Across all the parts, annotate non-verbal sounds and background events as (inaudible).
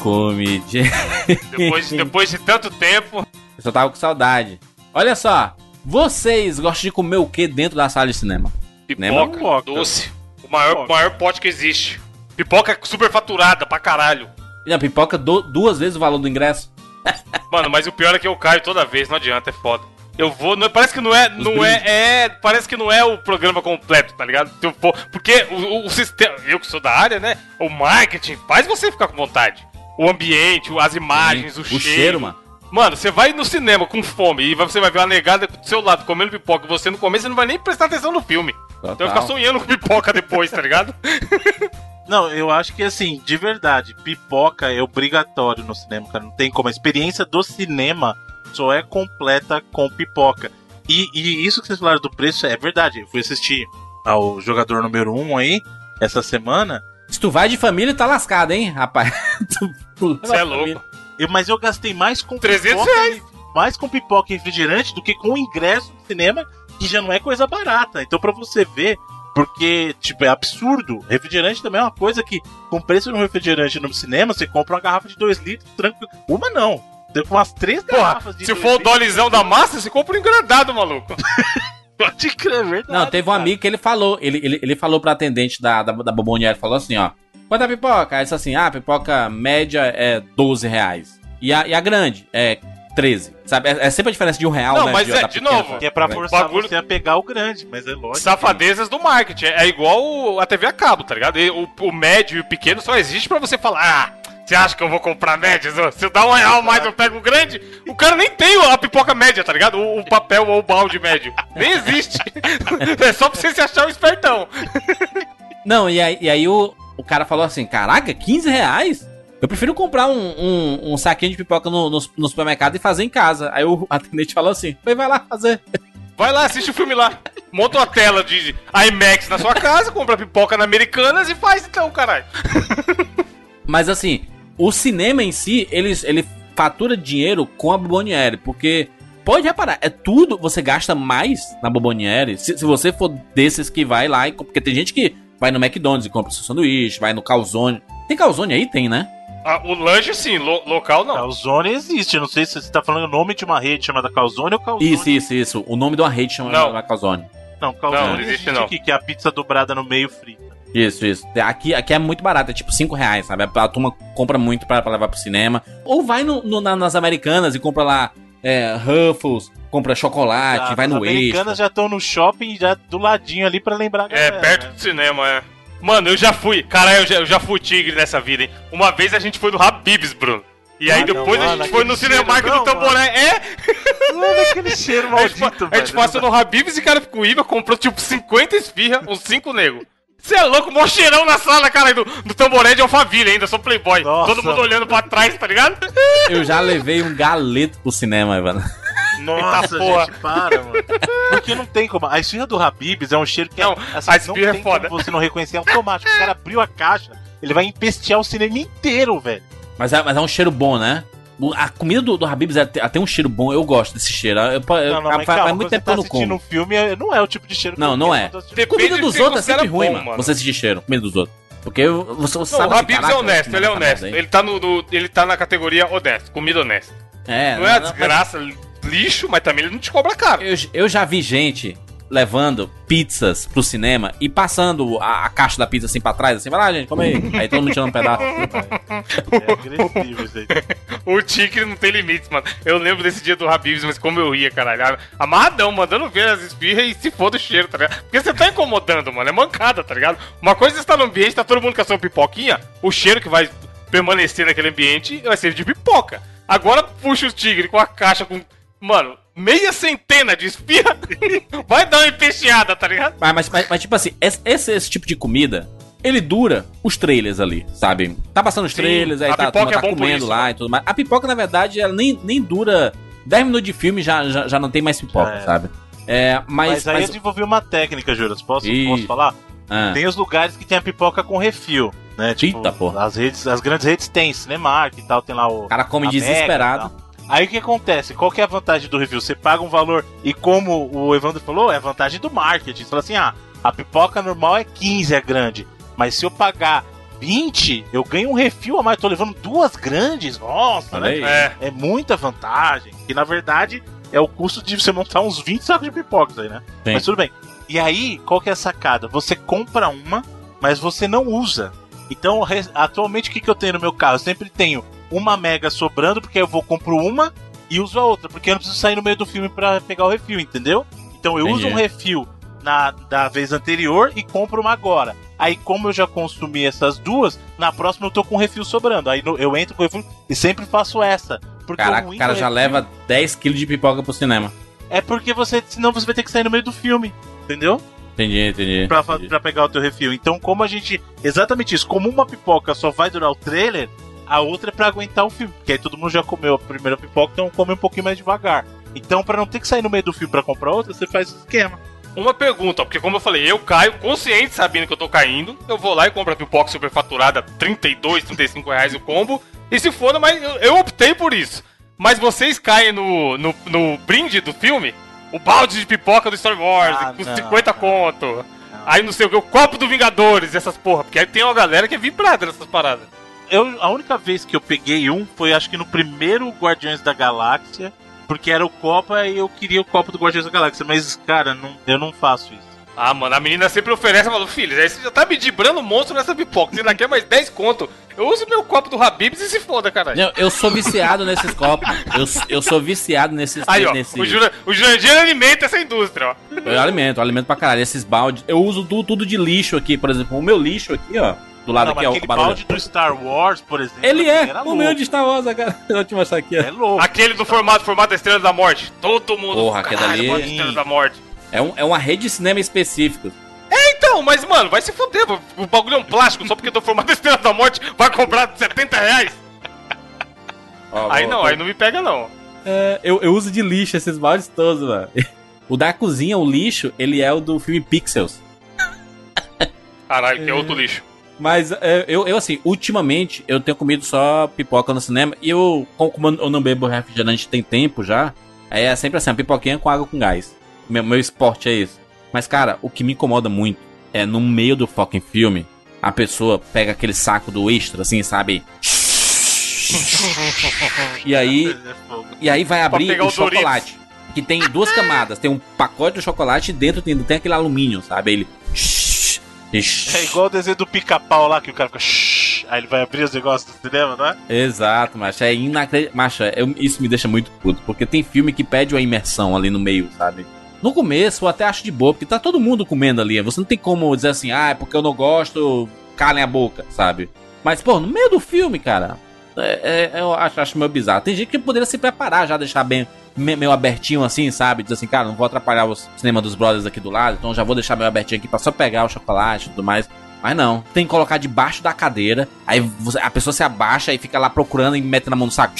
Comedy. Depois, depois de tanto tempo. Eu só tava com saudade. Olha só, vocês gostam de comer o que dentro da sala de cinema? Pipoca, Pipoca. doce. O maior, Pipoca. maior pote que existe. Pipoca super faturada pra caralho. Não, pipoca do- duas vezes o valor do ingresso. Mano, mas o pior é que eu caio toda vez, não adianta, é foda. Eu vou, não- parece que não é, não é, é, parece que não é o programa completo, tá ligado? Eu porque o, o- o sistema, eu que sou da área, né? O marketing faz você ficar com vontade. O ambiente, o- as imagens, o, o cheiro. cheiro, mano. Mano, você vai no cinema com fome e você vai ver uma negada do seu lado comendo pipoca e você no começo você não vai nem prestar atenção no filme. Então vai ficar Total. sonhando com pipoca depois, tá ligado? (laughs) Não, eu acho que assim, de verdade, pipoca é obrigatório no cinema, cara. Não tem como. A experiência do cinema só é completa com pipoca. E, e isso que vocês falaram do preço é verdade. Eu fui assistir ao jogador número 1 um aí, essa semana. Se tu vai de família, tá lascado, hein, rapaz? (laughs) Você é louco. Eu, mas eu gastei mais com 300 pipoca reais. e- mais com pipoca e refrigerante do que com o ingresso do cinema, que já não é coisa barata. Então, pra você ver, porque, tipo, é absurdo. Refrigerante também é uma coisa que, com o preço de um refrigerante no cinema, você compra uma garrafa de 2 litros, tranquilo. Uma não. Tem com umas três Porra, garrafas de se for o dolizão da massa, você compra um engradado, maluco. (laughs) Pode crer, é verdade. Não, teve um cara. amigo que ele falou, ele, ele, ele falou pra atendente da, da, da Bomboniere, falou assim, ó, quanto é a pipoca? Aí ele disse assim, ah, a pipoca média é 12 reais. E a, e a grande é 13, sabe? É, é sempre a diferença de um real, Não, né? mas é, da de pequena novo, Que é pra forçar bagulho- você a pegar o grande, mas é lógico. Safadezas do marketing. É igual o- a TV a cabo, tá ligado? E O, o médio e o pequeno só existe pra você falar, ah, você acha que eu vou comprar médias? Se eu dar um real mais, eu pego o grande. O cara nem tem a pipoca média, tá ligado? O, o papel ou o balde médio. Nem existe. (laughs) é só pra você se achar um espertão. Não, e aí, e aí o, o cara falou assim, caraca, 15 reais? Eu prefiro comprar um, um, um saquinho de pipoca no, no, no supermercado e fazer em casa. Aí o (laughs) atendente falou assim, "Pois vai lá fazer. Vai lá, assiste o filme lá. Monta uma tela de IMAX na sua casa, compra pipoca na Americanas e faz então, caralho. Mas assim, o cinema em si, ele, ele fatura dinheiro com a Bomboniere, porque pode reparar, é tudo, você gasta mais na Bomboniere, se, se você for desses que vai lá, e, porque tem gente que vai no McDonald's e compra seu sanduíche, vai no calzone. Tem calzone aí? Tem, né? Ah, o lanche sim, lo- local não. Calzone existe. Não sei se você tá falando o nome de uma rede chamada Calzone ou Calzone. Isso, isso, isso. O nome de uma rede chama Não. não. calzone. Não, Calzone Não, não existe, existe, não. aqui, que é a pizza dobrada no meio frita. Isso, isso. Aqui, aqui é muito barato, é tipo 5 reais, sabe? A, a turma compra muito pra, pra levar pro cinema. Ou vai no, no- na- nas americanas e compra lá é, Ruffles, compra chocolate, vai as no americanas extra. já estão no shopping, já do ladinho ali pra lembrar a É, galera, perto né? do cinema, é. Mano, eu já fui. Caralho, eu já, eu já fui tigre nessa vida, hein? Uma vez a gente foi no Habibs, Bruno. E aí Ah, não, depois a mano, gente foi no Cinemark do não, Tamboré. É! Olha aquele cheiro A (laughs) gente, maldito, a gente velho. passou no Habibs e cara ficou Iva, comprou tipo 50 esfirra, uns 5 negros. Você é louco, mó cheirão na sala, cara, do, do Tamboré de Alphaville ainda, sou playboy. Nossa. Todo mundo olhando pra trás, tá ligado? (laughs) Eu já levei um galeto pro cinema, Ivan. Nossa, Eita porra. gente, para, mano. Porque não tem como. A esfirra do Habibs é um cheiro que Não, é, assim, a não é tem foda. como você não reconhecer é automático. O cara abriu a caixa, ele vai empestear o cinema inteiro, velho. Mas é, mas é um cheiro bom, né? A comida do, do Habib's é, tem tem um cheiro bom, eu gosto desse cheiro. Eu, eu, Não, não, faz, mas faz calma, muito você tempo que tá eu não assistindo como. um filme, é- não é o tipo de cheiro que Não, não é. Depende Comida dos que outros é sempre considera ruim, bom, mano. mano. Você sentir cheiro, comida dos outros. Porque você, você Não, sabe o que, Habibs caraca, é honesto, ele é essa honesto. Ele tá, no, no- ele tá na categoria honesto, comida honesta. É, Não é a mas- desgraça, lixo, mas também ele não te cobra caro. Eu, eu já vi gente levando pizzas pro cinema e passando a, a caixa da pizza assim pra trás, assim, vai lá, gente, come aí. (laughs) Aí todo mundo tirando um pedaço. É agressivo isso aí. O tigre não tem limites, mano. Eu lembro desse dia do Habibs, mas como eu ria, caralho. Amarradão, mandando ver as espirras e se foda o cheiro, tá ligado? Porque você tá incomodando, mano. É mancada, tá ligado? Uma coisa é estar no ambiente, tá todo mundo com a sua pipoquinha, o cheiro que vai permanecer naquele ambiente vai ser de pipoca. Agora puxa o tigre com a caixa com. Mano, meia centena de espirra. (laughs) vai dar uma empesteada, tá ligado? Mas, mas, mas- mas, tipo assim, esse, esse, esse tipo de comida, ele dura os trailers ali, sabe? Tá passando os Sim, trailers, aí a tá, a pipoca turma é tá comendo isso, lá mano. e tudo mais. A pipoca, na verdade, ela nem, nem dura 10 minutos de filme, já, já, já não tem mais pipoca, É. sabe? É, Mas, mas. aí mas- eu desenvolvi uma técnica, Juras. Posso, Ih. posso falar? ah, Tem os lugares que tem a pipoca com refil, né? Tipo, Eita, porra. As, redes, as grandes redes tem, Cinemark e tal, tem lá o. o cara come desesperado. Aí o que acontece? Qual que é a vantagem do review? Você paga um valor e como o Evandro falou, é a vantagem do marketing. Você fala assim, ah, a pipoca normal é 15 a grande, mas se eu pagar 20, eu ganho um refil a mais. Tô levando duas grandes. Nossa, né? É. É muita vantagem. E na verdade é o custo de você montar uns 20 sacos de pipocas aí, né? Sim. Mas tudo bem. E aí, qual que é a sacada? Você compra uma, mas você não usa. Então, atualmente, o que, que eu tenho no meu carro? Eu sempre tenho uma mega sobrando, porque eu vou compro uma e uso a outra, porque eu não preciso sair no meio do filme pra pegar o refil, entendeu? Então eu Entendi. uso um refil na da vez anterior e compro uma agora. Aí, como eu já consumi essas duas, na próxima eu tô com um refil sobrando. Aí eu entro com o refil e sempre faço essa. Porque Caraca, o cara do já refil leva 10kg de pipoca pro cinema. É porque você. Senão você vai ter que sair no meio do filme. Entendeu? Entendi, entendi. Pra, entendi. pra pegar o teu refil. Então, como a gente. Exatamente isso. Como uma pipoca só vai durar o trailer, a outra é pra aguentar o filme. Porque aí todo mundo já comeu a primeira pipoca, então come um pouquinho mais devagar. Então, pra não ter que sair no meio do filme pra comprar outra, você faz esse esquema. Uma pergunta, porque como eu falei, eu caio consciente sabendo que eu tô caindo, eu vou lá e compro a pipoca superfaturada 32, 35 reais o combo, e se for, mas eu, eu optei por isso. Mas vocês caem no, no, no brinde do filme, o balde de pipoca do Star Wars, Ah, com não, 50 não. conto. Aí não sei o que, o copo do Vingadores, essas porra, porque aí tem uma galera que é vibrada nessas paradas. Eu, a única vez que eu peguei um foi acho que no primeiro Guardiões da Galáxia. Porque era o Copa e eu queria o copo do Guardiões da Galáxia. Mas, cara, não, eu não faço isso. Ah, mano, a menina sempre oferece, falou, filho, aí você já tá me dibrando monstro nessa pipoca, você ainda quer mais 10 conto. Eu uso meu copo do Habibs e se foda, caralho. Não, eu sou viciado nesses copos. Eu, eu sou viciado nesses. Aí, ó, nesse... o, Jura, o Jurandir alimenta essa indústria, ó. Eu alimento, eu alimento pra caralho. Esses baldes. Eu uso tudo, tudo de lixo aqui, por exemplo. O meu lixo aqui, ó. Do lado não, aqui é o aquele barulho. balde do Star Wars, por exemplo. Ele é o meu de Star Wars, cara. (laughs) Eu vou te mostrar aqui, ó. É louco. Aquele do formato, formato Estrela da Morte. Todo mundo. Porra, aquele ali- Estrela da Morte. É, um, é uma rede de cinema específica. Então, mas, mano, vai se fuder. O bagulho é um plástico, só porque do formato Estrela da Morte vai cobrar 70 reais. (laughs) Ó, Aí vou- não, aí não me pega, não. É, eu, eu uso de lixo esses baldes todos, mano. O da cozinha, o lixo, ele é o do filme Pixels. Caralho, que é outro lixo. Mas é, eu, eu, assim, ultimamente eu tenho comido só pipoca no cinema. E eu, como eu não bebo refrigerante tem tempo já, é sempre assim, a pipoquinha com água com gás. Meu, meu esporte é isso. Mas, cara, o que me incomoda muito é no meio do fucking filme, a pessoa pega aquele saco do extra, assim, sabe? E aí, e aí vai abrir o chocolate. Que tem duas camadas. Tem um pacote de chocolate e dentro tem, tem aquele alumínio, sabe? Ele. É igual o desenho do pica-pau lá, que o cara fica. Aí ele vai abrir os negócios do cinema, não é? Exato, macho. É inacreditável. Macho, eu- isso me deixa muito puto. Porque tem filme que pede uma imersão ali no meio, sabe? No começo eu até acho de boa, porque tá todo mundo comendo ali. Você não tem como dizer assim, ah, é porque eu não gosto, calem a boca, sabe? Mas, pô, no meio do filme, cara, é, é- eu acho, acho meio bizarro. Tem gente que poderia se preparar já, deixar bem me- meio abertinho assim, sabe? Dizer assim, cara, não vou atrapalhar o cinema dos brothers aqui do lado, então já vou deixar meio abertinho aqui pra só pegar o chocolate e tudo mais. Mas não, tem que colocar debaixo da cadeira, aí você- a pessoa se abaixa e fica lá procurando e mete na mão no saco.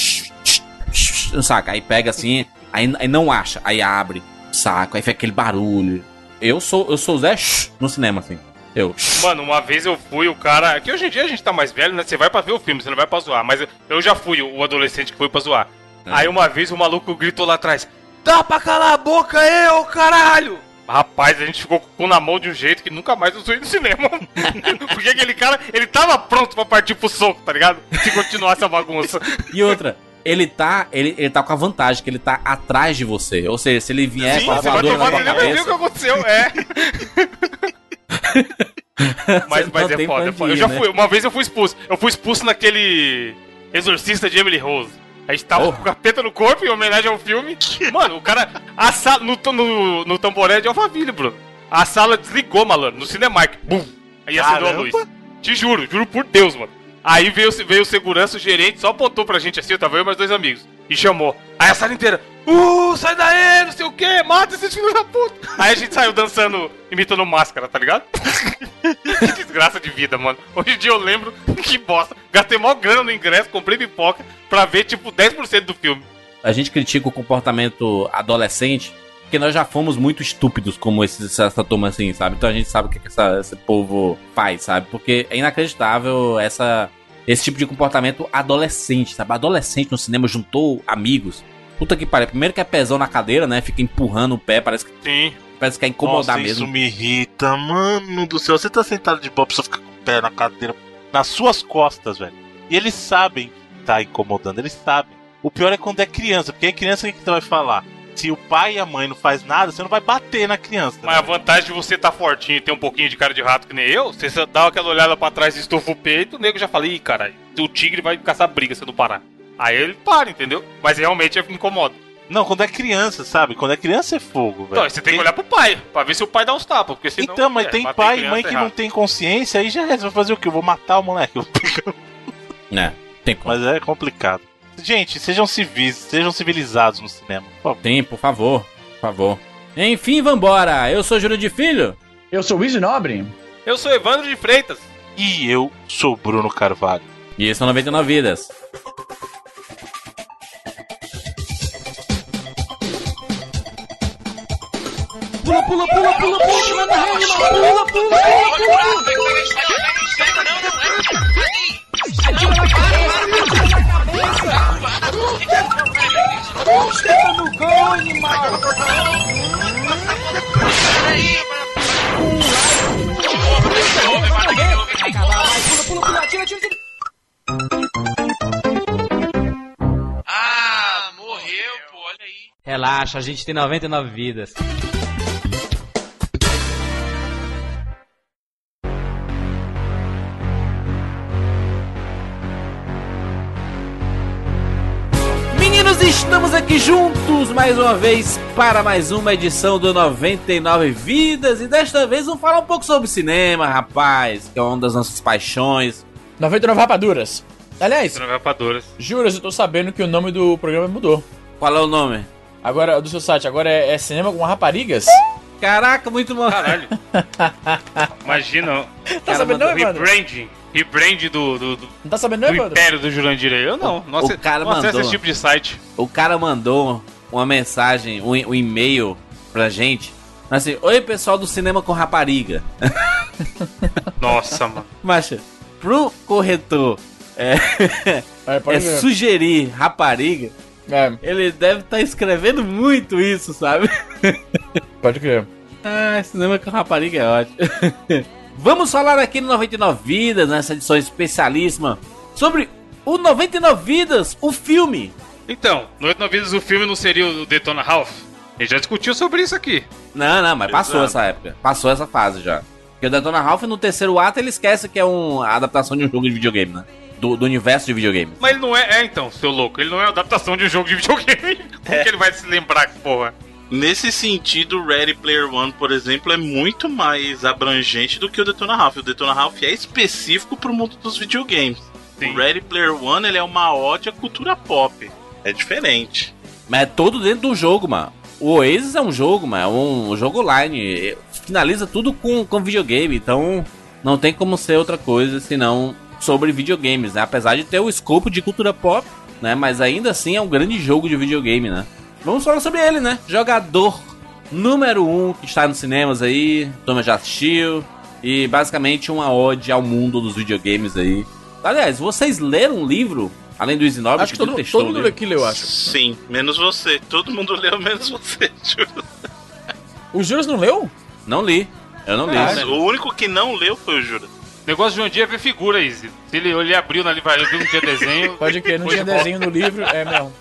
No saco, aí pega assim, aí, aí não acha, aí abre o saco, aí fica aquele barulho. Eu sou, eu sou o Zé no cinema, assim. Eu. Mano, uma vez eu fui o cara. Que hoje em dia a gente tá mais velho, né? Você vai pra ver o filme, você não vai pra zoar. Mas eu, eu já fui o adolescente que foi pra zoar. É. Aí uma vez o maluco gritou lá atrás: Dá pra calar a boca ô caralho! Rapaz, a gente ficou com na mão de um jeito que nunca mais usou ir no cinema. (laughs) Porque aquele cara, ele tava pronto pra partir pro soco, tá ligado? Se continuasse a bagunça. E outra, ele tá, ele, ele tá com a vantagem que ele tá atrás de você. Ou seja, se ele vier Sim, com a você vai voadora na tomar, tua ele vai ver o que cabeça, aconteceu, é. (laughs) (laughs) mas mas é foda, é foda. Eu já né? fui, uma vez eu fui expulso. Eu fui expulso naquele Exorcista de Emily Rose. A gente tava Oh. com o capeta no corpo em homenagem ao filme. Mano, o cara. A sala, no, no, no tamboré de Alphaville, Bruno. A sala desligou, malandro, no Cinemark. Bum! Aí acendeu a luz. Te juro, juro por Deus, mano. Aí veio, veio o segurança, o gerente, só apontou pra gente assim, eu tava eu e meus dois amigos. E chamou. Aí a sala inteira, uh, sai daí, não sei o que, mata esses filhos da puta. Aí a gente saiu dançando, imitando máscara, tá ligado? (laughs) que desgraça de vida, mano. Hoje em dia eu lembro que bosta. Gastei mó grana no ingresso, comprei pipoca pra ver tipo 10% do filme. a gente critica o comportamento adolescente, porque nós já fomos muito estúpidos como esses, essa turma assim, sabe? Então a gente sabe o que, que essa- esse povo faz, sabe? Porque é inacreditável essa, esse tipo de comportamento adolescente, sabe? Adolescente no cinema juntou amigos. Puta que pariu. Primeiro que é pesão na cadeira, né? Fica empurrando o pé, parece que, Sim. parece que quer incomodar Nossa, mesmo. Isso me irrita, mano do céu. Você tá sentado de boa, a pessoa fica com o pé na cadeira. nas suas costas, velho. E eles sabem que tá incomodando, eles sabem. O pior é quando é criança, porque é criança que você vai falar. Se o pai e a mãe não faz nada, você não vai bater na criança. Mas a vantagem de você tá fortinho e ter um pouquinho de cara de rato que nem eu, você dá aquela olhada pra trás e estufa o peito, o nego já fala, ih, caralho, o tigre vai caçar briga se eu não parar. Aí ele para, entendeu? Mas realmente me incomoda. Não, quando é criança, sabe? Quando é criança é fogo, velho. Então, aí você tem que olhar pro pai, pra ver se o pai dá uns tapas, porque senão... Então, mas é, tem pai e mãe é que não errado. tem consciência, aí já é. Você vai fazer o quê? Eu vou matar o moleque. (laughs) É, tem como. Mas é complicado. Gente, sejam civis, sejam civilizados no cinema. Por favor. Tem, por favor. Por favor. Enfim, vambora. Eu sou Júlio de Filho. Eu sou o Luiz Nobre. Eu sou Evandro de Freitas. E eu sou Bruno Carvalho. E esses são 99 vidas. Pula, pula, pula, pula, pula, que nada reanima. Pula, pula, pula, pula. Esteta no gol, animal. Pula, pula, pula, tira, tira, tira. Ah, morreu, pô, olha aí. Relaxa, a gente tem 99 vidas. Estamos aqui juntos mais uma vez para mais uma edição do 99 Vidas. E desta vez vamos falar um pouco sobre cinema, rapaz, que é uma das nossas paixões. 99 rapaduras. Aliás, Rapaduras. juras, eu tô sabendo que o nome do programa mudou. Qual é o nome? Agora, do seu site, agora é, é Cinema com Raparigas? Caraca, muito bom. Caralho. (laughs) Imagina. Tá sabendo não, Evandro? Rebranding. Rebrand do, do, do, Não tá sabendo do não, Evandro? Império do Jurandir aí. Eu não. Não, ace- O cara não mandou. esse tipo de site. O cara mandou uma mensagem, um, um e-mail pra gente. Assim, oi pessoal do cinema com rapariga. (laughs) (laughs) Nossa, mano. Macha, pro corretor é, (laughs) É, é sugerir rapariga, É, ele deve estar escrevendo muito isso, sabe? pode crer. Ah, cinema com rapariga é ótimo. Vamos falar aqui no 99 Vidas, nessa edição especialíssima, sobre o 99 Vidas, o filme. Então, Noite na Vida o filme não seria o Detona Ralph? A gente já discutiu sobre isso aqui. Não, não, mas passou Exato. essa época. Passou essa fase já. Porque o Detona Ralph, no terceiro ato, ele esquece que é uma adaptação de um jogo de videogame, né? Do, do universo de videogame. Mas ele não é. É então, seu louco. Ele não é a adaptação de um jogo de videogame. (laughs) Como que ele vai se lembrar que porra? Nesse sentido, o Ready Player One, por exemplo, é muito mais abrangente do que o Detona Ralph. O Detona Ralph é específico pro mundo dos videogames. Sim. O Ready Player One ele é uma ode à cultura pop. É diferente. Mas é todo dentro do jogo, mano. O Oasis é um jogo, mano. É um jogo online. Finaliza tudo com, com videogame. Então, não tem como ser outra coisa senão sobre videogames, né? Apesar de ter o escopo de cultura pop, né? Mas ainda assim é um grande jogo de videogame, né? Vamos falar sobre ele, né? Jogador número um que está nos cinemas aí. Toma já assistiu. E basicamente uma ode ao mundo dos videogames aí. Aliás, vocês leram um livro? Além do Easy Acho que todo, testou todo o mundo livro? aqui leu, acho. Sim, menos você. Todo mundo leu, menos você. juro. O Juras não leu? Não li. Eu não li. Caralho. O único que não leu foi o Jura. O negócio de um dia é ver figura, Izzy. Se ele, ele abriu na livraria, viu não tinha desenho. Pode crer, não tinha volta. desenho no livro, é mesmo.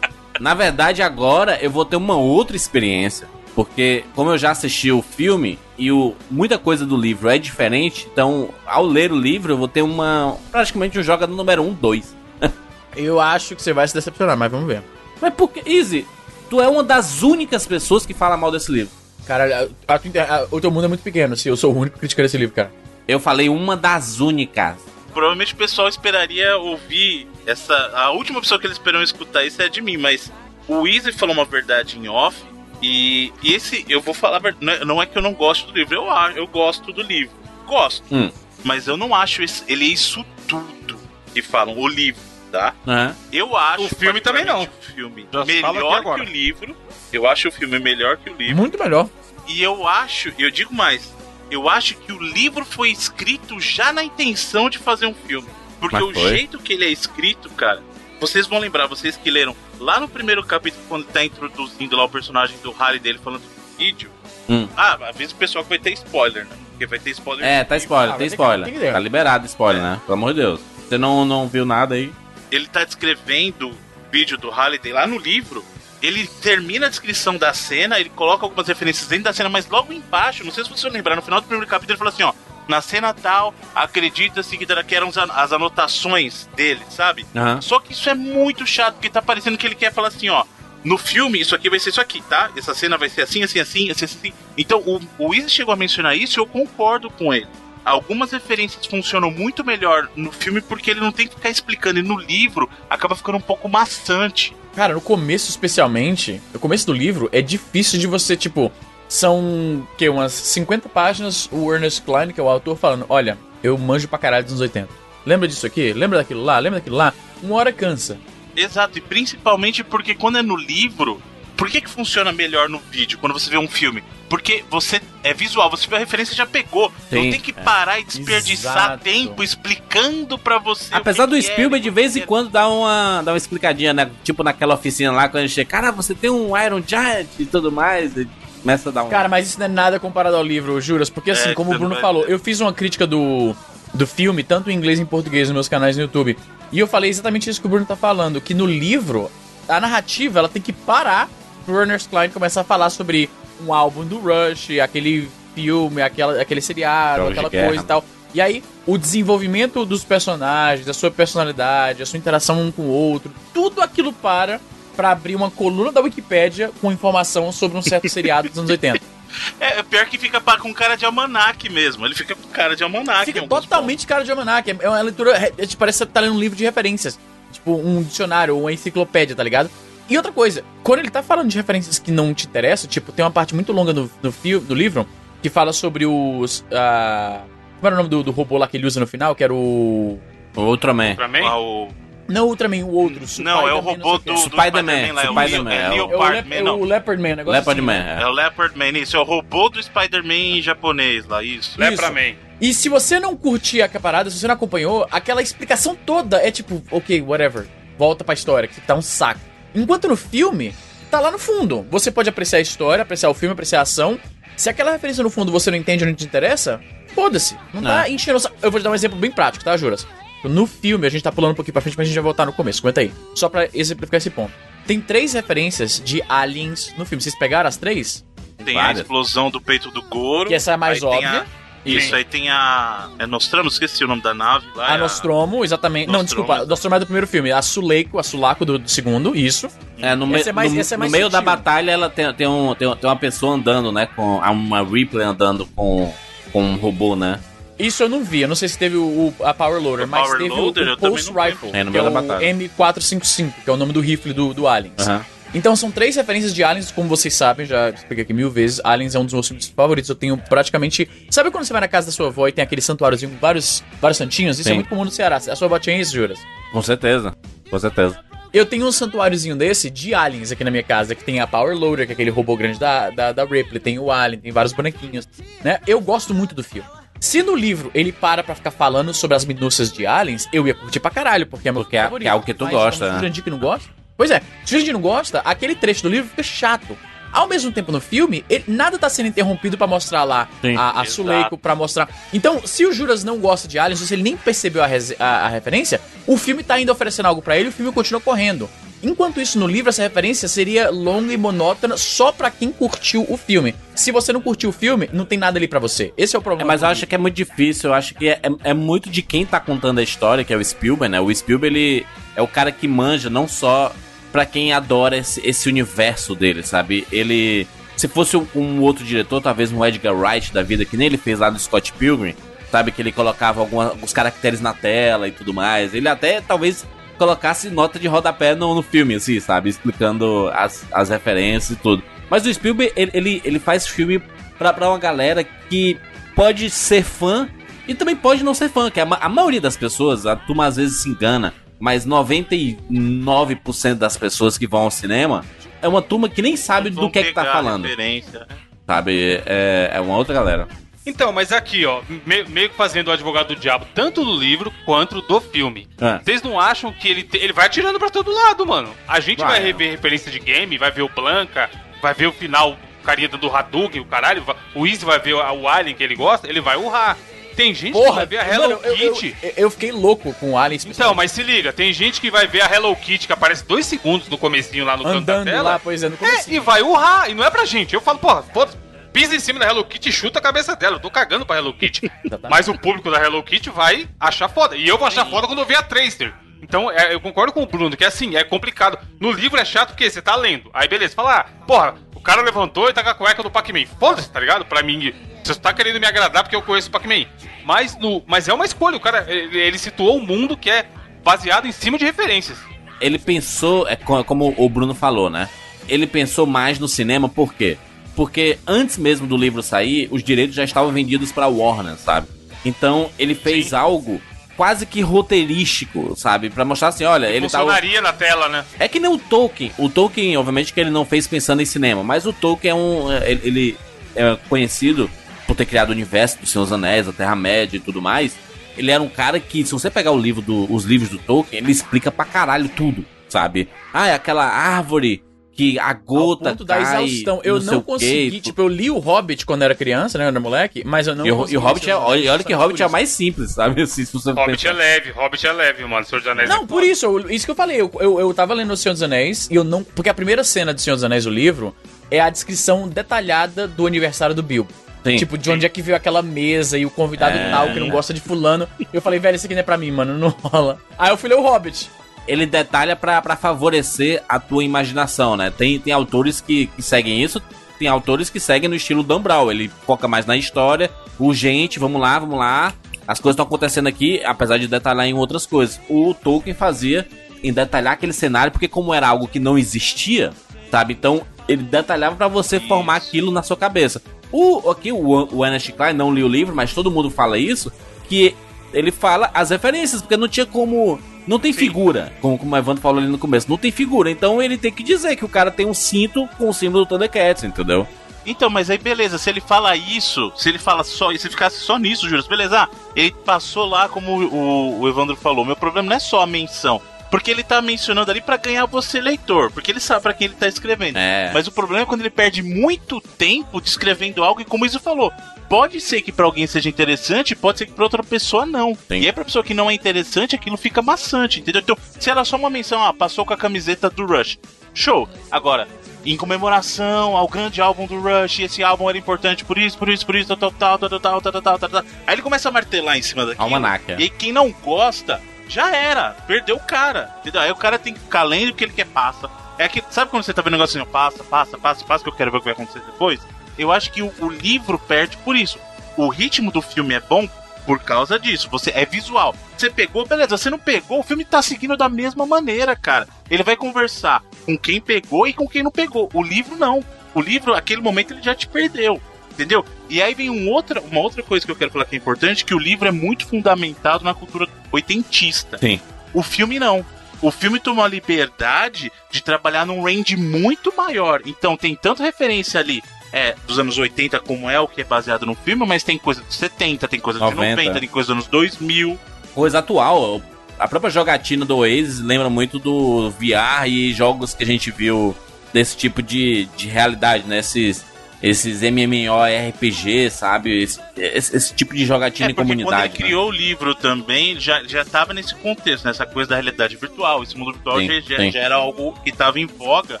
Na verdade, agora eu vou ter uma outra experiência. Porque, como eu já assisti o filme e o, muita coisa do livro é diferente, então, ao ler o livro, eu vou ter uma. praticamente um jogador número 1, 2. (laughs) Eu acho que você vai se decepcionar, mas vamos ver. Mas por que. Easy, tu é uma das únicas pessoas que fala mal desse livro. Cara, a- a a- o teu mundo é muito pequeno, se eu sou o único criticando esse livro, cara. Eu falei uma das únicas. Provavelmente o pessoal esperaria ouvir essa. A última pessoa que eles esperam escutar isso é de mim, mas o Easy falou uma verdade em off. E, e esse, eu vou falar, a ver- não é- não é que eu não gosto do livro, eu, eu gosto do livro. Gosto. Hum. Mas eu não acho esse- ele é isso tudo que falam, o livro, tá? Né? Eu acho. O filme também não. O filme Já melhor que o livro. Eu acho o filme melhor que o livro. Muito melhor. E eu acho, eu digo mais, eu acho que o livro foi escrito já na intenção de fazer um filme. Porque Mas o foi? jeito que ele é escrito, cara, vocês vão lembrar, vocês que leram lá no primeiro capítulo, quando tá introduzindo lá o personagem do Harry dele falando do vídeo. Hum. Ah, avisa o pessoal que vai ter spoiler, né? porque vai ter spoiler. É, tá spoiler, Ah, tem que- spoiler. tem que. Tá liberado spoiler, né? Pelo amor de Deus. Você não, não viu nada aí? Ele tá descrevendo o vídeo do Halliday lá no livro. Ele termina a descrição da cena, ele coloca algumas referências dentro da cena, mas logo embaixo, não sei se você lembrar, no final do primeiro capítulo ele fala assim, ó. Na cena tal, acredita-se que eram as an- as anotações dele, sabe? Aham. Só que isso é muito chato, porque tá parecendo que ele quer falar assim, ó. No filme, isso aqui vai ser isso aqui, tá? Essa cena vai ser assim, assim, assim, assim, assim. Então, o, o Izzy chegou a mencionar isso e eu concordo com ele. Algumas referências funcionam muito melhor no filme porque ele não tem que ficar explicando. E no livro, acaba ficando um pouco maçante. Cara, no começo especialmente, no começo do livro, é difícil de você, tipo, são, que, umas 50 páginas, o Ernest Klein, que é o autor, falando, olha, eu manjo pra caralho dos anos 80. Lembra disso aqui? Lembra daquilo lá? Lembra daquilo lá? Uma hora cansa. Exato, e principalmente porque quando é no livro, por que, que funciona melhor no vídeo, quando você vê um filme? Porque você é visual, você viu a referência e já pegou. Sim, não tem que é. parar e desperdiçar Exato. tempo explicando pra você. Apesar o do é, Spielberg, de vez em é. quando, dar uma, dar uma explicadinha, né? Tipo naquela oficina lá, quando ele chega, cara, você tem um Iron Giant e tudo mais. E começa a dar um. Cara, mas isso não é nada comparado ao livro, juras. Porque assim, É, como o Bruno falou, eu fiz uma crítica do, do filme, tanto em inglês e em português, nos meus canais no YouTube. E eu falei exatamente isso que o Bruno tá falando, que no livro, a narrativa, ela tem que parar Ernest Klein começar a falar sobre um álbum do Rush, aquele filme, aquela, aquele seriado, aquela guerra. coisa e tal. E aí, o desenvolvimento dos personagens, a sua personalidade, a sua interação um com o outro, tudo aquilo para pra abrir uma coluna da Wikipédia com informação sobre um certo seriado dos anos 80. (laughs) É, pior que fica com cara de almanac mesmo. Ele fica com cara de almanac. Fica totalmente cara de almanac. É uma leitura. é, é, tipo, parece que você tá lendo um livro de referências. Tipo, um dicionário ou uma enciclopédia, tá ligado? E outra coisa, quando ele tá falando de referências que não te interessam, tipo, tem uma parte muito longa no, no, fio, do livro que fala sobre os. ah, como era o nome do, do robô lá que ele usa no final? Que era o. O Ultraman. Pra mim? pontos. Ah, o- Não o Ultraman, o outro. Não, é o robô do, do Spider-Man, lá, é o Spider-Man, é É o- É o, Leopard Lep- Man, é não. o Leopard Man, negócio Leopard assim. Man, É é. o Leopard Man, isso. É o robô do Spider-Man japonês lá, isso. Man. E se você não curtir a parada, se você não acompanhou, aquela explicação toda é tipo, ok, whatever. Volta pra história, que tá um saco. Enquanto no filme, tá lá no fundo. Você pode apreciar a história, apreciar o filme, apreciar a ação. Se aquela referência no fundo você não entende ou não te interessa, foda-se. Não tá É. enchendo o saco. Eu vou te dar um exemplo bem prático, tá, Juras? No filme, a gente tá pulando um pouquinho pra frente, mas a gente vai voltar no começo. Aguenta aí. Só pra exemplificar esse ponto. Tem três referências de aliens no filme. Vocês pegaram as três? Tem a Várias. explosão do peito do Goro. Que essa é a mais óbvia. Isso, Sim. aí tem a. É Nostromo? Esqueci o nome da nave lá. A é Nostromo, exatamente. Não, Nostromo, desculpa. exato. Nostromo é do primeiro filme. A Suleiko, a Sulaco do, do segundo, isso. É, no, me- é mais- no- é mais no meio da batalha, ela tem, tem, um, tem, tem uma pessoa andando, né? Com uma Ripley andando com, com um robô, né? Isso eu não vi. Eu não sei se teve o, o- a Power Loader, O mas Power teve Loader o, o Pulse não. Rifle, É, no que é meio da o batalha. M455, que é o nome do rifle do, do Aliens. Aham. Então são três referências de Aliens, como vocês sabem, já expliquei aqui mil vezes. Aliens é um dos meus filmes favoritos. Eu tenho praticamente. Sabe quando você vai na casa da sua avó e tem aquele santuáriozinho com vários, vários santinhos? Isso é Sim. muito comum no Ceará. A sua avó tinha isso, Juras? Com certeza. Com certeza. Eu tenho um santuáriozinho desse de aliens aqui na minha casa, que tem a Power Loader, que é aquele robô grande da, da, da Ripley, tem o Alien, tem vários bonequinhos, né? Eu gosto muito do filme. Se no livro ele para pra ficar falando sobre as minúcias de aliens, eu ia curtir pra caralho, porque é meu Porque é- favorito. que é algo que tu Mas, gosta, como né? o que não gosta? Pois é, se o Jurandir não gosta, aquele trecho do livro fica chato. Ao mesmo tempo, no filme, ele- nada tá sendo interrompido pra mostrar lá Sim. a, a. Suleiko, pra mostrar. Então, se o Juras não gosta de aliens, ou se ele nem percebeu a, a- a referência, o filme tá ainda oferecendo algo pra ele e o filme continua correndo. Enquanto isso, no livro, essa referência seria longa e monótona só pra quem curtiu o filme. Se você não curtiu o filme, não tem nada ali pra você. Esse é o É, problema. mas do eu acho que é muito difícil. Eu acho que é, é, é muito de quem tá contando a história, que é o Spielberg, né? O Spielberg, ele é o cara que manja não só pra quem adora esse, esse universo dele, sabe? Ele. Se fosse um, um outro diretor, talvez um Edgar Wright da vida, que nem ele fez lá no Scott Pilgrim, sabe? Que ele colocava alguma, alguns caracteres na tela e tudo mais. Ele até talvez colocasse nota de rodapé no, no filme, assim, sabe? Explicando as, as referências e tudo. Mas o Spielberg, ele, ele, ele faz filme pra, pra uma galera que pode ser fã e também pode não ser fã, que a, ma- a maioria das pessoas, a turma às vezes se engana, mas 99% das pessoas que vão ao cinema é uma turma que nem sabe do que é que tá falando, referência. sabe? É, é uma outra galera. Então, mas aqui, ó, me- meio que fazendo o advogado do diabo, tanto do livro quanto do filme. É. Vocês não acham que ele, te- ele vai atirando pra todo lado, mano? A gente vai, Vai, rever referência de game, vai ver o Blanca, vai ver o final, carinha dando Hadouken, o caralho, o Easy vai ver o Alien que ele gosta, ele vai urrar. Tem gente que Porra, vai ver a Hello mano, eu, eu, Kitty. eu- eu fiquei louco com o Alien Então, mas se liga, tem gente que vai ver a Hello Kitty que aparece dois segundos no comecinho lá no canto da andando tela. lá, pois é, no É, e vai urrar, e não é pra gente. Eu falo, porra, foda pisa em cima da Hello Kitty e chuta a cabeça dela. Eu tô cagando pra Hello Kitty. (laughs) Mas o público da Hello Kitty vai achar foda. E eu vou achar foda quando eu ver a Tracer. Então, é, eu concordo com o Bruno, que assim, é complicado. No livro é chato porque você tá lendo. Aí beleza, fala, ah, porra, o cara levantou e tá com a cueca do Pac-Man. Foda-se, tá ligado? Pra mim, você tá querendo me agradar porque eu conheço o Pac-Man. Mas, no, mas é uma escolha, o cara, ele, ele situou um mundo que é baseado em cima de referências. Ele pensou, é co- como o Bruno falou, né? Ele pensou mais no cinema, por quê? Porque antes mesmo do livro sair, os direitos já estavam vendidos pra Warner, sabe? Então ele fez Sim. algo quase que roteirístico, sabe? Pra mostrar assim, olha, ele tá. Funcionaria na tela, né? É que nem o Tolkien. O Tolkien, obviamente, que ele não fez pensando em cinema, mas o Tolkien é um. é, Ele, ele é conhecido por ter criado o universo dos Senhor dos Anéis, a Terra-média e tudo mais. Ele era um cara que, se você pegar o livro do- os livros do Tolkien, ele explica pra caralho tudo, sabe? Ah, é aquela árvore que a Ao gota ponto da cai, exaustão. Eu não o quê, consegui, tipo, eu li o Hobbit quando era criança, né, quando era moleque, mas eu não e, o, e consegui o Hobbit é. Olha, olha que Hobbit é mais simples, sabe? (laughs) Assim, se você Hobbit é leve, Hobbit é leve, mano. Senhor dos Anéis Não, é por isso, eu- isso que eu falei. Eu, eu, eu tava lendo O Senhor dos Anéis e eu não. Porque a primeira cena do Senhor dos Anéis, o livro, é a descrição detalhada do aniversário do Bilbo. Sim. Tipo, de onde é que veio aquela mesa e o convidado É. tal que não gosta de fulano. Eu falei, velho, isso aqui não é pra mim, mano, não rola. Aí eu fui ler o Hobbit. ele detalha pra, pra favorecer a tua imaginação, né? Tem, tem autores que, que seguem isso, tem autores que seguem no estilo Dan Brown. Ele foca mais na história, urgente, vamos lá, vamos lá. As coisas estão acontecendo aqui, apesar de detalhar em outras coisas. O Tolkien fazia em detalhar aquele cenário, porque como era algo que não existia, sabe? Então ele detalhava pra você formar aquilo na sua cabeça. O, aqui o, o Ernest Klein não li o livro, mas todo mundo fala isso, que ele fala as referências, porque não tinha como. Não tem figura, como, como o Evandro falou ali no começo, não tem figura. Então ele tem que dizer que o cara tem um cinto com o símbolo do Thundercats, entendeu? Então, mas aí beleza, se ele fala isso, se ele fala só, se ficasse só nisso, Júlio, beleza, ah, ele passou lá como o, o Evandro falou. Meu problema não é só a menção, porque ele tá mencionando ali pra ganhar você leitor, porque ele sabe pra quem ele tá escrevendo. É. Mas o problema é quando ele perde muito tempo descrevendo algo e como isso falou. Pode ser que pra alguém seja interessante, pode ser que pra outra pessoa não. Sim. E aí pra pessoa que não é interessante, aquilo fica maçante, entendeu? Então, se era só uma menção, ah, passou com a camiseta do Rush. Show. Agora, em comemoração ao grande álbum do Rush, esse álbum era importante por isso, por isso, por isso, tal, tal, tal, tal, tal, tal, tal, tal, tal. Aí ele começa a martelar em cima daquilo. Almanac, é. E aí quem não gosta, já era. Perdeu o cara. Entendeu? Aí o cara tem que ficar lendo o que ele quer passa. É que, sabe quando você tá vendo um negocinho, passa, passa, passa, passa, que eu quero ver o que vai acontecer depois? Eu acho que o, o livro perde por isso. O ritmo do filme é bom por causa disso. Você é visual. Você pegou, beleza. Você não pegou, o filme tá seguindo da mesma maneira, cara. Ele vai conversar com quem pegou e com quem não pegou. O livro não. O livro, aquele momento, ele já te perdeu. Entendeu? E aí vem um outra, uma outra coisa que eu quero falar que é importante, que o livro é muito fundamentado na cultura oitentista. Sim. O filme não. O filme tomou a liberdade de trabalhar num range muito maior. Então tem tanto referência ali é, dos anos 80 como é o que é baseado no filme, mas tem coisa dos 70, tem coisa dos 90. 90, tem coisa dos anos 2000. Coisa atual. A própria jogatina do Oasis lembra muito do VR e jogos que a gente viu desse tipo de, de realidade, né? Esses, esses MMORPG, sabe? Esse, esse, esse tipo de jogatina É, em porque quando ele comunidade. né? criou o livro também, já, já tava nesse contexto, nessa coisa da realidade virtual. Esse mundo virtual Sim, já, sim. já era algo que tava em voga.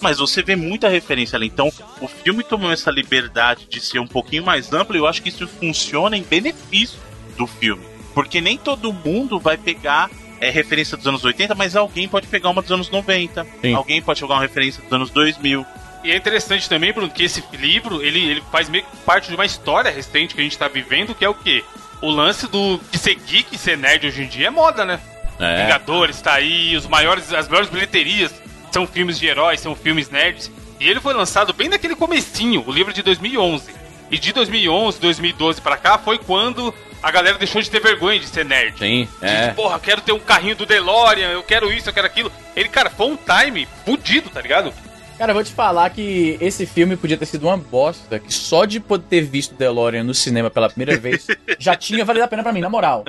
Mas você vê muita referência ali. Então, o filme tomou essa liberdade de ser um pouquinho mais amplo e eu acho que isso funciona em benefício do filme. Porque nem todo mundo vai pegar é, referência dos anos 80, mas alguém pode pegar uma dos anos 90. Sim. Alguém pode jogar uma referência dos anos 2000. E é interessante também, Bruno, que esse livro, ele, ele faz meio que parte de uma história recente que a gente tá vivendo, que é o quê? O lance do de ser geek, ser nerd hoje em dia é moda, né? É. Vingadores tá aí, os maiores, as maiores bilheterias são filmes de heróis, são filmes nerds. E ele foi lançado bem naquele comecinho, o livro de 2011. E de 2011, 2012 pra cá foi quando a galera deixou de ter vergonha de ser nerd. Sim, De, é. porra, quero ter um carrinho do DeLorean, eu quero isso, eu quero aquilo. Ele, cara, foi um time fudido, tá ligado? Cara, eu vou te falar que esse filme podia ter sido uma bosta, que só de poder ter visto DeLorean no cinema pela primeira vez já tinha valido a pena pra mim, na moral.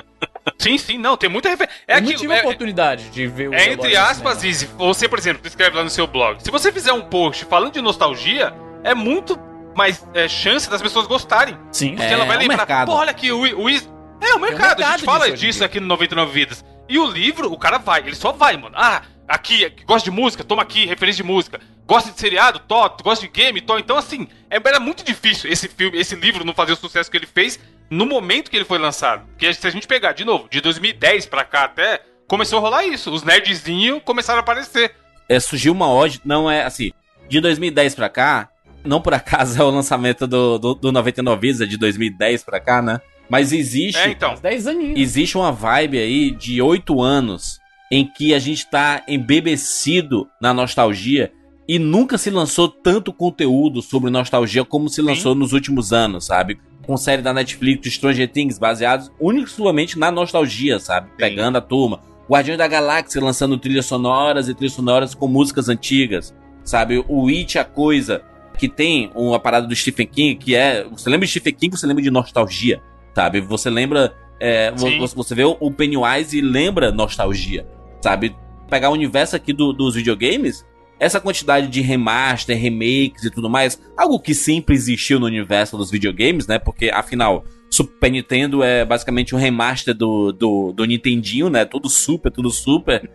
Sim, sim, não, tem muita referência. É eu tive a é- oportunidade de ver o É entre aspas. Izzy, você, por exemplo, escreve lá no seu blog. Se você fizer um post falando de nostalgia, é muito mais é, chance das pessoas gostarem. Sim. Porque É, ela vai o lembrar, mercado. pô, olha aqui, o, o Is- É, o mercado, a mercado gente fala disso aqui no 99 Vidas. E o livro, o cara vai, ele só vai, mano. Ah, aqui, gosta de música, toma aqui, referência de música. Gosta de seriado, tó, gosta de game, tó. Então, assim, é- era muito difícil esse filme, esse livro não fazer o sucesso que ele fez no momento que ele foi lançado. Porque se a gente pegar, de novo, de 2010 pra cá até, começou a rolar isso. Os nerdzinhos começaram a aparecer. É, surgiu uma ode, não é assim, de 2010 pra cá, não por acaso é o lançamento do, do, do 99 Vidas, é de 2010 pra cá, né? Mas existe, É, então. 10 aninhos. existe uma vibe aí de oito anos em que a gente tá embebecido na nostalgia e nunca se lançou tanto conteúdo sobre nostalgia como se lançou nos últimos anos, sabe? Com série da Netflix, Stranger Things, baseados unicamente na nostalgia, sabe? Pegando a turma. Guardiões da Galáxia lançando trilhas sonoras e trilhas sonoras com músicas antigas, sabe? O It, a coisa, que tem uma parada do Stephen King, que é. Você lembra de Stephen King, você lembra de nostalgia, sabe? Você lembra. é, vo- Sim. você, você vê o Pennywise e lembra nostalgia, sabe? Pegar o universo aqui do- dos videogames, essa quantidade de remaster, remakes e tudo mais, algo que sempre existiu no universo dos videogames, né? Porque, afinal, Super Nintendo é basicamente um remaster do, do, do Nintendinho, né? Tudo super, tudo super.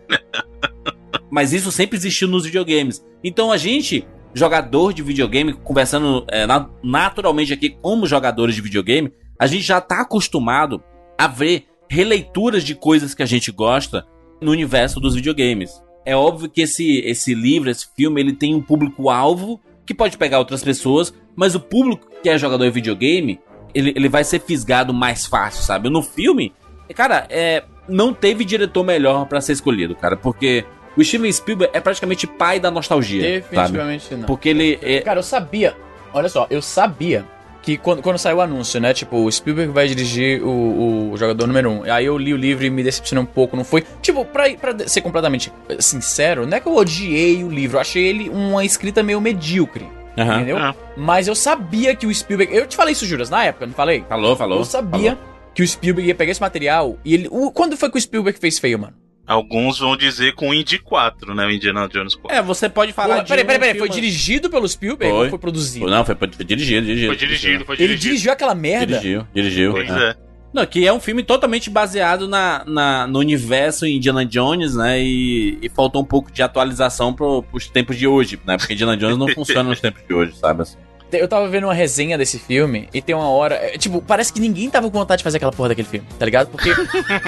(laughs) Mas isso sempre existiu nos videogames. Então a gente, jogador de videogame, conversando é, na- naturalmente aqui como jogadores de videogame, a gente já tá acostumado a ver releituras de coisas que a gente gosta no universo dos videogames. É óbvio que esse, esse livro, esse filme, ele tem um público-alvo que pode pegar outras pessoas, mas o público que é jogador de videogame, ele, ele vai ser fisgado mais fácil, sabe? No filme, cara, é, não teve diretor melhor pra ser escolhido, cara, porque o Steven Spielberg é praticamente pai da nostalgia, sabe? Definitivamente não. Porque ele é, Cara, eu sabia. Olha só, eu sabia que quando, quando saiu o anúncio, né? Tipo, o Spielberg vai dirigir o, o jogador número 1. Um. Aí eu li o livro e me decepcionei um pouco, não foi? Tipo, pra, pra ser completamente sincero, não é que eu odiei o livro, eu achei ele uma escrita meio medíocre. Aham. Entendeu? Ah. Mas eu sabia que o Spielberg. Eu te falei isso, Juras, na época, não falei? Falou, falou. eu sabia que o Spielberg ia pegar esse material e ele. o- quando foi que o Spielberg fez feio, mano? Alguns vão dizer com o Indy 4, né? O Indiana Jones 4. É, você pode falar Pô, de peraí, um peraí, peraí. Foi dirigido pelo Spielberg Foi. ou foi produzido? Não, foi, foi dirigido, dirigido. Foi dirigido, foi Ele dirigido. dirigiu aquela merda. Dirigiu, dirigiu. Pois é. é. Não, que é um filme totalmente baseado na, na- no universo Indiana Jones, né? E, e faltou um pouco de atualização pro, pros tempos de hoje, né? Porque Indiana Jones não (laughs) funciona nos tempos de hoje, sabe? Assim. Eu tava vendo uma resenha desse filme e tem uma hora. é, Tipo, parece que ninguém tava com vontade de fazer aquela porra daquele filme, tá ligado? Porque.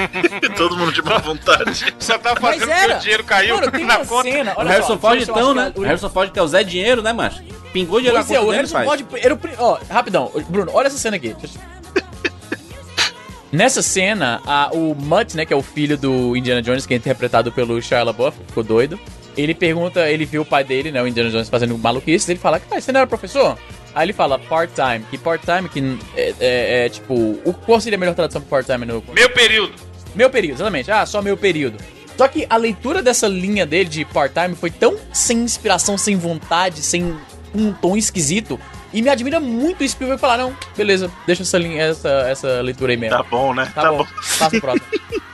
(laughs) Todo mundo de boa vontade. Só tá fazendo que o dinheiro caiu Mano, tem na uma conta. cena. O Olha Harrison só, Ford, então, né? O Harrison Ford que é o Zé Dinheiro, né, macho? Pingou dinheiro Pois é, na o conta dele, Harrison. Ford. Era o, pri- ó, rapidão. Bruno, olha essa cena aqui. (laughs) Nessa cena, a- o Mutt, né, que é o filho do Indiana Jones, que é interpretado pelo Shia LaBeouf, ficou doido. Ele pergunta, ele viu o pai dele, né, o Indiana Jones fazendo maluquice, ele fala, "Pai, você não era professor? Aí ele fala, part-time. Que part-time, que é, é- é, tipo... O, qual seria a melhor tradução pro part-time no... Meu período. Meu período, exatamente. Ah, só meu período. Só que a leitura dessa linha dele de part-time foi tão sem inspiração, sem vontade, sem um tom esquisito. E me admira muito o Spielberg falar, não, beleza, deixa essa, linha, essa, essa leitura aí mesmo. Tá bom, né? Tá, bom, passa o próximo. (laughs)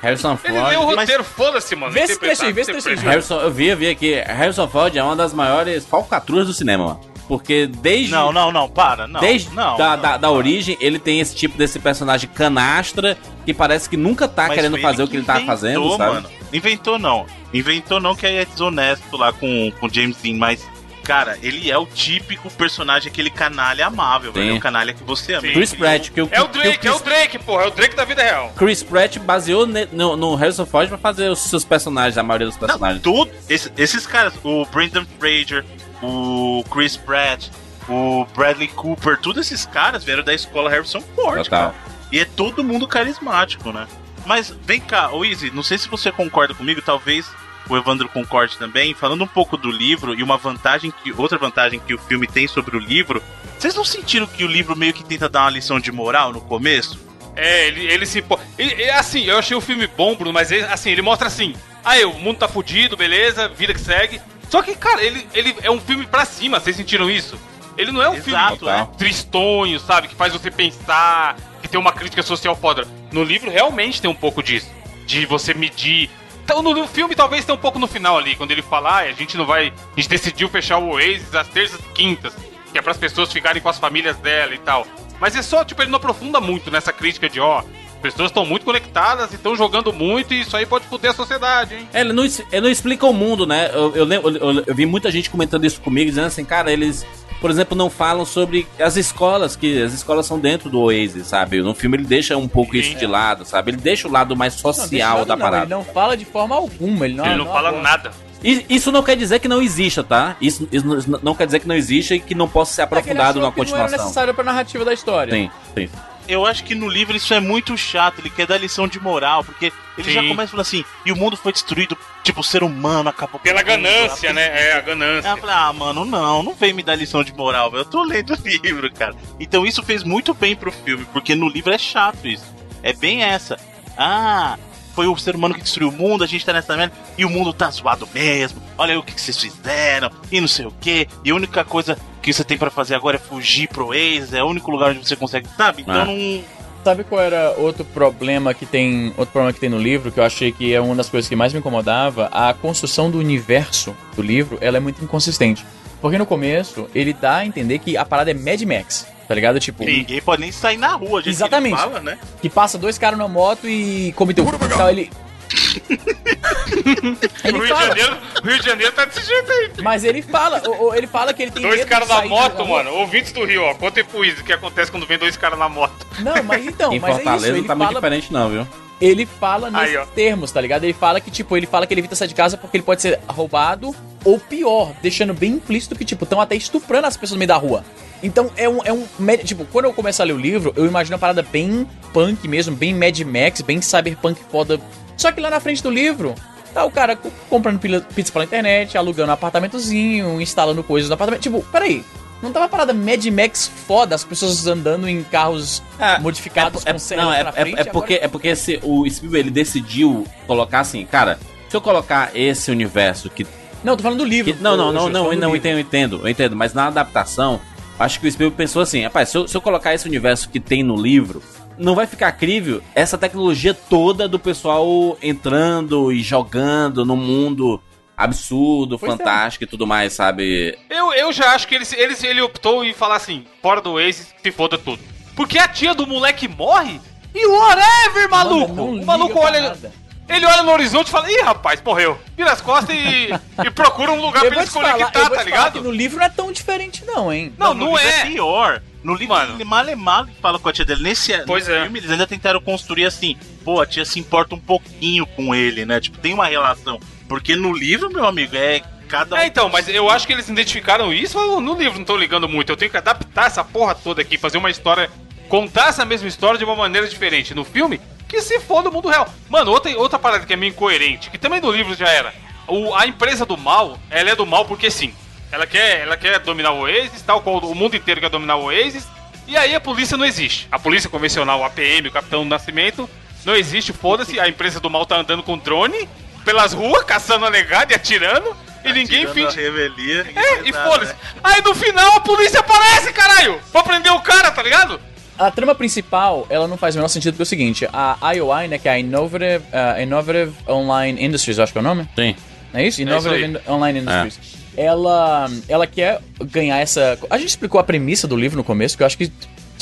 Harrison Ele leu o Ford. roteiro, foda-se, mano. Vê trecho aí, vê aí, interpretar. Harrison, eu vi, eu vi aqui. Harrison Ford é uma das maiores falcatruas do cinema, mano. Porque desde. Não, não, não, para. Não, Desde não, da, não, da, da não. origem, ele tem esse tipo desse personagem canastra que parece que nunca tá Mas querendo fazer o que ele tá fazendo, sabe? Mano. Inventou não. Inventou não que aí é desonesto lá com com James Dean, mas cara, ele é o típico personagem aquele canalha amável, velho. É o canalha que você ama. Chris Pratt, que o, É o que Drake, que é o Drake, porra. É o Drake da vida real. Chris Pratt baseou ne- no, no Harrison Ford pra fazer os seus personagens, a maioria dos Não, personagens. tudo, esse- esses caras, o Brendan Fraser, o Chris Pratt, o Bradley Cooper, todos esses caras vieram da escola Harrison Ford, Total. cara. E é todo mundo carismático, né? Mas vem cá, ô Izzy, não sei se você concorda comigo, talvez o Evandro concorde também, falando um pouco do livro e uma vantagem que outra vantagem que o filme tem sobre o livro. Vocês não sentiram que o livro meio que tenta dar uma lição de moral no começo? É, ele, ele se. pô- e- e, assim, eu achei o filme bom, Bruno, mas ele, assim, ele mostra assim. Aí, o mundo tá fudido, beleza, vida que segue. Só que, cara, ele, ele é um filme pra cima, vocês sentiram isso? Ele não é um Exato, filme é. tristonho, sabe? Que faz você pensar, que tem uma crítica social foda. No livro realmente tem um pouco disso. De você medir. Então, no, filme talvez tenha um pouco no final ali, quando ele fala, ah, a gente não vai. A gente decidiu fechar o Oasis às terças e quintas. que é pras pessoas ficarem com as famílias dela e tal. Mas é só, tipo, ele não aprofunda muito nessa crítica de, ó, as pessoas estão muito conectadas e estão jogando muito e isso aí pode foder a sociedade, hein? É, Ele não, ele não explica o mundo, né? Eu, eu, lembro- eu- eu vi muita gente comentando isso comigo, dizendo assim, cara, eles, por exemplo, não falam sobre as escolas, que as escolas são dentro do Oasis, sabe? No filme ele deixa um pouco isso de lado, sabe? Ele deixa o lado mais Não, social eu da não, parada. Ele não fala de forma alguma. Ele não, ele não, fala aborda. nada. E Isso não quer dizer que não exista, tá? Isso, isso não- não quer dizer que não exista e que não possa ser É que ele aprofundado achou na que Não continuação. necessário pra narrativa da história. Sim, sim. Eu acho que no livro isso é muito chato, ele quer dar lição de moral, porque ele já Sim. começa falando assim, e o mundo foi destruído, tipo, o ser humano acabou Pela mundo, ganância, a- né? É, a ganância. eu falei, ah, mano, não, não vem me dar lição de moral, velho. Eu tô lendo (laughs) o livro, cara. Então isso fez muito bem pro filme, porque no livro é chato isso. É bem essa. Ah, foi o ser humano que destruiu o mundo, a gente tá nessa merda, e o mundo tá zoado mesmo. Olha aí o que, que vocês fizeram, e não sei o que. E a única coisa que você tem pra fazer agora é fugir pro Oasis, é o único lugar onde você consegue, sabe? Então É. não. Sabe qual era outro problema que tem, outro problema que tem no livro que eu achei que é uma das coisas que mais me incomodava? A construção do universo do livro, ela é muito inconsistente. Porque no começo, ele dá a entender que a parada é Mad Max, tá ligado? Tipo, Ninguém pode nem sair na rua, a gente Exatamente. fala, né? que passa dois caras na moto e come teu cu e tal, ele... O ele Rio de, fala, Janeiro, o Rio de Janeiro tá desse jeito aí. filho. mas ele fala, o- o- ele fala que ele tem Dois caras de na moto, da mano. Ouvintes do Rio, ó. Contem pro Izzy o que acontece quando vem dois caras na moto. Não, mas então, em mas é Fortaleza isso, ele tá muito fala diferente não, viu? Ele fala nesses Aí, termos, tá ligado? Ele fala que, tipo, ele fala que ele evita sair de casa porque ele pode ser roubado ou pior, deixando bem implícito que, tipo, estão até estuprando as pessoas no meio da rua. Então é um, é um. Tipo, quando eu começo a ler o livro, eu imagino uma parada bem punk mesmo, bem Mad Max, bem cyberpunk foda. Só que lá na frente do livro, tá o cara co- comprando pizza pela internet, alugando um apartamentozinho, instalando coisas no apartamento. Tipo, peraí. Não tá uma parada Mad Max foda, as pessoas andando em carros Ah, modificados É, com é, não, é, é- frente. é porque, é porque esse, o Spielberg ele decidiu colocar assim, cara, se eu colocar esse universo que Não, tô falando do livro. Que- não, não, não, eu não, não, eu livro. entendo, eu entendo, eu entendo, mas na adaptação, acho que o Spielberg pensou assim, rapaz, se eu, se eu colocar esse universo que tem no livro, não vai ficar crível essa tecnologia toda do pessoal entrando e jogando no mundo absurdo, Pois é. fantástico e tudo mais, sabe? Eu, eu já acho que ele, ele, ele optou em falar assim, fora do Oasis, se foda tudo. Porque a tia do moleque morre e whatever, maluco! Mano, não o maluco olha. nada. Ele olha no horizonte e fala, ih, rapaz, morreu. Vira as costas e, (laughs) e procura um lugar Eu pra ele falar, desconectar, vou tá falar ligado? no livro não é tão diferente não, hein? Não, no não livro é. pior. No livro, Mano. ele mal é mal fala com a tia dele. Nesse Pois no é. filme, eles ainda tentaram construir assim. Pô, a tia se importa um pouquinho com ele, né? Tipo, tem uma relação. Porque no livro, meu amigo, é cada um. É, então, mas eu acho que eles identificaram isso no livro, não tô ligando muito. Eu tenho que adaptar essa porra toda aqui, fazer uma história, contar essa mesma história de uma maneira diferente. No filme, que se for do mundo real. Mano, outra, outra parada que é meio incoerente, que também no livro já era. O, a empresa do mal, ela é do mal porque sim. Ela quer, ela quer dominar o Oasis, tal qual o mundo inteiro quer dominar o Oasis. E aí a polícia não existe. A polícia convencional, a PM, o Capitão do Nascimento, não existe, foda-se. A empresa do mal tá andando com drone pelas ruas, caçando a negada e atirando. E ninguém Tirando a finge. revelia. ninguém É, e foda-se. né? Aí no final a polícia aparece, caralho! Pra prender o cara, tá ligado? A trama principal, ela não faz o menor sentido porque é o seguinte, a IOI, né, que é a Innovative, uh, Innovative Online Industries, acho que é o nome? Sim. Não é isso? Innovative isso In- Online Industries. Ela, ela quer ganhar essa... A gente explicou a premissa do livro no começo, que eu acho que,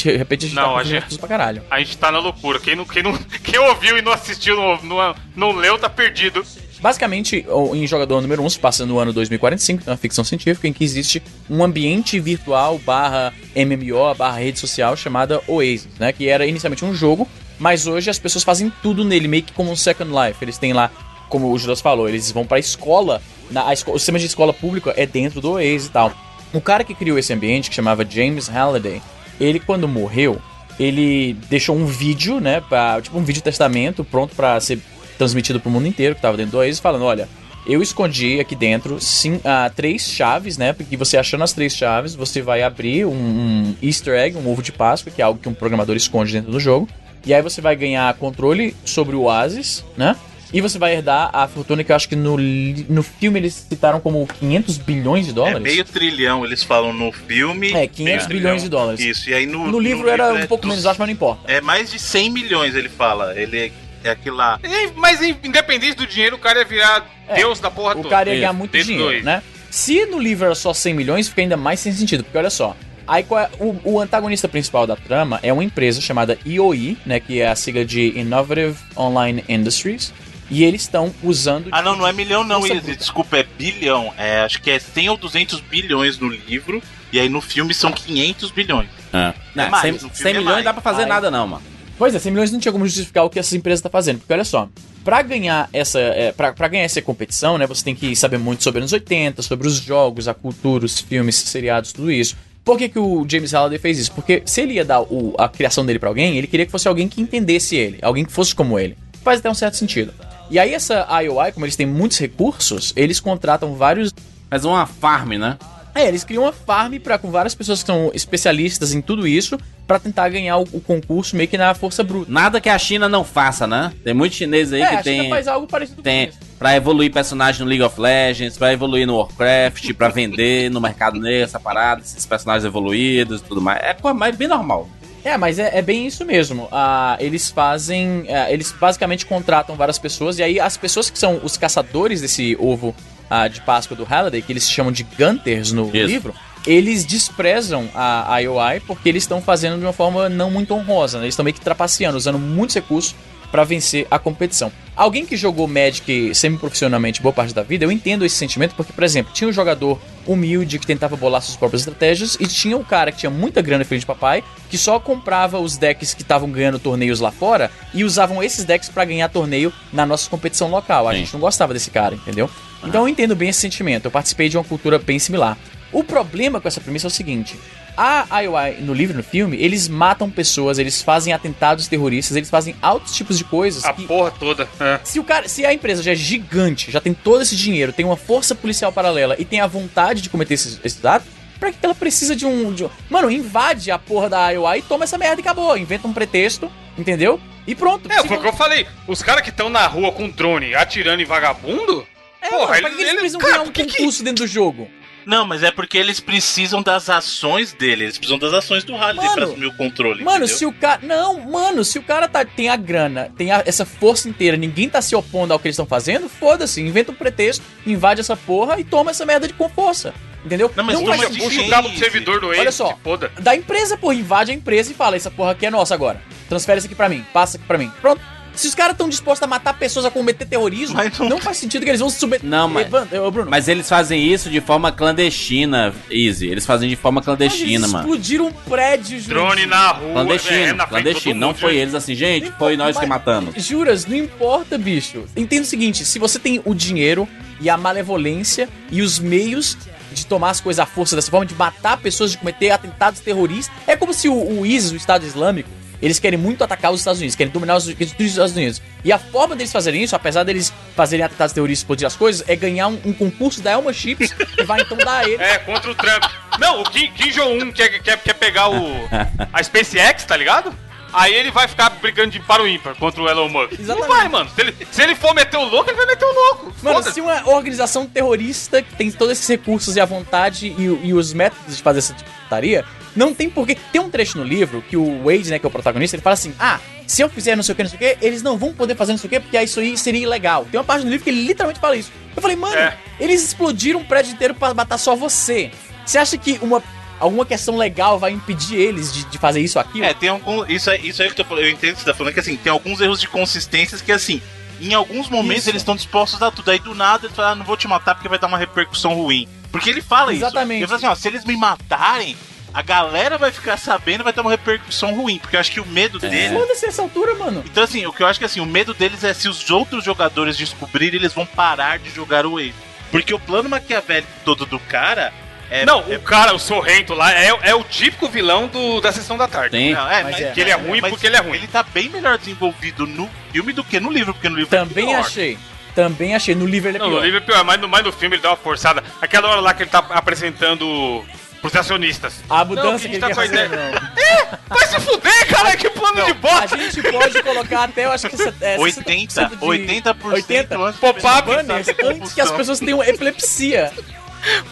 de repente, a gente Não, tá a gente- pra caralho. A gente tá na loucura. Quem, não, quem, não, (laughs) quem ouviu e não assistiu, não, não, não leu, tá perdido. Basicamente, em Jogador número 1 se passa no ano 2045, então é uma ficção científica em que existe um ambiente virtual barra MMO, barra rede social chamada Oasis, né? Que era inicialmente um jogo, mas hoje as pessoas fazem tudo nele, meio que como um Second Life. Eles têm lá, como o Judas falou, eles vão pra escola, na, a esco- o sistema de escola pública é dentro do Oasis e tal. O cara que criou esse ambiente, que chamava James Halliday, ele quando morreu, ele deixou um vídeo, né, pra, tipo um vídeo testamento pronto pra ser transmitido pro mundo inteiro que tava dentro do Oasis, falando, olha, eu escondi aqui dentro sim, ah, três chaves, né, porque você achando as três chaves, você vai abrir um, um easter egg, um ovo de Páscoa, que é algo que um programador esconde dentro do jogo, e aí você vai ganhar controle sobre o Oasis, né, e você vai herdar a fortuna que eu acho que no, no filme eles citaram como 500 bilhões de É dólares. meio trilhão, eles falam no filme. É, 500 meio bilhões de dólares. Isso, e aí no, No livro era um é pouco dos- menos, acho, mas não importa. É mais de 100 milhões, ele fala. Ele é, é aquilo lá. E- Mas in- independente do dinheiro, o cara ia virar É, Deus da porra O toda. cara ia ganhar Isso, muito do dinheiro, né? Se no livro era só 100 milhões, fica ainda mais sem sentido, porque olha só. Aí qual é- o, o antagonista principal da trama é uma empresa chamada IOI, né, que é a sigla de Innovative Online Industries, e eles estão usando Ah, não, não é milhão, não, bruta. Desculpa, é bilhão. É, acho que é 100 ou 200 bilhões no livro. E aí no filme são 500 bilhões. É. Não, mais, 100, no filme 100 é milhões mais. não dá pra fazer Ai. nada, não, mano. Pois é, 100 milhões não tinha como justificar o que essa empresa tá fazendo. Porque olha só, pra ganhar essa. É, pra, pra ganhar essa competição, né, você tem que saber muito sobre anos 80, sobre os jogos, a cultura, os filmes, seriados, tudo isso. Por que, que o James Halliday fez isso? Porque se ele ia dar o- a criação dele pra alguém, ele queria que fosse alguém que entendesse ele, alguém que fosse como ele. Faz até um certo sentido. E aí essa IOI, como eles têm muitos recursos, eles contratam vários Mas uma farm, né? é, eles criam uma farm pra, com várias pessoas que são especialistas em tudo isso pra tentar ganhar o, o concurso meio que na força bruta. Nada que a China não faça, né? Tem muitos chineses aí é, que a China tem. faz algo parecido Tem com isso. pra evoluir personagem no League of Legends, pra evoluir no Warcraft, pra vender no mercado negro, essa parada, esses personagens evoluídos e tudo mais. É, é bem normal. É, mas é, é bem isso mesmo. Ah, eles fazem. ah, eles basicamente contratam várias pessoas, e aí as pessoas que são os caçadores desse ovo ah, de Páscoa do Halliday, que eles chamam de Gunters no Isso. livro, eles desprezam a IOI porque eles estão fazendo de uma forma não muito honrosa, né? Eles estão meio que trapaceando, usando muitos recursos pra vencer a competição. Alguém que jogou Magic semi-profissionalmente boa parte da vida, eu entendo esse sentimento, porque, por exemplo, tinha um jogador humilde que tentava bolar suas próprias estratégias, e tinha o cara que tinha muita grana filho de papai, que só comprava os decks que estavam ganhando torneios lá fora e usavam esses decks pra ganhar torneio na nossa competição local. A Sim. gente não gostava desse cara, entendeu? Então eu entendo bem esse sentimento. Eu participei de uma cultura bem similar. O problema com essa premissa é o seguinte: a IOI no livro no filme, eles matam pessoas, eles fazem atentados terroristas, eles fazem altos tipos de coisas A que porra toda. É. se o cara, se a empresa já é gigante, já tem todo esse dinheiro, tem uma força policial paralela e tem a vontade de cometer esses, esses atos, pra que ela precisa de um, de um- Mano, invade a porra da IOI e toma essa merda e acabou. Inventa um pretexto, entendeu? E pronto. É, foi o que eu falei. Os caras que estão na rua com drone atirando em vagabundo. É, Porra, mano, pra eles- que eles eles- precisam cara, ganhar um por que que- concurso dentro do jogo? Não, mas é porque eles precisam das ações dele. Eles precisam das ações do Halliday Mano, pra assumir o controle. Mano, entendeu? se o cara. Não, mano, se o cara tá, tem a grana, tem a- essa força inteira, ninguém tá se opondo ao que eles estão fazendo, foda-se, inventa um pretexto, invade essa porra e toma essa merda de com força. Entendeu? Não, mas não toma faz. Puxa o cabo do servidor do Olha só. da empresa, porra, invade a empresa e fala: essa porra aqui é nossa agora. Transfere isso aqui pra mim, passa aqui pra mim. Pronto. Se os caras estão dispostos a matar pessoas, a cometer terrorismo, Mas não... não- faz sentido que eles vão se submeter. Não, mas- Bruno. Mas eles fazem isso de forma clandestina, Easy. Eles fazem de forma mas clandestina, eles mano. explodiram um prédio, Júlio. Drone na rua. Clandestino, é, na frente de clandestino. Não foi gente. eles assim, gente, Não foi importa, nós que mas- matamos. Juras, não importa, bicho. Entenda o seguinte: se você tem o dinheiro e a malevolência e os meios de tomar as coisas à força dessa forma, de matar pessoas, de cometer atentados terroristas, é como se o, o ISIS, o Estado Islâmico, eles querem muito atacar os Estados Unidos, querem dominar os, os Estados Unidos. E a forma deles fazerem isso, apesar deles fazerem atentados terroristas e explodir as coisas, é ganhar um, um concurso da Elma Chips que vai então dar a eles. É, contra o Trump. Não, o Kim, Kim Jong-un quer, quer, quer pegar o, (laughs) a SpaceX, tá ligado? Aí ele vai ficar brigando de para o ímpar contra o Elon Musk. Exatamente. Não vai, mano. Se ele, se ele for meter o louco, ele vai meter o louco. Mano, se uma organização terrorista que tem todos esses recursos e a vontade e, e os métodos de fazer essa tipo de putaria, não tem porquê. Tem um trecho no livro que o Wade, né, que é o protagonista, ele fala assim: ah, se eu fizer não sei o que, não sei o que, eles não vão poder fazer não sei o que, porque isso aí seria ilegal. Tem uma parte no livro que ele literalmente fala isso. Eu falei, mano, É. eles explodiram um prédio inteiro pra matar só você. Você acha que uma. Alguma questão legal vai impedir eles de, de fazer isso ou aquilo? É, tem algum. Isso, é, isso aí que eu tô falando. Eu entendo que você tá falando, que assim, tem alguns erros de consistências que assim. Em alguns momentos Isso. eles estão dispostos a tudo. Aí do nada eles falam, ah, não vou te matar porque vai dar uma repercussão ruim. Porque ele fala Exatamente. isso. Ele fala assim, ó, se eles me matarem, a galera vai ficar sabendo e vai ter uma repercussão ruim. Porque eu acho que o medo dele. Foda-se essa altura, mano. Então, assim, o que eu acho que assim, o medo deles é se os outros jogadores descobrirem, eles vão parar de jogar o Wave. Porque o plano maquiavélico todo do cara é. Não, é, o cara, o Sorrento lá, é, é o típico vilão do, da sessão da tarde. Tem. não, é, Mas mas, é. Que ele é ruim mas porque ele é ruim. Ele tá bem melhor desenvolvido no filme do que no livro, porque no livro é Também achei. Também achei. No livro ele é Não, pior. no livro é pior, mas no, mas no filme ele dá uma forçada. Aquela hora lá que ele tá apresentando pros acionistas. A mudança Não, que que a tá com não. Vai se fuder, cara, que plano de A bosta! gente pode colocar até, eu acho que é, 80, 60% de- 80% 80 antes de Pop-up, pensar banners em antes que as pessoas tenham epilepsia.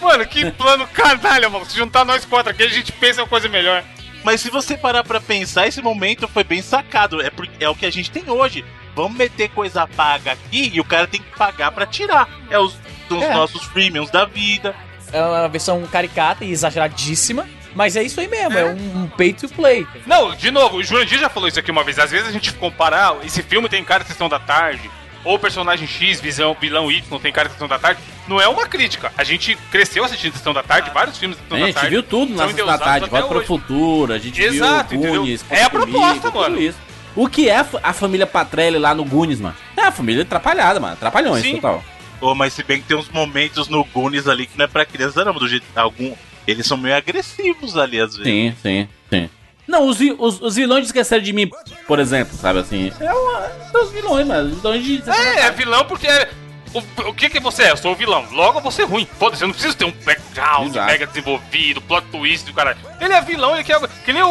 Mano, que plano canalha, mano. Se juntar nós quatro aqui, a gente pensa em uma coisa melhor. Mas se você parar pra pensar, esse momento foi bem sacado. É, porque é o que a gente tem hoje. Vamos meter coisa paga aqui e o cara tem que pagar pra tirar. É os, os É. nossos premiums da vida. É uma versão caricata e exageradíssima. Mas é isso aí mesmo, é, um, um pay to play. Não, de novo, o Jurandir já falou isso aqui uma vez. Às vezes a gente compara, ah, esse filme tem cara de sessão da tarde, ou o personagem X, visão, vilão Y, tem cara de sessão da tarde. Não é uma crítica. A gente cresceu assistindo sessão da tarde, vários filmes de sessão A da gente tarde. viu tudo na são Sessão da tarde, Volta pro. Futuro, a gente Exato, viu? Goonies, É a proposta, Comigo, mano. tudo isso. O que é a fa- a família Patrelli lá no Goonies, mano? É a família atrapalhada, mano. Atrapalhões, Sim. total. Pô, mas se bem que tem uns momentos no Goonies ali que não é pra criança, não, do jeito algum. Eles são meio agressivos ali, às vezes. Sim, sim, sim. Não, os, os, os vilões de esqueceram de mim, por exemplo, sabe assim? É uma, são os vilões, mano. Os vilões de. É, é vilão porque é. O, o que que você é? Eu sou o vilão. Logo eu vou ser ruim. Foda-se, eu não preciso ter um background Exato. mega desenvolvido, plot twist do cara. Ele é vilão, ele quer. Que nem o,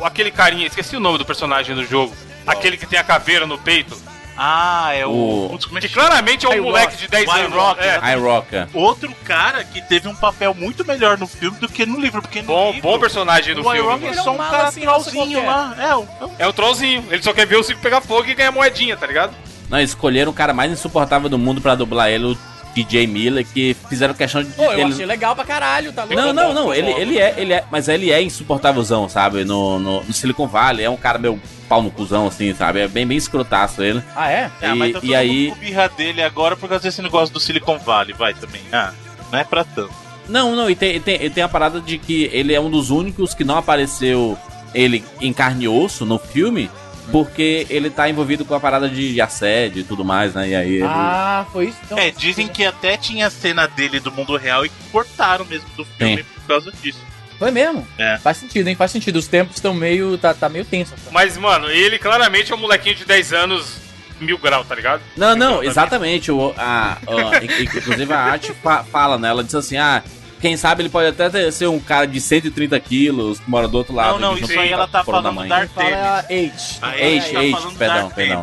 o- aquele carinha, esqueci o nome do personagem do jogo. Aquele que tem a caveira no peito. Ah, é o. O- Putz, como é Que que claramente é um I moleque Rock. de 10 O I anos. Rock, é. I Rocker. Outro cara que teve um papel muito melhor no filme do que no livro. Porque no Bom, livro, bom personagem do o filme. Irock mano. é só um é cara assim, trollzinho lá. É, um- é um É o trollzinho. Ele só quer ver o circo pegar fogo e ganhar moedinha, tá ligado? Não, escolheram o cara mais insuportável do mundo pra dublar ele, o DJ Miller, que fizeram questão de. Pô, eu achei legal pra caralho, tá louco? Não, não, não, ele, ele é, ele é, mas ele é insuportávelzão, sabe? No, no, no Silicon Valley, é um cara meio pau no cuzão, assim, sabe? É bem, bem escrotaço ele. Ah, é? É, mas tá e, e aí. birra dele agora por causa desse negócio do Silicon Valley, vai também. Ah, não é pra tanto. Não, não, e tem, e tem, e tem a parada de que ele é um dos únicos que não apareceu ele em carne e osso no filme, porque ele tá envolvido com a parada de assédio e tudo mais, né? E aí ele. Ah, foi isso? Então, É, dizem que até tinha cena dele do mundo real e cortaram mesmo do filme Sim. por causa disso. Foi mesmo? É. Faz sentido, hein? Faz sentido. Os tempos estão meio. Tá, tá meio tenso. Mas, mano, ele claramente é um molequinho de 10 anos, mil grau, tá ligado? Não, não, grau exatamente. O, a, a- in- inclusive a arte fa- fala, né? Ela diz assim: ah, quem sabe ele pode até ter- ser um cara de 130 quilos que mora do outro lado. não, não, isso não aí ela tá fora falando mãe. da é Artemis. H. A H, Amy tá perdão, perdão.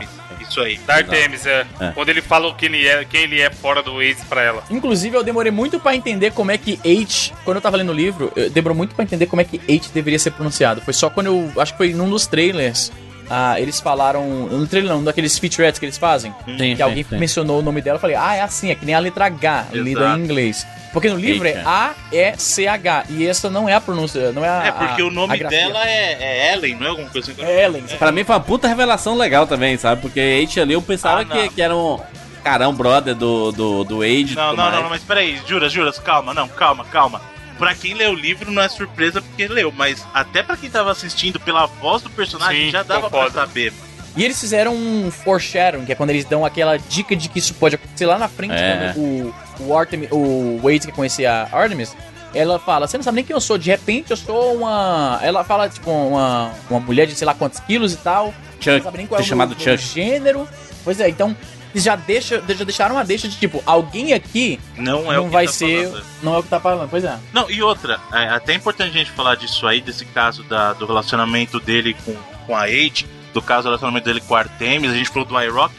Isso aí. Da Artemis, é. É. Quando ele fala quem ele é, quem ele é fora do Waze pra ela. Inclusive, eu demorei muito pra entender como é que H. Quando eu tava lendo o livro, eu demorou muito pra entender como é que H deveria ser pronunciado. Foi só quando eu. Acho que foi num dos trailers. Ah, eles falaram. No trailer não, um daqueles featurettes que eles fazem. Sim, que alguém sim, sim. mencionou o nome dela. Eu falei, ah, é assim, é que nem a letra H, lida Exato. em inglês. Porque no livro é A-E-C-H. E essa não é a pronúncia, não é a. É porque a- o nome dela é, é Ellen, não é alguma coisa assim? É Ellen. Pra mim foi uma puta revelação legal também, sabe? Porque H ali eu pensava Ah, que, que era um carão brother do, do, do Age. Não, tudo não, mais. não, não, mas peraí, juras, juras, calma, não, calma, calma. Pra quem lê o livro não é surpresa porque leu, mas até pra quem tava assistindo pela voz do personagem Sim, já dava concordo. pra saber. E eles fizeram um foreshadowing, que é quando eles dão aquela dica de que isso pode acontecer lá na frente, É. quando o, o, Artemis, o Wade que conhecia a Artemis, ela fala, você não sabe nem quem eu sou, de repente eu sou uma... Ela fala, tipo, uma, uma mulher de sei lá quantos quilos e tal, Chuck, não sabe nem qual é o chamado meu Chuck. gênero. Pois é, então eles já, deixa, já deixaram uma deixa de, tipo, alguém aqui Não é não, vai tá ser... falando. Não é o que tá falando, pois é. Não, e outra, é até importante a gente falar disso aí, desse caso da, do relacionamento dele com, com a Age, do caso do relacionamento dele com a Artemis, a gente falou do iRock.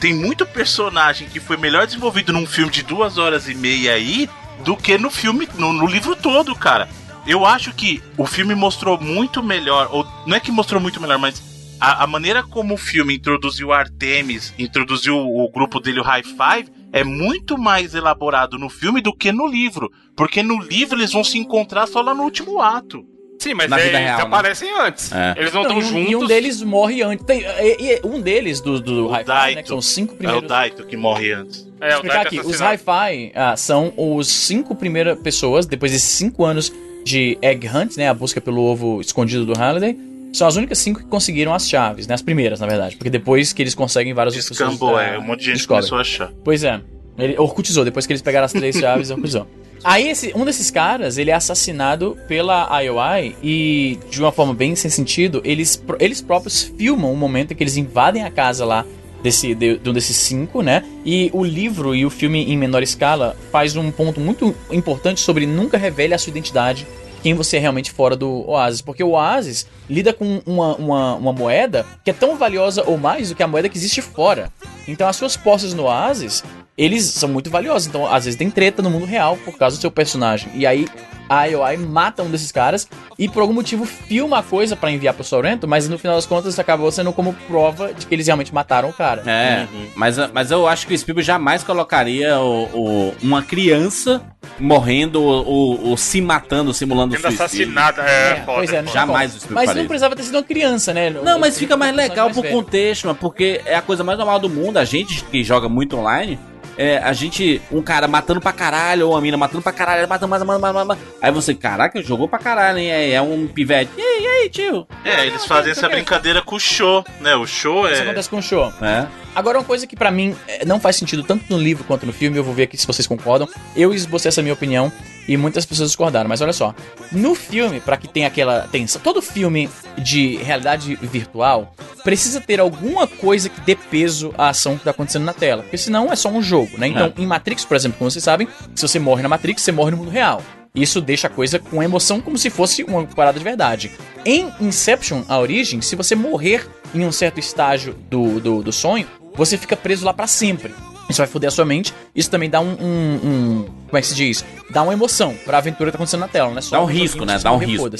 Tem muito personagem que foi melhor desenvolvido num filme de duas horas e meia aí do que no filme, no, no livro todo, cara. Eu acho que o filme mostrou muito melhor, ou não é que mostrou muito melhor, mas a, a maneira como o filme introduziu Artemis, introduziu o grupo dele, o High Five, é muito mais elaborado no filme do que no livro. Porque no livro eles vão se encontrar só lá no último ato. Sim, mas Na é, vida eles real, né? aparecem antes. É. Eles não estão juntos. e um deles morre antes. Tem, e- e um deles, do, do O High Five, né, que são os cinco É o primeiros... Daito que morre antes. É, o explicar Dark aqui, os. Hi-Fi ah, são os cinco primeiras pessoas, depois desses cinco anos de Egg Hunt, né, a busca pelo ovo escondido do Halliday, são as únicas cinco que conseguiram as chaves, né, as primeiras, na verdade, porque depois que eles conseguem várias outras pessoas... Descambou, ah, é. Um monte de gente descobrem. começou a achar. Pois é, ele orcutizou, depois que eles pegaram as três chaves, (laughs) orcutizou. Aí esse, um desses caras, ele é assassinado pela IOI e, de uma forma bem sem sentido, eles, eles próprios filmam o momento em que eles invadem a casa lá desse, de, de um desses cinco, né? E o livro e o filme em menor escala faz um ponto muito importante sobre nunca revele a sua identidade, quem você é realmente fora do Oasis. Porque o Oasis lida com uma, uma, uma moeda que é tão valiosa ou mais do que a moeda que existe fora. Então as suas posses no Oasis eles são muito valiosos. Então, às vezes tem treta no mundo real por causa do seu personagem. E aí a IOI mata um desses caras e por algum motivo filma a coisa pra enviar pro Sorrento, mas no final das contas acabou sendo como prova de que eles realmente mataram o cara. É, mas, mas eu acho que o Spielberg jamais colocaria o, o- uma criança morrendo ou, ou- ou se matando, simulando Sendo suicídio. assassinada. É, É, foda. pois é. Jamais o Mas Spielberg faria não precisava ter sido uma criança, né? Não, mas fica mais legal pro velho. contexto, mano, porque é a coisa mais normal do mundo. A gente que joga muito online, é a gente, um cara matando pra caralho, ou uma mina matando pra caralho, matando, matando, matando, matando. Aí você, caraca, jogou pra caralho, hein? É, é um pivete. E aí, e aí, tio? É, eles fazem essa brincadeira com o show, né? O show Isso é. acontece com o show. É. Agora, uma coisa que pra mim eh, não faz sentido tanto no livro quanto no filme, eu vou ver aqui se vocês concordam. Eu esbocei essa minha opinião e muitas pessoas discordaram, mas olha só. No filme, pra que tenha aquela tensão, todo filme de realidade virtual precisa ter alguma coisa que dê peso à ação que tá acontecendo na tela, porque senão é só um jogo, né? Então, em Matrix, por exemplo, como vocês sabem, se você morre na Matrix, você morre no mundo real. Isso deixa a coisa com emoção como se fosse uma parada de verdade. Em Inception, a origem, se você morrer em um certo estágio do, do, do sonho, você fica preso lá pra sempre. Isso vai foder a sua mente. Isso também dá um, um- um- Como é que se diz? Dá uma emoção pra aventura que tá acontecendo na tela, não é só Dá um risco, né? Dá um risco.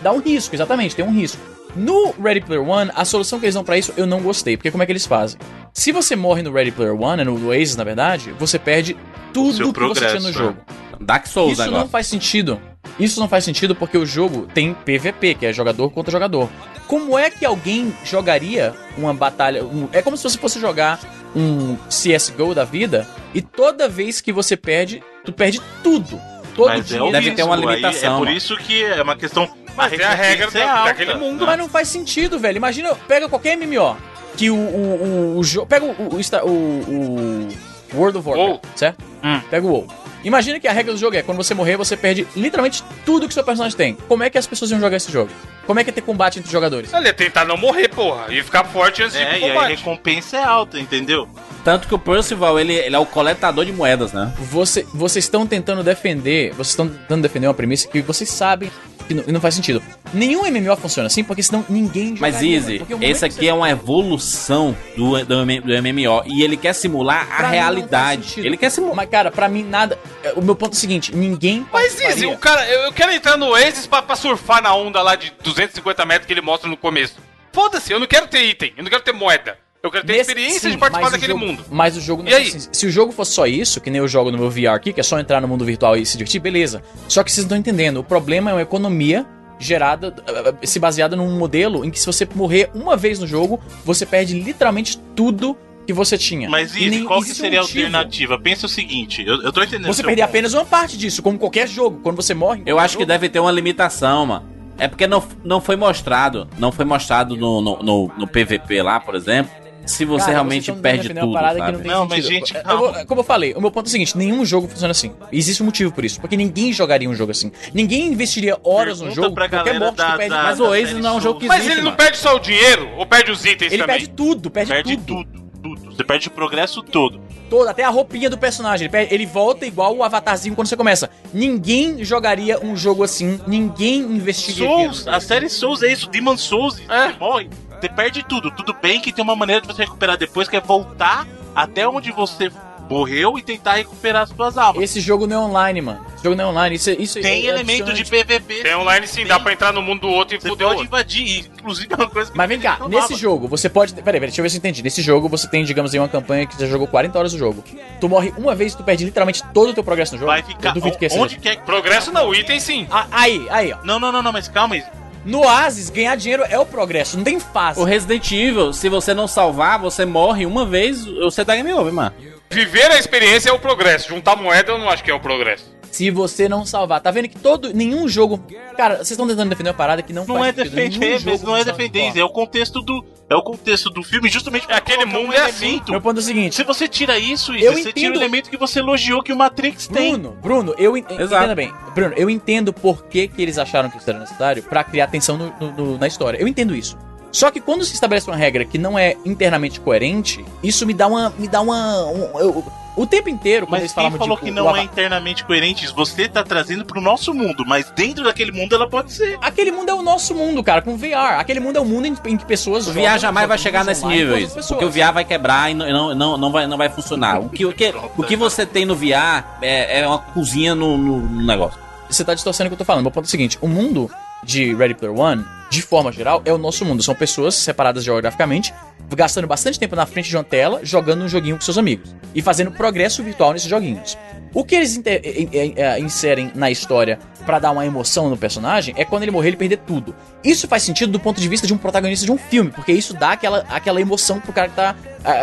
Dá um risco, exatamente, tem um risco. No Ready Player One, a solução que eles dão pra isso eu não gostei, porque como é que eles fazem? Se você morre no Ready Player One, no Oasis na verdade, você perde tudo que você tinha no jogo. Dark Souls Isso não agora. faz sentido. Isso não faz sentido porque o jogo tem PVP, que é jogador contra jogador. Como é que alguém jogaria uma batalha? um- é como se você fosse jogar um CSGO da vida e toda vez que você perde, tu perde tudo. Todo Mas é o Deve ter uma risco, aí limitação, É por isso que é uma questão. Mas é a regra é da- daquele mundo. Mas não faz sentido, velho. Imagina, pega qualquer MMO que o, o, o, o jogo. Pega o, o, o, o World of Warcraft, WoW. certo? Hum. Pega o WoW. Imagina que a regra do jogo é quando você morrer, você perde literalmente tudo que seu personagem tem. Como é que as pessoas iam jogar esse jogo? Como é que ia ter combate entre os jogadores? Ele é tentar não morrer, porra. E ficar forte antes de ir É, pro e aí a combate. recompensa é alta, entendeu? Tanto que o Percival, ele, ele é o coletador de moedas, né? Você, vocês estão tentando defender, vocês estão tentando defender uma premissa que vocês sabem que não, não faz sentido. Nenhum MMO funciona assim, porque senão ninguém Mas Easy, momento esse que aqui você- é uma evolução do, do, do MMO. E ele quer simular a Pra faz realidade. Ele quer simular. Mas, cara, pra mim nada. é, O meu ponto é o seguinte: ninguém. Mas participaria. o cara, eu, eu quero entrar no Oasis pra, pra surfar na onda lá de 250 metros que ele mostra no começo. Foda-se, eu não quero ter item, eu não quero ter moeda. Eu quero ter Nesse- experiência sim, de participar daquele jogo- mundo. Mas o jogo não E é aí? assim. Se o jogo fosse só isso, que nem eu jogo no meu VR aqui, que é só entrar no mundo virtual e se divertir, beleza. Só que vocês não estão entendendo. O problema é uma economia gerada, eh, se baseada num modelo em que se você morrer uma vez no jogo, você perde literalmente tudo que você tinha. Mas E nem qual que um seria a alternativa? Pensa o seguinte, eu, eu tô entendendo. Você perder apenas uma parte disso, como qualquer jogo. Quando você morre. Eu acho que jogo, deve ter uma limitação, mano. É porque não, não foi mostrado. Não foi mostrado no, no, no, no PVP lá, por exemplo. Se você Cara, realmente perde tudo, uma parada que sabe? não tem Não, mas, gente, Eu vou- como eu falei, o meu ponto é o seguinte: nenhum jogo funciona assim. Existe um motivo por isso. Porque ninguém jogaria um jogo assim. Ninguém investiria horas no Pergunta jogo. pra Qualquer morte da- perde. da- Mas o Oasis não é um jogo que Souls. Mas existe, ele não mano. perde só o dinheiro ou perde os itens Ele também? perde tudo, perde, Perde tudo. tudo, tudo. Você perde o progresso todo. Todo, até a roupinha do personagem. Ele, perde- ele volta igual o avatarzinho quando você começa. Ninguém jogaria um jogo assim. Ninguém investigaria. Souls, a série Souls é isso, Demon Souls. É. Morre, você perde tudo. Tudo bem que tem uma maneira de você recuperar depois, que é voltar até onde você morreu e tentar recuperar as suas almas. Esse jogo não é online, mano. Esse jogo não é online. Isso, isso Tem é elemento de. PVP. Tem online sim, dá pra entrar no mundo do outro e Você pode outro. invadir, inclusive é uma coisa que Mas vem cá, nesse jogo, você pode. Peraí, peraí, deixa eu ver se eu entendi. Nesse jogo, você tem, digamos aí, uma campanha que você jogou 40 horas do jogo. Tu morre uma vez e tu perde literalmente todo o teu progresso no jogo. vai ficar Eu duvido que onde seja. quer que Progresso não, item sim. Ah, aí, aí, ó. Não, não, não, não, mas calma aí. No Oasis, ganhar dinheiro é o progresso, não tem fase. O Resident Evil, se você não salvar, você morre uma vez, você tá game over, mano. Viver a experiência é o progresso. Juntar moeda eu não acho que é o progresso. Se você não salvar. Tá vendo que todo. Nenhum jogo. Cara, vocês estão tentando defender uma parada que não, Não faz é defender, não é defender, isso é o contexto do é o contexto do filme, justamente pra Aquele mundo um é assim. Meu ponto é o seguinte. Se você tira isso, Eu Isa, você tira o entendo- elemento que você elogiou que o Matrix tem. Bruno, Bruno, eu ent... Exato. entenda bem. Bruno, eu entendo por que, que eles acharam que isso era necessário pra criar tensão no- no- no- na história. Eu entendo isso. Só que quando se estabelece uma regra que não é internamente coerente, isso me dá uma. Me dá uma. um- eu- O tempo inteiro, quando Mas eles quem falavam falou de, que não é internamente coerente? Você tá trazendo pro nosso mundo, mas dentro daquele mundo ela pode ser. Aquele mundo é o nosso mundo, cara, com VR. Aquele mundo é o mundo em, que pessoas. O VR jamais vai chegar nesse nível, isso. Porque o VR vai quebrar e não, não, não, não, vai, não vai funcionar. O que, o, que, o que você tem no VR é, é uma cozinha no, no- no negócio. Você tá distorcendo o que eu tô falando. Meu ponto é o seguinte: o mundo de Ready Player One, de forma geral, é o nosso mundo. São pessoas separadas geograficamente, gastando bastante tempo na frente de uma tela, jogando um joguinho com seus amigos. E fazendo progresso virtual nesses joguinhos. O que eles eh, eh, eh, inserem na história pra dar uma emoção no personagem é quando ele morrer ele perder tudo. Isso faz sentido do ponto de vista de um protagonista de um filme, porque isso dá aquela, aquela emoção pro cara que tá.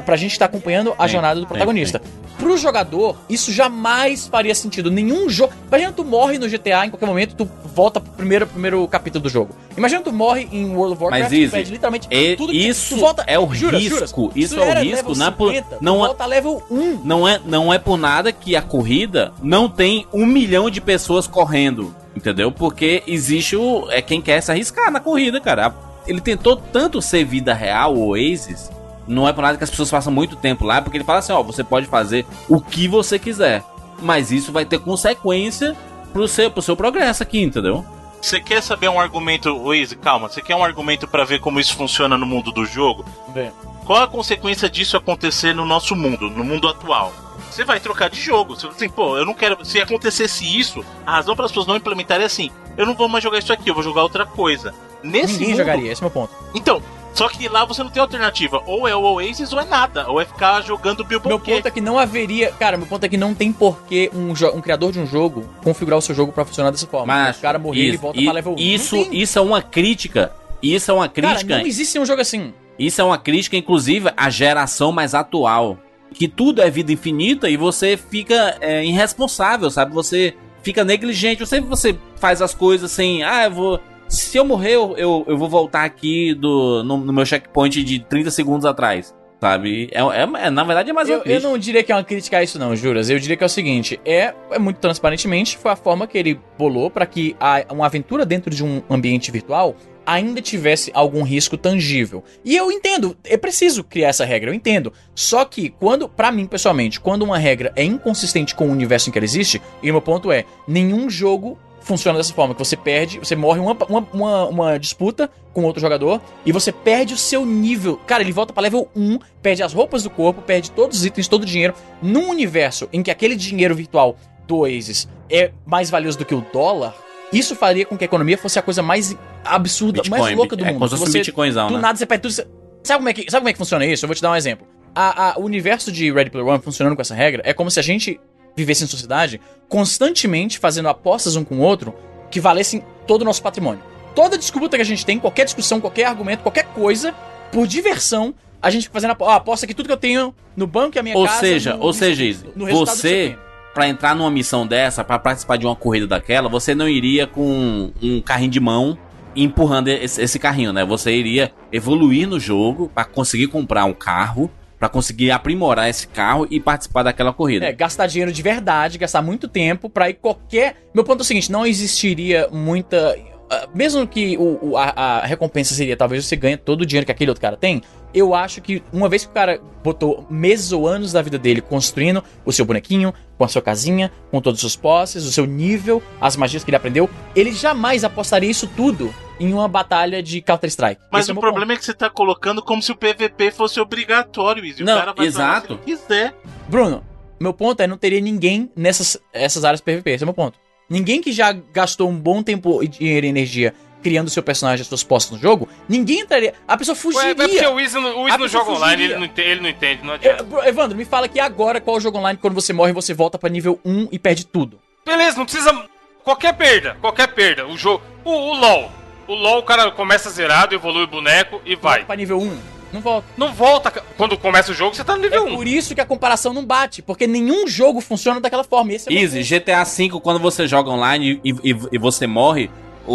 pra gente que tá acompanhando a Sim, jornada do sim, protagonista. Pro jogador, isso jamais faria sentido. Nenhum jogo. Imagina tu morre no GTA em qualquer momento, tu volta pro primeiro, primeiro capítulo do jogo. Imagina tu morre em World of Warcraft, Mas, perde literalmente E- tudo que isso volta, é o jura, risco. jura, isso é o risco. é por, 50, tu não, é, volta level 1. não, é, não é por nada que a corrida não tem um milhão de pessoas correndo. Entendeu? Porque existe o. É quem quer se arriscar na corrida, cara. Ele tentou tanto ser vida real, o Oasis. Não é por nada que as pessoas passam muito tempo lá, porque ele fala assim: ó, você pode fazer o que você quiser. Mas isso vai ter consequência pro seu, pro seu progresso aqui, entendeu? Você quer saber um argumento, Waze, calma, você quer um argumento pra ver como isso funciona no mundo do jogo? Vê. Qual a consequência disso acontecer no nosso mundo, no mundo atual? Você vai trocar de jogo. Você assim, pô, eu não quero. Se acontecesse isso, a razão para as pessoas não implementarem é assim: eu não vou mais jogar isso aqui, eu vou jogar outra coisa. Nesse Ninguém mundo, jogaria, esse é o meu ponto. Então, só que lá você não tem alternativa. Ou é o Oasis ou é nada. Ou é ficar jogando Bilbo Meu ponto é que não haveria. Cara, meu ponto é que não tem porquê um, um criador de um jogo configurar o seu jogo pra funcionar dessa forma. Mas o cara morrer, isso, volta i- pra level 1. Isso, isso é uma crítica. Isso é uma crítica. Cara, não existe um jogo assim. Isso é uma crítica, inclusive, à geração mais atual. Que tudo é vida infinita e você fica é, irresponsável, sabe? Você fica negligente. Você, você faz as coisas sem. Ah, eu vou. Se eu morrer, eu, eu, eu vou voltar aqui do, no, no meu checkpoint de 30 segundos atrás. Sabe? É, é- é- na verdade é mais Eu, eu não diria que é uma crítica a isso, não, Juras. Eu diria que é o seguinte: é, é muito transparentemente, foi a forma que ele bolou pra que a, uma aventura dentro de um ambiente virtual ainda tivesse algum risco tangível. E eu entendo, é preciso criar essa regra, eu entendo. Só que quando, pra mim pessoalmente, quando uma regra é inconsistente com o universo em que ela existe, e o meu ponto é, nenhum jogo funciona dessa forma, que você perde, você morre uma, uma, uma, uma disputa com outro jogador e você perde o seu nível. Cara, ele volta pra level 1, perde as roupas do corpo, perde todos os itens, todo o dinheiro. Num universo em que aquele dinheiro virtual do Oasis é mais valioso do que o dólar, isso faria com que a economia fosse a coisa mais absurda, mais louca do é, mundo. como se fosse Você- Bitcoinzão, do né? nada você perde tudo. você- Sabe como, é que, sabe como é que funciona isso? Eu vou te dar um exemplo. A, a- o universo de Ready Player One funcionando com essa regra é como se a gente vivesse em sociedade constantemente fazendo apostas um com o outro que valessem todo o nosso patrimônio. Toda disputa que a gente tem, qualquer discussão, qualquer argumento, qualquer coisa, por diversão, a gente fazendo ah, aposta que tudo que eu tenho no banco e a minha Ou casa. seja, no- ou seja, Izzy, você, pra entrar numa missão dessa, pra participar de uma corrida daquela, você não iria com um carrinho de mão empurrando esse, esse carrinho, né? Você iria evoluir no jogo pra conseguir comprar um carro, pra conseguir aprimorar esse carro e participar daquela corrida. É, gastar dinheiro de verdade, gastar muito tempo pra ir qualquer. Meu ponto é o seguinte: não existiria muita. Ah, mesmo que o, o- a, a recompensa seria talvez você ganhe todo o dinheiro que aquele outro cara tem, eu acho que uma vez que o cara botou meses ou anos da vida dele construindo o seu bonequinho, com a sua casinha, com todos os posses, o seu nível, as magias que ele aprendeu, ele jamais apostaria isso tudo em uma batalha de Counter-Strike. Mas Esse é o meu problema é que você tá colocando como se o PVP fosse obrigatório, Izzy. Não, o cara vai exato. se quiser. ponto. Bruno, meu ponto é não teria ninguém nessas essas áreas PVP. Esse é o meu ponto. Ninguém que já gastou um bom tempo, e dinheiro e energia criando seu personagem, as suas postas no jogo, ninguém entraria. A pessoa Ué, fugiria. é porque o Wiz, não- o Wiz não joga online, fugiria. ele não, entende, ele não entende, não É, adianta. Evandro, me fala que agora qual é o jogo online quando você morre você volta pra nível 1 e perde tudo. Beleza, não precisa. Qualquer perda, qualquer perda. O jogo. O, o LOL. O LOL, o cara começa zerado, evolui o boneco e vai. Volta pra nível 1. Não volta. Não volta. Quando começa o jogo, você tá no É nível 1. por isso que a comparação não bate, porque nenhum jogo funciona daquela forma. Esse é Easy, GTA V, quando você joga online e, e- e você morre,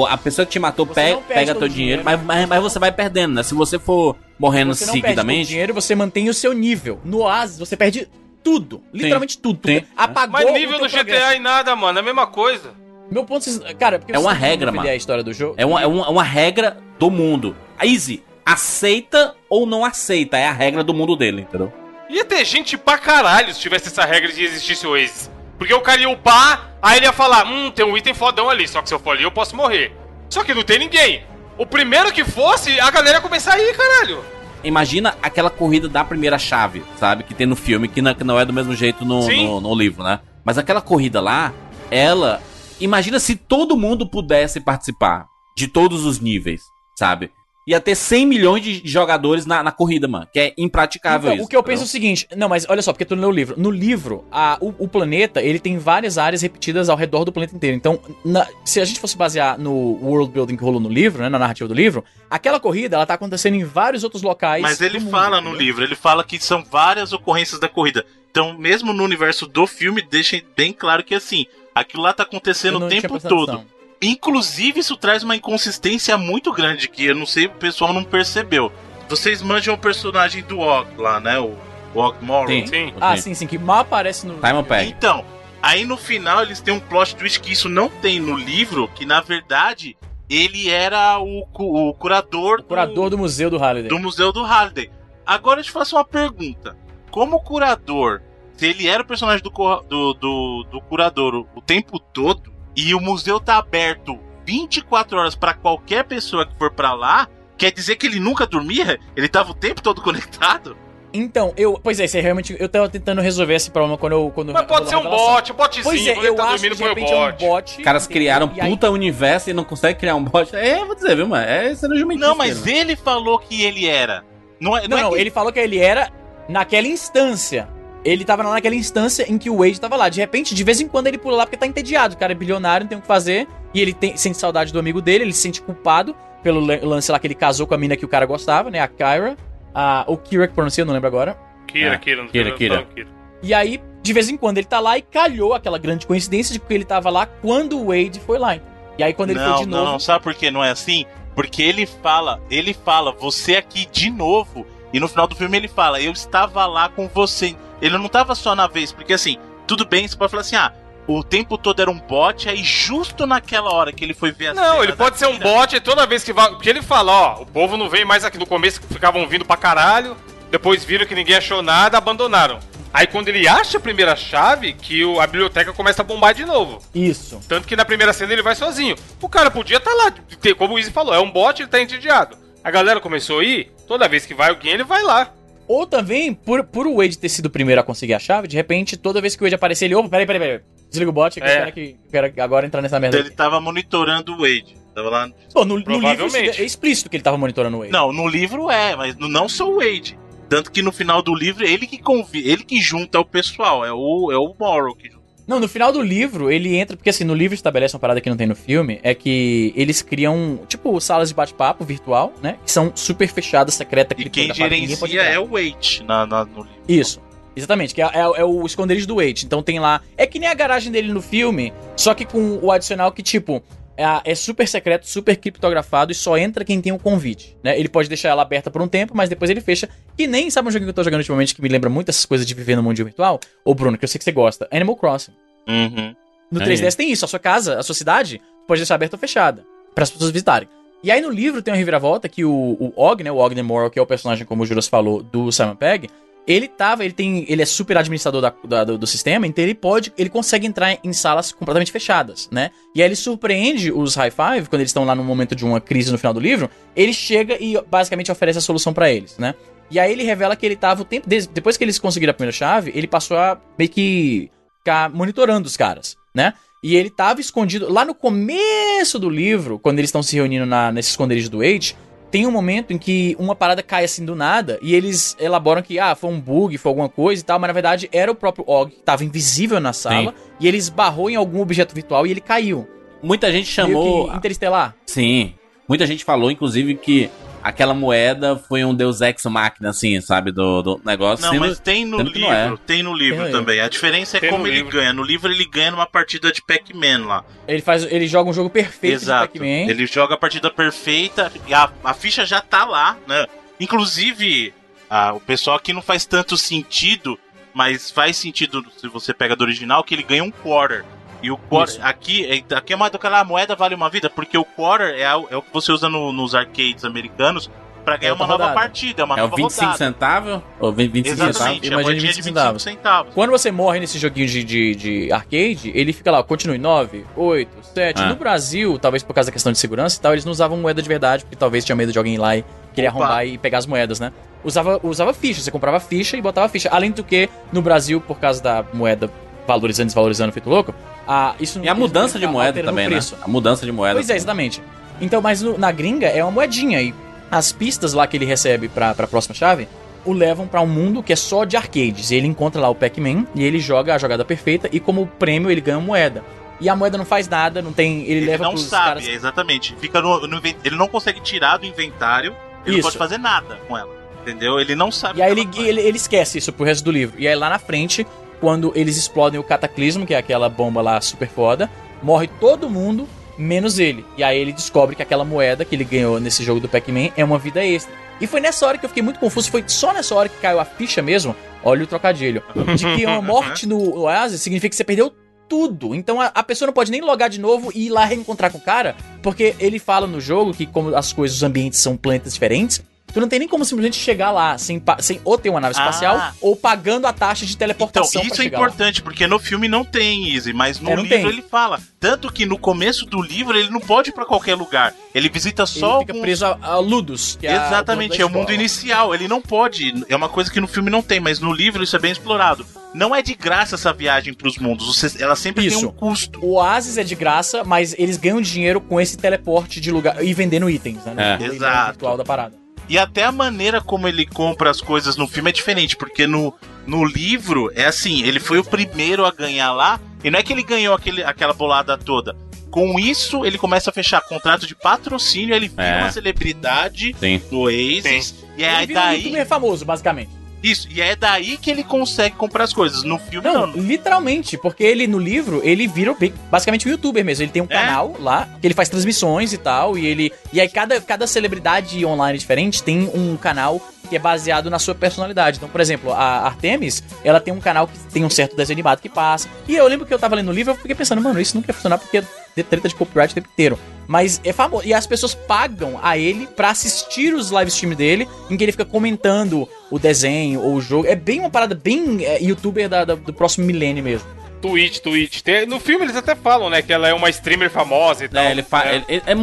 a pessoa que te matou Você pega, teu o dinheiro, dinheiro. mas, mas, mas você vai perdendo, né? Se você for morrendo Você não perde seguidamente. dinheiro, você mantém o seu nível. No Oasis, você perde tudo. Literalmente tudo. Tu Sim. Apagou Mas nível no GTA progresso. e nada, mano. É a mesma coisa. Meu ponto... é- Cara, porque É você uma regra, mano. a história do jogo. É uma, é, uma, é uma regra do mundo. A Easy, aceita ou não aceita, é a regra do mundo dele, entendeu? Ia ter gente pra caralho se tivesse essa regra de existisse o Oasis. Porque o cara ia upar, aí ele ia falar, hum, tem um item fodão ali, só que se eu for ali eu posso morrer. Só que não tem ninguém. O primeiro que fosse, a galera ia começar a ir, caralho. Imagina aquela corrida da primeira chave, sabe? Que tem no filme, que não, é do mesmo jeito no, no, no livro, né? Mas aquela corrida lá, ela. Imagina se todo mundo pudesse participar de todos os níveis, sabe? Ia ter 100 milhões de jogadores na, na corrida, mano. Que é impraticável Então, isso. o que eu entendeu? penso é o seguinte, não, mas olha só, porque tu não leu o livro. No livro, a- o, o planeta, ele tem várias áreas repetidas ao redor do planeta inteiro. Então, na- se a gente fosse basear no world building que rolou no livro, né, na narrativa do livro, aquela corrida, ela tá acontecendo em vários outros locais Mas ele do mundo, fala no livro, ele fala que são várias ocorrências da corrida. Então, mesmo no universo do filme, deixa bem claro que assim, aquilo lá tá acontecendo o tempo todo. Inclusive, isso traz uma inconsistência muito grande que eu não sei, o pessoal não percebeu. Vocês manjam o personagem do Og lá, né? O Og Morrow. Sim. Sim. Ah, sim, sim, que mal aparece no... Time Peg. Então, aí no final eles têm um plot twist que isso não tem no livro, que na verdade ele era o, cu- o curador, O curador do museu do Halliday. do Museu do Halliday. Agora eu te faço uma pergunta. Como curador, se ele era o personagem do, do, do, do curador o tempo todo, e o museu tá aberto 24 horas pra qualquer pessoa que for pra lá, quer dizer que ele nunca dormia? Ele tava o tempo todo (laughs) conectado? Então, eu... Pois é, é realmente... Eu tava tentando resolver esse problema quando eu... Quando Mas pode ser um bot, um botzinho. Pois é, eu tá acho que dormindo de repente é um bot. Os caras criaram E aí- puta universo e não conseguem criar um bot. É, vou dizer, viu, mano? É sendo jumentíssimo. Não, mas ele falou que ele era. Não, é, Não, é não, que- ele falou que ele era naquela instância. Ele tava lá naquela instância em que o Wade tava lá. De repente, de vez em quando ele pula lá porque tá entediado. O cara é bilionário, não tem o que fazer. E ele tem- sente saudade do amigo dele, ele se sente culpado pelo lan- lance lá que ele casou com a mina que o cara gostava, né? A Kyra. A, o Kira que pronuncia, eu não lembro agora. Kira, Ah, Kira, não Kira, Kira. não, Kira. E aí, de vez em quando ele tá lá e calhou aquela grande coincidência de que ele tava lá quando o Wade foi lá. E aí, quando ele não, foi de não, novo. não, sabe por que não é assim? Porque ele fala, ele fala, você aqui de novo. E no final do filme ele fala, eu estava lá com você. Ele não estava só na vez, porque assim, tudo bem, você pode falar assim, ah, o tempo todo era um bot, aí justo naquela hora que ele foi ver a Não, cena ele pode ser um bot e toda vez que vai. Porque ele fala, ó, o povo não vem mais aqui. No começo ficavam vindo pra caralho, depois viram que ninguém achou nada, abandonaram. Aí quando ele acha a primeira chave, que o- a biblioteca começa a bombar de novo. Isso. Tanto que na primeira cena ele vai sozinho. O cara podia estar lá, ter- como o Izzy falou, é um bot, ele tá entediado. A galera começou a ir, toda vez que vai alguém, ele vai lá. Ou também, por, por o Wade ter sido o primeiro a conseguir a chave, de repente, toda vez que o Wade aparecer, ele, opa, peraí, peraí, peraí. Desliga o bot, que eu É. quero, que, eu quero agora entrar nessa merda. Ele aqui. tava monitorando o Wade. Tava lá. Pô, no, no livro Provavelmente. é explícito que ele tava monitorando o Wade. Não, no livro é, mas no- não só o Wade. Tanto que no final do livro, ele que convi... ele que junta o pessoal, é o, é o Morrow que junta. Não, no final do livro, ele entra. Porque assim, no livro estabelece uma parada que não tem no filme: é que eles criam, tipo, salas de bate-papo virtual, né? Que são super fechadas, secreta, E quem gerencia é o Wade na, na- no livro. Isso. Exatamente, que é, é- é o esconderijo do Wade. Então tem lá. É que nem a garagem dele no filme, só que com o adicional que, tipo, é, é super secreto, super criptografado e só entra quem tem o convite. Né? Ele pode deixar ela aberta por um tempo, mas depois ele fecha. Que nem sabe um joguinho que eu tô jogando ultimamente que me lembra muito essas coisas de viver no mundo virtual? Ô, Bruno, que eu sei que você gosta. Animal Crossing. Uhum. No É. 3DS tem isso, a sua casa, a sua cidade, pode deixar aberta ou fechada, para as pessoas visitarem. E aí no livro tem uma reviravolta que o, o Og, né, o Ogden Morrow, que é o personagem, como o Juras falou, do Simon Pegg, ele tava, ele tem, ele é super administrador da- da- do, do sistema, então ele pode, ele consegue entrar em salas completamente fechadas, né? E aí ele surpreende os High Five, quando eles estão lá no momento de uma crise no final do livro, ele chega e basicamente oferece a solução pra eles, né? E aí ele revela que ele tava o tempo, depois que eles conseguiram a primeira chave, ele passou a meio que ficar monitorando os caras, né? E ele tava escondido lá no começo do livro, quando eles estão se reunindo na, nesse esconderijo do Age, tem um momento em que uma parada cai assim do nada e eles elaboram que, ah, foi um bug, foi alguma coisa e tal, mas na verdade era o próprio Og que tava invisível na sala e ele esbarrou em algum objeto virtual e ele caiu. Muita gente chamou. Interestelar. Sim. Muita gente falou, inclusive, que aquela moeda foi um Deus Ex Machina, assim, sabe? Do, do negócio. Não, sendo- mas tem no livro, é. tem no livro Tem também. A diferença é Tem como ele livro. ganha. No livro ele ganha numa partida de Pac-Man lá. Ele faz, ele joga um jogo perfeito Exato. de Pac-Man. Ele joga a partida perfeita e a, a ficha já tá lá, né? Inclusive, ah, o pessoal aqui não faz tanto sentido, mas faz sentido se você pega do original que ele ganha um quarter. E o quarter, aqui, é- aqui é mais do que lá, a moeda vale uma vida, porque o quarter é, a- é o que você usa no- nos arcades americanos pra ganhar É uma nova rodada. partida, é uma É o nova 25 rodada. centavos? Ou 25 centavos? Exatamente, a Imagina de 25 25 centavos. Quando você morre nesse joguinho de, de, de arcade, ele fica lá, continue 9, 8, 7. Ah. No Brasil, talvez por causa da questão de segurança e tal, eles não usavam moeda de verdade, porque talvez tinha medo de alguém ir lá e querer Opa. arrombar e pegar as moedas, né? Usava, usava ficha, você comprava ficha e botava ficha. Além do que, no Brasil, por causa da moeda valorizando, desvalorizando, feito louco, a, isso E a mudança de moeda também, né? A mudança de moeda. Pois é, exatamente. Então, mas no- na gringa é uma moedinha e as pistas lá que ele recebe pra, pra próxima chave o levam pra um mundo que é só de arcades. E ele encontra lá o Pac-Man e ele joga a jogada perfeita e como prêmio ele ganha uma moeda. E a moeda não faz nada, não tem. Ele, Ele leva não pros sabe, caras. é, exatamente. Fica no, no ele não consegue tirar do inventário, ele Isso. não pode fazer nada com ela. Entendeu? Ele não sabe E aí ele, ele, ele esquece isso pro resto do livro. E aí lá na frente, quando eles explodem o cataclismo, que é aquela bomba lá super foda, morre todo mundo, menos ele. E aí ele descobre que aquela moeda que ele ganhou nesse jogo do Pac-Man é uma vida extra. E foi nessa hora que eu fiquei muito confuso. Foi só nessa hora que caiu a ficha mesmo. Olha o trocadilho. (laughs) De que uma morte no Oasis significa que você perdeu tudo. Então a, a pessoa não pode nem logar de novo e ir lá reencontrar com o cara. Porque ele fala no jogo que, como as coisas, os ambientes são planetas diferentes. Tu não tem nem como simplesmente chegar lá sem, sem ou ter uma nave espacial Ah. ou pagando a taxa de Então, teleportação isso pra é chegar lá. importante, porque no filme não tem, Easy, mas no É, livro tem. ele fala. Tanto que no começo do livro ele não pode ir pra qualquer lugar. Ele visita só Ele fica alguns- preso a, a Ludus. Que é a- Exatamente, é o mundo inicial. Ele não pode. É uma coisa que no filme não tem, mas no livro isso é bem explorado. Não é de graça essa viagem pros mundos. Você- ela sempre tem Isso. um custo. O Oasis é de graça, mas eles ganham dinheiro com esse teleporte de lugar e vendendo itens, né? no É. Exato. virtual da parada. E até a maneira como ele compra as coisas no filme é diferente, porque no, no livro é assim, ele foi o primeiro a ganhar lá, e não é que ele ganhou aquele, aquela bolada toda. Com isso, ele começa a fechar contrato de patrocínio, ele vira É. uma celebridade Sim. no Oasis. E é ele vira um daí. youtuber famoso, basicamente. Isso, e é daí que ele consegue comprar as coisas. No filme, Não, não. literalmente, porque ele no livro, ele vira basicamente um youtuber mesmo. Ele tem um É? canal lá, que ele faz transmissões e tal, e ele. E aí cada, cada celebridade online diferente tem um canal que é baseado na sua personalidade. Então, por exemplo, a Artemis, ela tem um canal que tem um certo desenho animado que passa. E eu lembro que eu tava lendo o livro, eu fiquei pensando, mano, isso não ia funcionar porque é treta de copyright o tempo inteiro. Mas é famoso. E as pessoas pagam a ele pra assistir os live streams dele, em que ele fica comentando o desenho ou o jogo. É bem uma parada bem é, youtuber da- da- do próximo milênio mesmo. Twitch, Twitch. Tem- no filme eles até falam, né, que ela é uma streamer famosa e tal. É, ele fa... É. ele- ele- é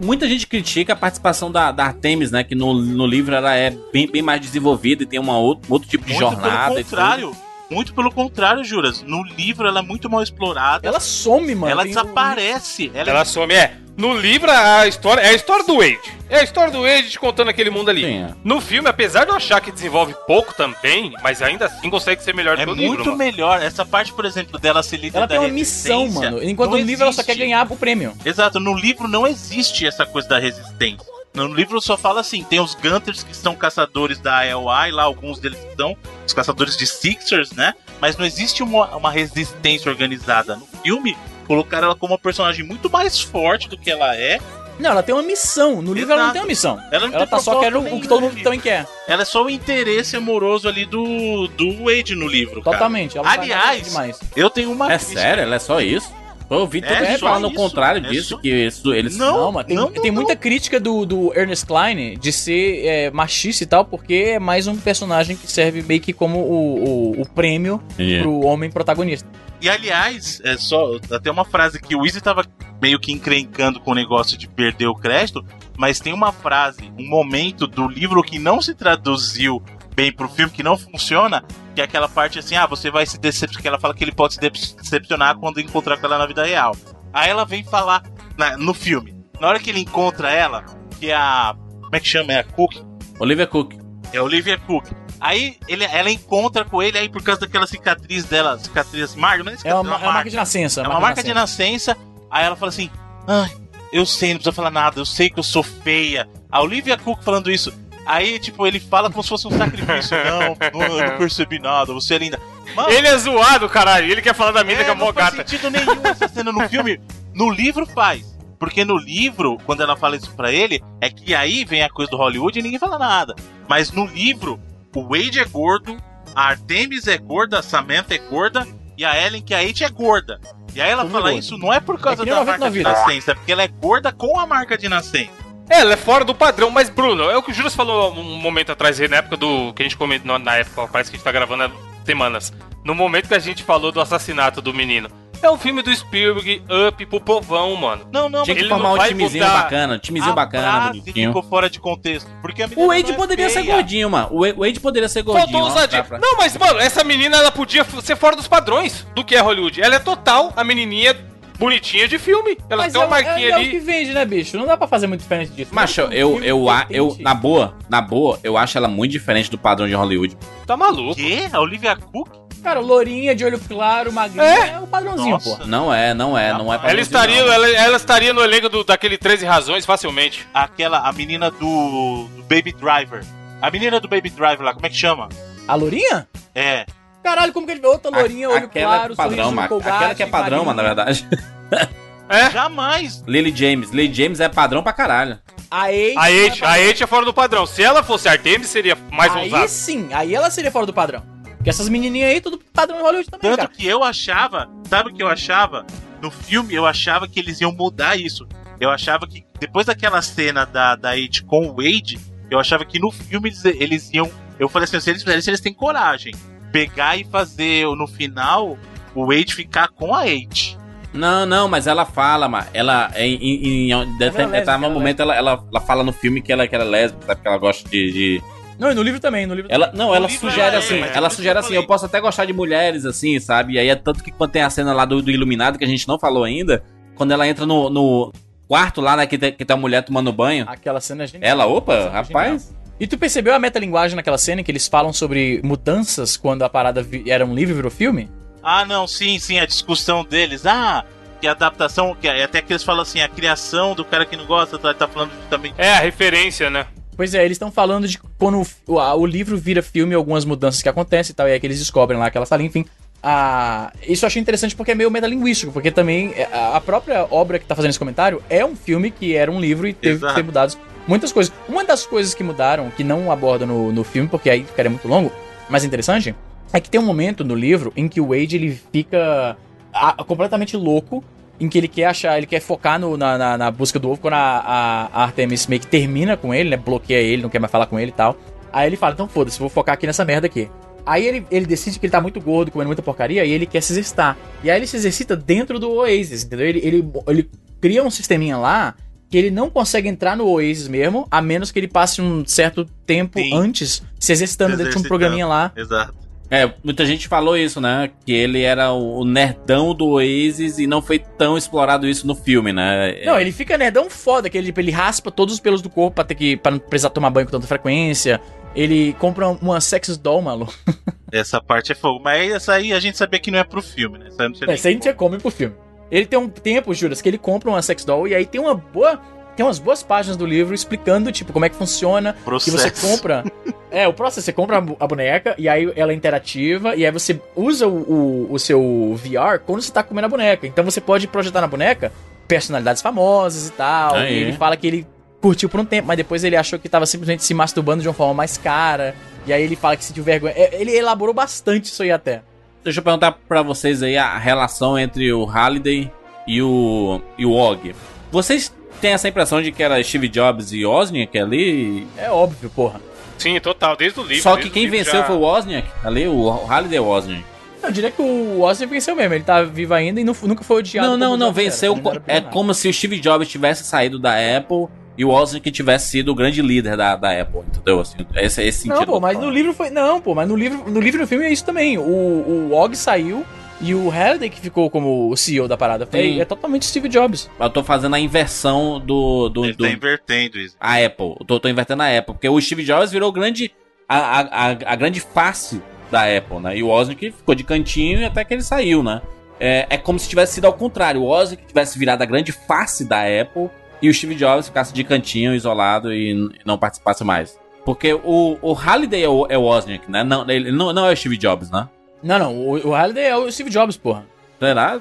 muita gente critica a participação da, da Artemis, né? Que no, no livro ela é bem, bem mais desenvolvida e tem uma outro, outro tipo de Muito jornada. pelo e contrário. Muito pelo contrário, Juras. No livro ela é muito mal explorada. Ela some, mano. ela Tem um- desaparece. Ela, Ela some, é. No livro, a história é a história do Wade. É a história do Wade te contando aquele mundo ali. Sim, é. No filme, apesar de eu achar que desenvolve pouco também, mas ainda assim consegue ser melhor é que o muito livro, mano. melhor. Essa parte, por exemplo, dela ser líder Ela da tem uma missão, mano. Enquanto no livro ela só quer existe. ganhar o prêmio. Exato, no livro não existe essa coisa da resistência. No livro só fala assim: tem os Gunters que são caçadores da ALI, lá alguns deles são os caçadores de Sixers, né? Mas não existe uma, uma resistência organizada. No filme, colocaram ela como uma personagem muito mais forte do que ela é. Não, ela tem uma missão. No livro ela não Exato. tem uma missão. Ela não Ela tem tá só querendo o que todo mundo livro. também quer. Ela é só o interesse amoroso ali do, do Wade no livro. cara. Totalmente. Aliás, eu tenho uma. É crítica. sério? Ela é só isso? Eu ouvi todo É mundo só falando o contrário é disso, só- que isso, eles... Não, Não, mas tem, não, tem não, muita crítica do, do Ernest Klein de ser é, machista e tal, porque é mais um personagem que serve meio que como o, o, o prêmio Yeah. pro homem protagonista. E aliás, é só até uma frase que o Easy tava meio que encrencando com o negócio de perder o crédito, mas tem uma frase, um momento do livro que não se traduziu bem pro filme, que não funciona, que é aquela parte assim, ah, você vai se decepcionar, que ela fala que ele pode se decepcionar quando encontrar com ela na vida real. Aí ela vem falar na- no filme. Na hora que ele encontra ela, que é a. Como é que chama? É a Cook? Olivia Cook. É Olivia Cook. Aí ele, ela encontra com ele aí por causa daquela cicatriz dela, cicatriz marca, não é É cicatriz, uma, é uma marca de nascença. é uma marca de nascença. Aí ela fala assim: Ai, eu sei, não precisa falar nada, eu sei que eu sou feia. A Olivia Cook falando isso. Aí, tipo, ele fala como se fosse um sacrifício. (laughs) não, (laughs) não, eu não percebi nada, você é linda. Mano, Ele é zoado, caralho. Ele quer falar da mina que é mó não faz gata. sentido nenhum essa cena no filme. No livro faz. Porque no livro, quando ela fala isso pra ele, é que aí vem a coisa do Hollywood e ninguém fala nada. Mas no livro, o Wade é gordo, a Artemis é gorda, a Samantha é gorda e a Ellen Kate é gorda. E aí ela Tudo fala gordo. isso não é por causa É que da marca de nascença, é porque ela é gorda com a marca de nascença. É, ela é fora do padrão, mas Bruno, é o que o Juras falou um momento atrás, aí, na época do. que a gente comentou na época, parece que a gente tá gravando há semanas. No momento que a gente falou do assassinato do menino. É um filme do Spielberg, up pro povão, mano. Não, não, Tinha que ele formar um timezinho mudar. bacana, um timezinho a bacana, bonitinho. ficou fora de contexto. Porque O Wade é poderia ser gordinho, mano. O Wa- o Wade poderia ser gordinho. Faltou ousadia. pra- Não, mas, mano, essa menina, ela podia ser fora dos padrões do que é Hollywood. Ela é total a menininha bonitinha de filme. Ela Mas tem é, uma é, marquinha é o que ali. vende, né, bicho? Não dá pra fazer muito diferente disso. Macho, é eu, eu, a- eu, na boa, na boa, eu acho ela muito diferente do padrão de Hollywood. Tá maluco. Quê? A Olivia Cook? Cara, lourinha, de olho claro, magrinha, É? é, o padrãozinho, Nossa. pô. Não é, não é, não é Ela estaria, não. ela, ela estaria no elenco do, daquele 13 Razões facilmente. Aquela, a menina do, do Baby Driver. A menina do Baby Driver lá, como é que chama? A lourinha? É. Caralho, como que ele... Outra lourinha, A- olho aquela claro, é padrão, sorriso. Colgate, Aquela que é padrão, mano, na verdade. (laughs) É? Jamais. Lily James. Lily James é padrão pra caralho. A Eight... A Eight, a Eight é fora do padrão. Se ela fosse Artemis, seria mais Aí ousada. sim, aí ela seria fora do padrão. Porque essas menininhas aí, tudo padrão Hollywood também, Tanto cara. que eu achava, sabe o que eu achava? No filme, eu achava que eles iam mudar isso. Eu achava que depois daquela cena da, da Eight com o Wade, eu achava que no filme eles, eles iam. Eu falei assim: se eles fizerem, se eles têm coragem, pegar e fazer no final o Wade ficar com a Eight. Não, não, mas ela fala, mano. Ela, em, em, em um Ela é determinado é momento, ela, ela, ela fala no filme que ela, que ela é lésbica, sabe? Que ela gosta de. de- Não, e no livro também, no livro Ela, não, ela livro sugere é, assim, mas ela sugere assim, eu posso até gostar de mulheres, assim, sabe? E aí é tanto que quando tem a cena lá do, do Iluminado, que a gente não falou ainda, quando ela entra no, no quarto lá, né, que tem, que tem a mulher tomando banho, Aquela cena é genial. ela, opa, é rapaz, E tu percebeu a metalinguagem naquela cena que eles falam sobre mudanças quando a parada era um livro e virou filme? Ah, não, sim, sim, a discussão deles. Ah, que a adaptação, que é até que eles falam assim, a criação do cara que não gosta, tá, tá falando justamente. É, a referência, né? Pois é, eles estão falando de quando o, a- o livro vira filme, algumas mudanças que acontecem e tal, e aí que eles descobrem lá aquela salinha, enfim. Ah, isso eu achei interessante porque é meio metalinguístico, porque também é, a a própria obra que tá fazendo esse comentário é um filme que era um livro e teve Exato. que ser mudados muitas coisas. Uma das coisas que mudaram, que não aborda no, no filme, porque aí ficaria muito longo, mas interessante, é que tem um momento no livro em que o Wade ele fica ah, completamente louco, em que ele quer achar, ele quer focar no- na, na, na busca do ovo, quando a, a, a Artemis meio que termina com ele, né? Bloqueia ele, não quer mais falar com ele e tal. Aí ele fala, então foda-se, vou focar aqui nessa merda aqui. Aí ele, ele decide que ele tá muito gordo, comendo muita porcaria, e ele quer se exercitar. E aí ele se exercita dentro do Oasis, entendeu? Ele, ele, ele cria um sisteminha lá que ele não consegue entrar no Oasis mesmo, a menos que ele passe um certo tempo Sim. antes se exercitando Se dentro de um programinha lá. Exato. É, muita gente falou isso, né? Que ele era o nerdão do Oasis e não foi tão explorado isso no filme, né? Não, ele fica nerdão foda, que ele, tipo, ele raspa todos os pelos do corpo pra, ter que, pra não precisar tomar banho com tanta frequência. Ele compra uma sex doll, maluco. (laughs) Essa parte é fogo. Mas essa aí a gente sabia que não é pro filme, né? Essa aí não tinha É, isso aí não tinha como ir pro filme. Ele tem um tempo, Juras, que ele compra uma sex doll e aí tem uma boa. Tem umas boas páginas do livro explicando, tipo, como é que funciona. Que processo. você compra. é, o processo, você compra a boneca e aí ela é interativa e aí você usa o, o, o seu VR quando você tá comendo a boneca. Então você pode projetar na boneca personalidades famosas e tal. Aí. E ele fala que ele curtiu por um tempo, mas depois ele achou que tava simplesmente se masturbando de uma forma mais cara. E aí ele fala que sentiu vergonha. É, Ele elaborou bastante isso aí até. Deixa eu perguntar pra vocês aí a relação entre o Halliday e o, e o Og. Vocês têm essa impressão de que era Steve Jobs e Wozniak ali? É óbvio, porra. Sim, total, desde o livro. Só que quem venceu já- foi o Wozniak ali, o Halliday e o Wozniak. Eu diria que o Ozzy venceu mesmo. Ele tá vivo ainda e nu- nunca foi odiado. Não, não, não, era. venceu. Era É bilionário. como se o Steve Jobs tivesse saído da Apple e o Wozniak tivesse sido o grande líder da, da Apple, entendeu? Assim, esse, esse sentido. Não, pô, que mas no livro foi. Não, pô, mas no livro, no livro e no filme é isso também. O, o Og saiu e o Halliday que ficou como o CEO da parada. Foi, é totalmente Steve Jobs. Eu tô fazendo a inversão do. do, Ele do tá invertendo isso. a Apple. Eu tô, tô invertendo a Apple. Porque o Steve Jobs virou grande. A, a, a, a grande face da Apple, né? E o Wozniak ficou de cantinho e até que ele saiu, né? É, é como se tivesse sido ao contrário. O Wozniak tivesse virado a grande face da Apple e o Steve Jobs ficasse de cantinho, isolado e não participasse mais. Porque o, o Halliday é o, é o Wozniak, né? Não, ele não, não é o Steve Jobs, né? Não, não, o, o Halliday é o Steve Jobs, porra. Será?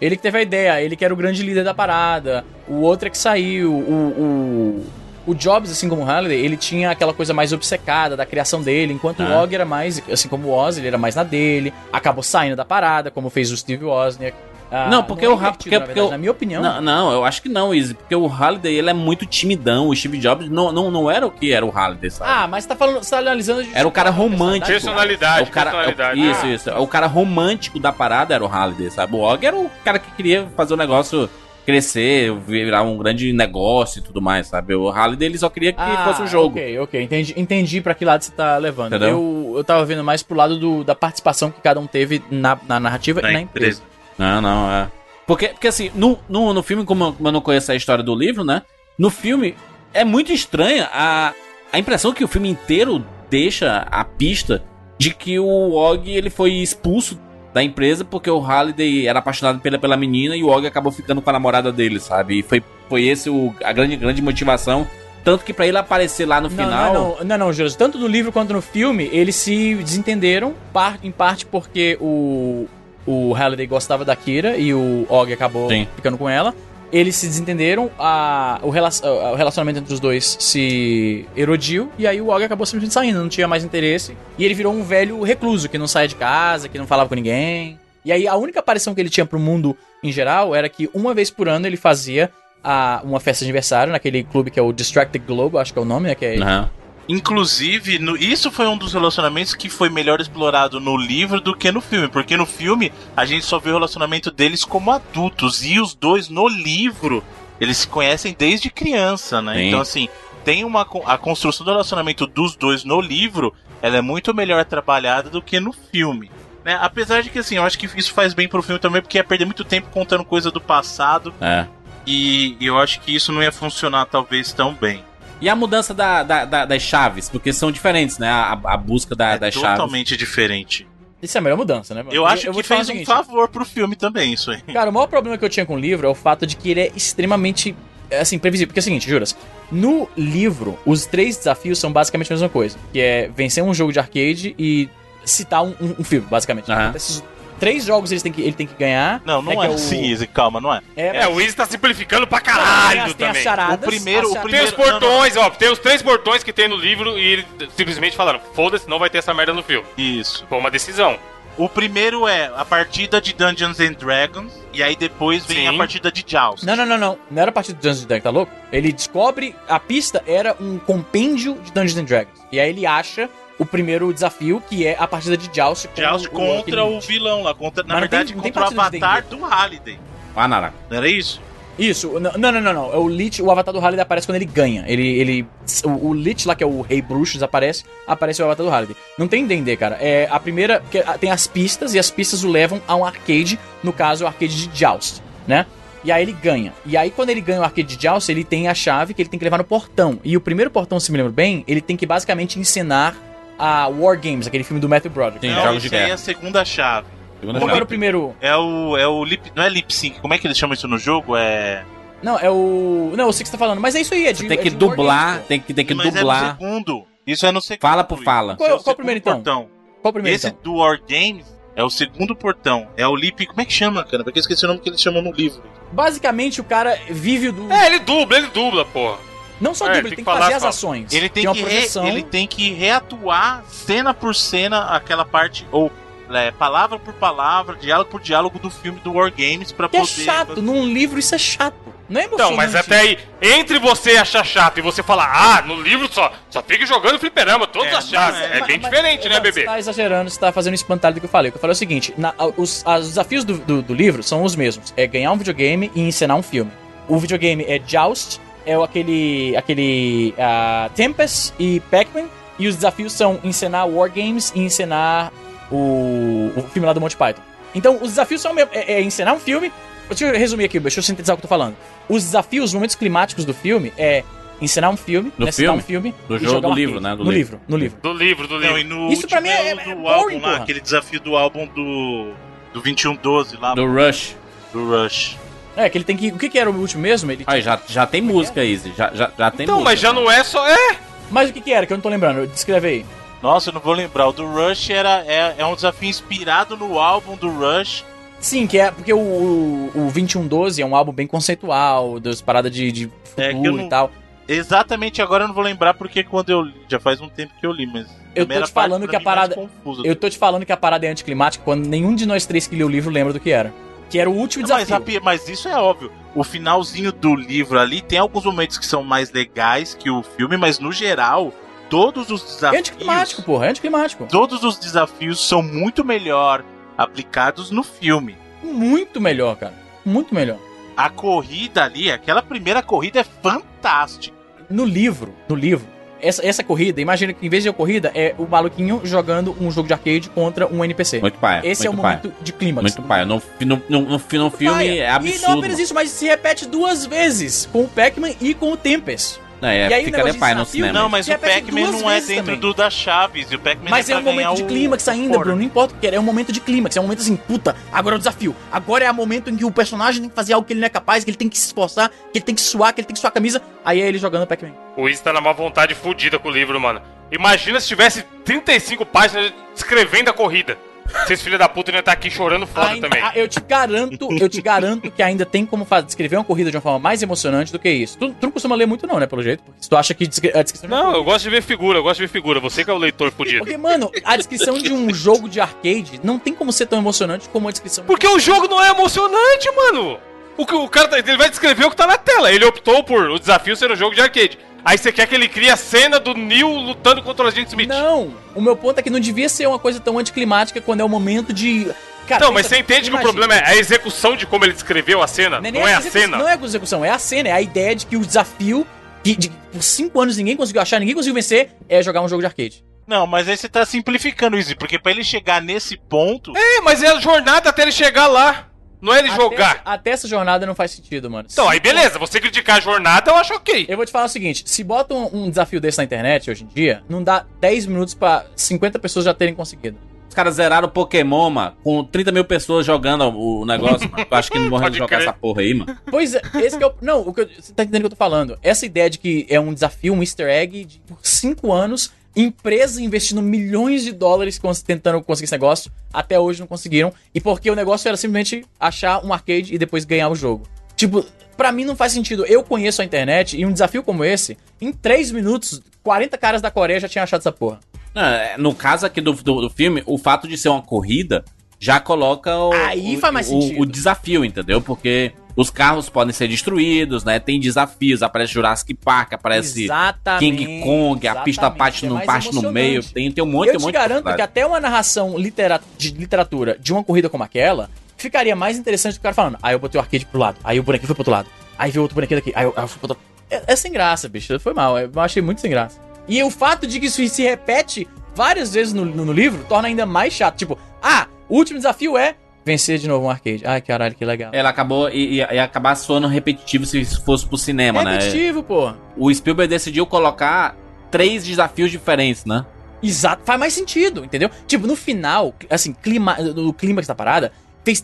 Ele que teve a ideia, ele que era o grande líder da parada. O outro é que saiu, o. O, o Jobs, assim como o Halliday, ele tinha aquela coisa mais obcecada da criação dele, enquanto o Ah. Og era mais, assim como o Oz, ele era mais na dele, acabou saindo da parada, como fez o Steve Wozniak. Ah, Não, porque é o porque- na, verdade, o- na minha opinião. Não, não, eu acho que não, Izzy. Porque o Halliday, ele é muito timidão. O Steve Jobs não, não, não era o que era o Halliday, sabe? Ah, mas você tá falando, você tá analisando de Era o cara romântico. Personalidade, É o cara, personalidade. Isso, Ah. isso. O cara romântico da parada era o Halliday, sabe? O Og era o cara que queria fazer o negócio crescer, virar um grande negócio e tudo mais, sabe? O Halliday, ele só queria que Ah, fosse um jogo. Ok, ok. Entendi, entendi pra que lado você tá levando. Entendeu? Eu, eu tava vendo mais pro lado do, da participação que cada um teve na, na narrativa Da e na empresa. Não, não, é. Porque, porque assim, no, no, no filme, como eu, como eu não conheço a história do livro, né? No filme, é muito estranha a, a impressão que o filme inteiro deixa a pista de que o Og ele foi expulso da empresa porque o Halliday era apaixonado pela, pela menina e o Og acabou ficando com a namorada dele, sabe? E foi, foi esse o, a grande, grande motivação. Tanto que pra ele aparecer lá no Não, final. Não, não, não, não, Júlio. Tanto no livro quanto no filme, eles se desentenderam, par- em parte porque o, o Halliday gostava da Kira e o Og acabou Sim. ficando com ela. Eles se desentenderam, a, o, rela- o relacionamento entre os dois se erodiu, e aí o Og acabou simplesmente saindo, não tinha mais interesse. E ele virou um velho recluso, que não saía de casa, que não falava com ninguém. E aí a única aparição que ele tinha pro mundo em geral era que uma vez por ano ele fazia a, uma festa de aniversário naquele clube que é o Distracted Globe, acho que é o nome, né? Que é Aham. Inclusive, no- isso foi um dos relacionamentos que foi melhor explorado no livro do que no filme. Porque no filme a gente só vê o relacionamento deles como adultos. E os dois no livro, eles se conhecem desde criança, né? Sim. Então, assim, tem uma. A construção do relacionamento dos dois no livro, ela é muito melhor trabalhada do que no filme. Né? Apesar de que, assim, eu acho que isso faz bem pro filme também, porque ia perder muito tempo contando coisa do passado. É. E eu acho que isso não ia funcionar, talvez, tão bem. E a mudança da, da- da- das chaves, porque são diferentes, né? A, a busca da, é das chaves. totalmente diferente. Isso é a melhor mudança, né? Eu acho que te falar fez o um favor pro filme também, isso aí. Cara, o maior problema que eu tinha com o livro é o fato de que ele é extremamente, assim, previsível. Porque é o seguinte, Juras, no livro, os três desafios são basicamente a mesma coisa. Que é vencer um jogo de arcade e citar um, um- um filme, basicamente. Aham. Esses três jogos eles têm que, ele tem que ganhar. Não, não né, é, que o- assim, Izzy, calma, não é. É, o Izzy tá simplificando pra tem caralho tem as também. charadas, O primeiro- o Tem os portões, ó. Tem os três portões que tem no livro e eles simplesmente falaram: foda-se, não vai ter essa merda no filme. Isso. Foi uma decisão. O primeiro é a partida de Dungeons and Dragons, e aí depois vem Sim. a partida de Joust. Não, não, não, não. Não era a partir do Dungeons and Dragons, tá louco? Ele descobre. A pista era um compêndio de Dungeons and Dragons. E aí ele acha o primeiro desafio, que é a partida de Joust o- contra aquele- o vilão lá, contra, na Mas tem- verdade, não tem contra o partida de avatar do Halliday. Ah, Nara. Não era isso? Isso, não, não, não, não. É o Lich, o avatar do Halliday aparece quando ele ganha. Ele. ele o, o Lich lá, que é o Rei Bruxo, desaparece, aparece o avatar do Halliday. Não tem D&D, cara. É a primeira. Porque tem as pistas e as pistas o levam a um arcade, no caso, o arcade de Joust, né? E aí ele ganha. E aí, quando ele ganha o arcade de Joust, ele tem a chave que ele tem que levar no portão. E o primeiro portão, se me lembro bem, ele tem que basicamente encenar a War Games, aquele filme do Matthew Broderick. Sim, não, jogos de aí é guerra. a segunda chave. Segunda Qual chave. era o primeiro? É o. É o lip. Não é lip sync, como é que eles chamam isso no jogo? É. Não, é o. Não, eu sei o que você tá falando, mas é isso aí, é de Você tem é que de War dublar, Games, tem que, tem que Mas é no dublar. segundo. Isso é no segundo. Fala por fala. Isso é Qual- o qual segundo primeiro, então? portão. Qual o primeiro, Esse então? do War Games é o segundo portão. É o lip. Como é que chama, cara? Porque eu esqueci o nome que eles chamam no livro. Basicamente, o cara vive do. É, ele dubla, ele dubla, porra. Não só é, tem ele tem que que fazer as ações. Ele tem, uma que re- projeção. ele tem que reatuar cena por cena aquela parte ou é, palavra por palavra, diálogo por diálogo do filme do War Games pra Que é poder chato, num livro isso é chato. Não é Então, emocionante. mas até aí, entre você achar chato e você falar, ah, no livro só, só fica jogando fliperama, todas É, as chaves. não, É, é, bem Mas- diferente, né, Evandro, bebê? Você tá exagerando, você tá fazendo espantalho do que eu falei. O que eu falei é o seguinte: na- os, os desafios do, do- do livro são os mesmos: é ganhar um videogame e encenar um filme. O videogame é Joust, é o aquele. aquele. ah, Tempest e Pac-Man. E os desafios são encenar Wargames e encenar o, o filme lá do Monty Python. Então, os desafios são mesmo, é, é encenar um filme. Deixa eu resumir aqui, deixa eu sintetizar o que eu tô falando. Os desafios, os momentos climáticos do filme é encenar um filme, Do né, filme? um filme Do e jogo, jogar do um livro, arcade. né, do no livro. livro, no livro. Do livro, do livro. Não, e no Isso pra mim é- é, o é do boring, álbum lá, porra. aquele desafio do álbum do do 2112 lá Do Rush. do Rush. É, que ele tem que. O que, que era o último mesmo? Ele Aí, já, já tem música, Easy. Já, já, já tem Então, música. mas já não é só. É! Mas o que, que era? Que eu não tô lembrando. Descreve aí. Nossa, eu não vou lembrar. O do Rush era é, é um desafio inspirado no álbum do Rush. Sim, que é porque o, o, o 2112 é um álbum bem conceitual, das paradas de, de futuro É, que eu não- e tal. Exatamente, agora eu não vou lembrar porque quando eu li, já faz um tempo que eu li, mas Eu tô te falando que a mim, mais parada- confusa. Eu tô te falando que a parada é anticlimática quando nenhum de nós três que leu o livro lembra do que era. Que era o último Mas, desafio. pi- mas isso é óbvio. O finalzinho do livro ali tem alguns momentos que são mais legais que o filme, mas no geral, todos os É desafios. anticlimático, porra, é anticlimático. Todos os desafios são muito melhor aplicados no filme. Muito melhor, cara. Muito melhor. A corrida ali, aquela primeira corrida é fantástica. No livro, no livro, essa, essa corrida, imagina que em vez de corrida, é o maluquinho jogando um jogo de arcade contra um NPC. Muito paia. Esse é o muito paia. momento de clímax. Muito paia. No, no, no, no, no filme Paia. é absurdo. E não apenas isso, mas se repete duas vezes com o Pac-Man e com o Tempest. Não, é, E aí negócio de paia no cinema. Não, mas Se o repete Pac-Man não é dentro também. do da Chaves. E o Pac-Man Mas é pra um momento de clímax ainda. Bruno. Não importa o que era, é um momento de clímax. É um momento assim, puta, agora é o desafio. Agora é o momento em que o personagem tem que fazer algo que ele não é capaz, que ele tem que se esforçar, que ele tem que suar, que ele tem que suar a camisa. Aí é ele jogando Pac-Man. O Izzy tá numa vontade fodida com o livro, mano. Imagina se tivesse 35 páginas descrevendo a corrida. Vocês filha da puta iam estar aqui chorando foda Ainda- também. ah, eu te garanto, eu te garanto que ainda tem como fazer, descrever uma corrida de uma forma mais emocionante do que isso. Tu, tu não costuma ler muito, não, né, pelo jeito? Porque se tu acha que a descrição de Não, eu gosto de ver figura, eu gosto de ver figura. Você que é o leitor fudido. Porque, mano, a descrição de um jogo de arcade não tem como ser tão emocionante como a descrição de Porque o jogo não é emocionante, mano. O, que- o cara tá- ele vai descrever o que tá na tela. Ele optou por o desafio ser um jogo de arcade. Aí você quer que ele crie a cena do Neil lutando contra o agente Smith. Não, o meu ponto é que não devia ser uma coisa tão anticlimática quando é o momento de. Cara, Não, mas você entende que o problema é a execução de como ele descreveu a cena, nem não é a cena. Não é a execução, é a cena, é a ideia de que o desafio que de- por cinco anos ninguém conseguiu achar, ninguém conseguiu vencer, é jogar um jogo de arcade. Não, mas aí você tá simplificando isso, porque pra ele chegar nesse ponto. É, mas é a jornada até ele chegar lá. Não é ele Até jogar. Até essa jornada não faz sentido, mano. Então, Se- aí beleza, você criticar a jornada, eu acho ok. Eu vou te falar o seguinte: se bota um, um desafio desse na internet hoje em dia, não dá 10 minutos pra 50 pessoas já terem conseguido. Os caras zeraram o Pokémon, mano, com 30 mil pessoas jogando o negócio. mano. Eu acho que não morreu (laughs) Pode de jogar crer. essa porra aí, mano. Pois é, esse que é o. Não, o que eu- você tá entendendo o que eu tô falando. Essa ideia de que é um desafio, um easter egg, de, por cinco anos, empresa investindo milhões de dólares tentando conseguir esse negócio, até hoje não conseguiram. E porque o negócio era simplesmente achar um arcade e depois ganhar o jogo. Tipo, pra mim não faz sentido. Eu conheço a internet e um desafio como esse, em 3 minutos, 40 caras da Coreia já tinham achado essa porra. É, No caso aqui do, do, do filme, o fato de ser uma corrida já coloca o, Aí o, faz mais o- sentido. o desafio, entendeu? Porque os carros podem ser destruídos, né? Tem desafios, aparece Jurassic Park, aparece Exatamente. King Kong, a pista exatamente, parte, é no, parte no meio, tem, tem um monte, eu um te monte de garanto que até uma narração litera- de literatura de uma corrida como aquela ficaria mais interessante do que o cara falando. Aí eu botei o arcade pro lado, aí o bonequinho foi pro outro lado, aí veio outro bonequinho daqui, aí eu, aí eu fui pro outro lado. É, é sem graça, bicho. Foi mal. Eu achei muito sem graça. E o fato de que isso se repete várias vezes no, no- no livro torna ainda mais chato. Tipo, ah, o último desafio é vencer de novo um arcade. Ai, caralho, que legal. Ela acabou e, e, e acabar soando repetitivo se fosse pro cinema, né? repetitivo, pô. O Spielberg decidiu colocar três desafios diferentes, né? Exato, faz mais sentido, entendeu? Tipo, no final, assim, clima, no clímax da parada,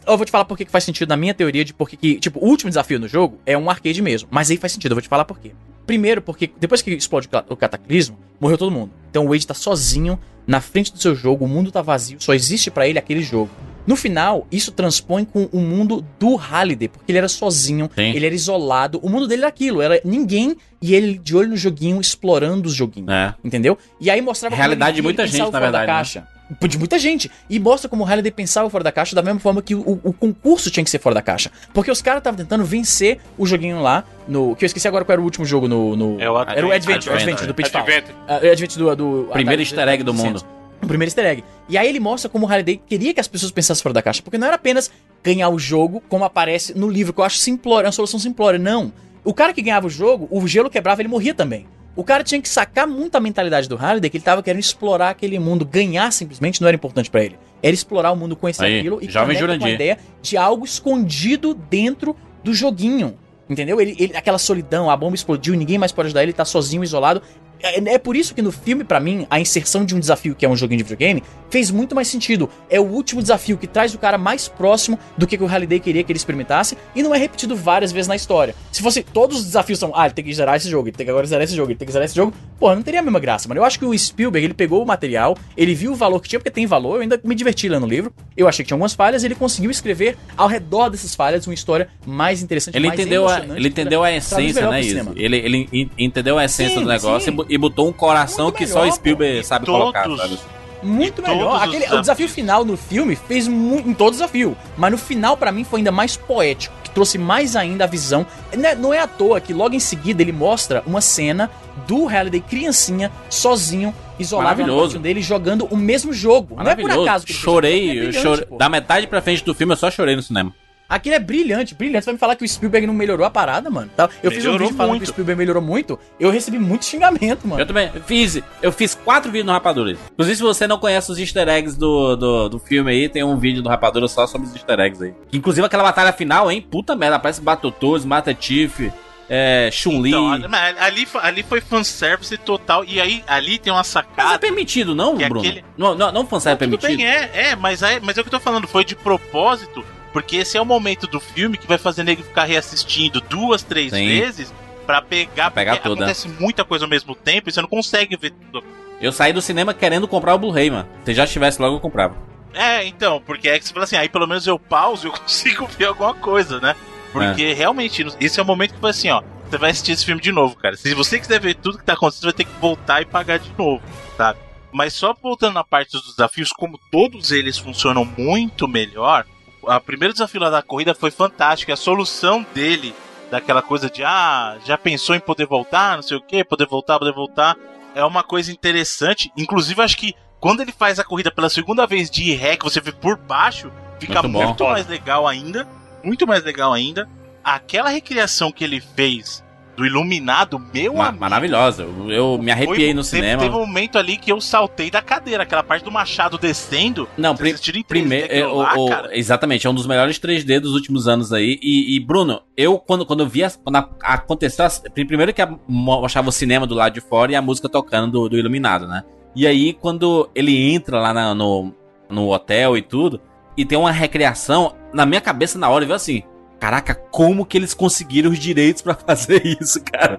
eu vou te falar por que faz sentido na minha teoria de porque que, tipo, o último desafio no jogo é um arcade mesmo. Mas aí faz sentido, eu vou te falar por quê. Primeiro, porque depois que explode o ca- o cataclismo, morreu todo mundo. Então o Wade tá sozinho na frente do seu jogo, o mundo tá vazio, só existe pra ele aquele jogo. No final, isso transpõe com o mundo do Halliday, porque ele era sozinho, Sim. ele era isolado, o mundo dele era aquilo, era ninguém e ele de olho no joguinho, explorando os joguinhos. É. Entendeu? E aí mostrava Realidade de muita gente, na fora da verdade, né? De muita gente. E mostra como o Halliday pensava fora da caixa da mesma forma que o, o concurso tinha que ser fora da caixa. Porque os caras estavam tentando vencer o joguinho lá no. Que eu esqueci agora qual era o último jogo no. no- É o era o Adventure, Adventure. Adventure do Pitfall. Adventure. Ah, o Adventure do. do Primeiro Atari easter egg do 200. mundo. O primeiro easter egg. E aí ele mostra como o Halliday queria que as pessoas pensassem fora da caixa. Porque não era apenas ganhar o jogo, como aparece no livro, que eu acho simplório, é uma solução simplória. Não. O cara que ganhava o jogo, o gelo quebrava, ele morria também. O cara tinha que sacar muito a mentalidade do Halliday, que ele tava querendo explorar aquele mundo. Ganhar simplesmente não era importante pra ele. Era explorar o mundo, conhecer Aí, aquilo e jovem com a ideia de algo escondido dentro do joguinho. Entendeu? Ele, ele- aquela solidão, a bomba explodiu, ninguém mais pode ajudar ele, tá sozinho, isolado. É, é por isso que no filme, pra mim, a inserção de um desafio que é um joguinho de videogame fez muito mais sentido. É o último desafio que traz o cara mais próximo do que o Halliday queria que ele experimentasse e não é repetido várias vezes na história. Se fosse todos os desafios são, ah, ele tem que zerar esse jogo, ele tem que agora zerar esse jogo, ele tem que zerar esse jogo, pô, não teria a mesma graça, mano. Eu acho que o Spielberg, ele pegou o material, ele viu o valor que tinha, porque tem valor, eu ainda me diverti lendo o livro. Eu achei que tinha algumas falhas e ele conseguiu escrever ao redor dessas falhas uma história mais interessante, Ele mais entendeu, a, ele entendeu a essência, né, cinema. Ele, ele en- entendeu a essência Sim, do negócio e e botou um coração Muito que só melhor, o Spielberg pô. sabe Todos- colocar, sabe? Muito melhor. Aquele, o desafio final no filme fez muito em todo desafio. Mas no final, pra mim, foi ainda mais poético. Que trouxe mais ainda a visão. Não é, não é à toa que logo em seguida ele mostra uma cena do Halliday criancinha, sozinho, isolado no quartinho dele, jogando o mesmo jogo. Não é por acaso que ele chorei. É eu chorei. pô. Da metade pra frente do filme eu só chorei no cinema. Aquilo é brilhante, brilhante. Você vai me falar que o Spielberg não melhorou a parada, mano? Tá? Eu fiz um Melhorou vídeo falando muito. que o Spielberg melhorou muito. Eu recebi muito xingamento, mano. Eu também fiz, eu fiz quatro vídeos no Rapadura. Inclusive, se você não conhece os easter eggs do, do, do filme aí, tem um vídeo do Rapadura só sobre os easter eggs aí. Inclusive aquela batalha final, hein? Puta merda, aparece Batotores, Mata Chief, é, Chun-Li. Então, ali- ali, foi- fanservice total. E aí, ali tem uma Mas é sacada. permitido, não, Bruno? aquele- Não, não, não fanservice é Tudo permitido. bem, é, é, mas é, mas é o que eu tô falando, foi de propósito, porque esse é o momento do filme que vai fazer nego ficar reassistindo duas, três Sim. vezes pra pegar, Pra pegar porque tudo, né? acontece muita coisa ao mesmo tempo e você não consegue ver tudo. Eu saí do cinema querendo comprar o Blu-ray, mano. Se já tivesse logo, eu comprava. É, então, porque é que você fala assim, aí pelo menos eu pauso e eu (laughs) consigo ver alguma coisa, né? Porque realmente, esse é o momento que foi assim, ó, você vai assistir esse filme de novo, cara. Se você quiser ver tudo que tá acontecendo, você vai ter que voltar e pagar de novo, sabe? Mas só voltando na parte dos desafios, como todos eles funcionam muito melhor, o primeiro desafio lá da corrida foi fantástico. A solução dele, daquela coisa de, ah, já pensou em poder voltar, não sei o que, poder voltar, poder voltar, é uma coisa interessante. Inclusive, acho que quando ele faz a corrida pela segunda vez de ré, que você vê por baixo, fica Muito muito mais legal ainda. Muito mais legal ainda. Aquela recriação que ele fez do Iluminado, meu Ma- amigo, maravilhosa. Eu, eu me arrepiei foi- no teve- cinema. Teve um momento ali que eu saltei da cadeira, aquela parte do machado descendo. Não, vocês pri- assistiram em 3D primeiro. é, exatamente, é um dos melhores 3D dos últimos anos aí. E, e, Bruno, eu, quando, quando eu vi. Quando a- aconteceu. Primeiro que a- mostrava o cinema do lado de fora e a música tocando do, do Iluminado, né? E aí, quando ele entra lá na- no, no hotel e tudo, e tem uma recriação, na minha cabeça na hora, veio assim: Caraca, como que eles conseguiram os direitos pra fazer (laughs) isso, cara?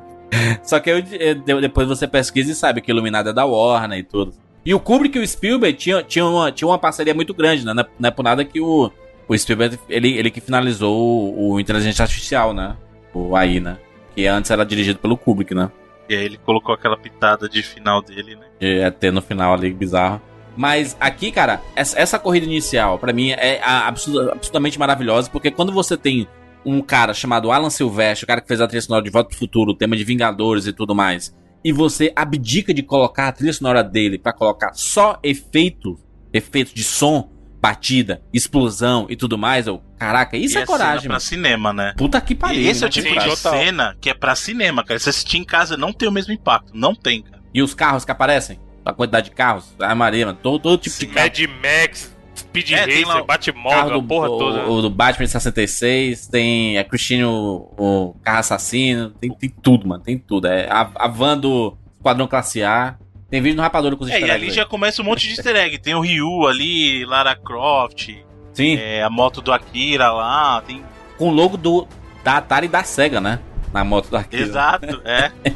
Só que eu- depois você pesquisa e sabe que Iluminado é da Warner e tudo. E o Kubrick e o Spielberg tinham tinha uma, uma parceria muito grande, né? Não é, não é por nada que o, o Spielberg, ele, ele que finalizou o, o Inteligência Artificial, né? O AI, né? Que antes era dirigido pelo Kubrick, né? E aí ele colocou aquela pitada de final dele, né? De ET no final ali, bizarro. Mas aqui, cara, essa, essa corrida inicial, pra mim, é absurda- absolutamente maravilhosa, porque quando você tem um cara chamado Alan Silvestre, o cara que fez a trilha sonora de Volta pro Futuro, o tema de Vingadores e tudo mais, e você abdica de colocar a trilha sonora dele pra colocar só efeitos, efeitos de som, batida, explosão e tudo mais, eu, caraca, isso E é coragem, cena pra cinema, né? Puta que pariu. e esse é o tipo Sim, de total. cena que é pra cinema, cara. Se assistir em casa não tem o mesmo impacto. Não tem, cara. E os carros que aparecem? A quantidade de carros? A Maria, mano, todo, todo tipo de carro. Mad Max, Speed É, Racer, Batmóvel, do, porra o, toda. o do Batman de 66, tem a Christine, o, o carro assassino, tem, tem tudo, mano, tem tudo. É a, a van do Esquadrão Classe A. Tem vídeo no Rapadura com os É, e ali eggs já aí. começa um monte de easter egg. Tem o Ryu ali, Lara Croft, Sim, é, a moto do Akira lá. Tem... com o logo do, da Atari e da SEGA, né? Na moto do Akira. Exato, é. É,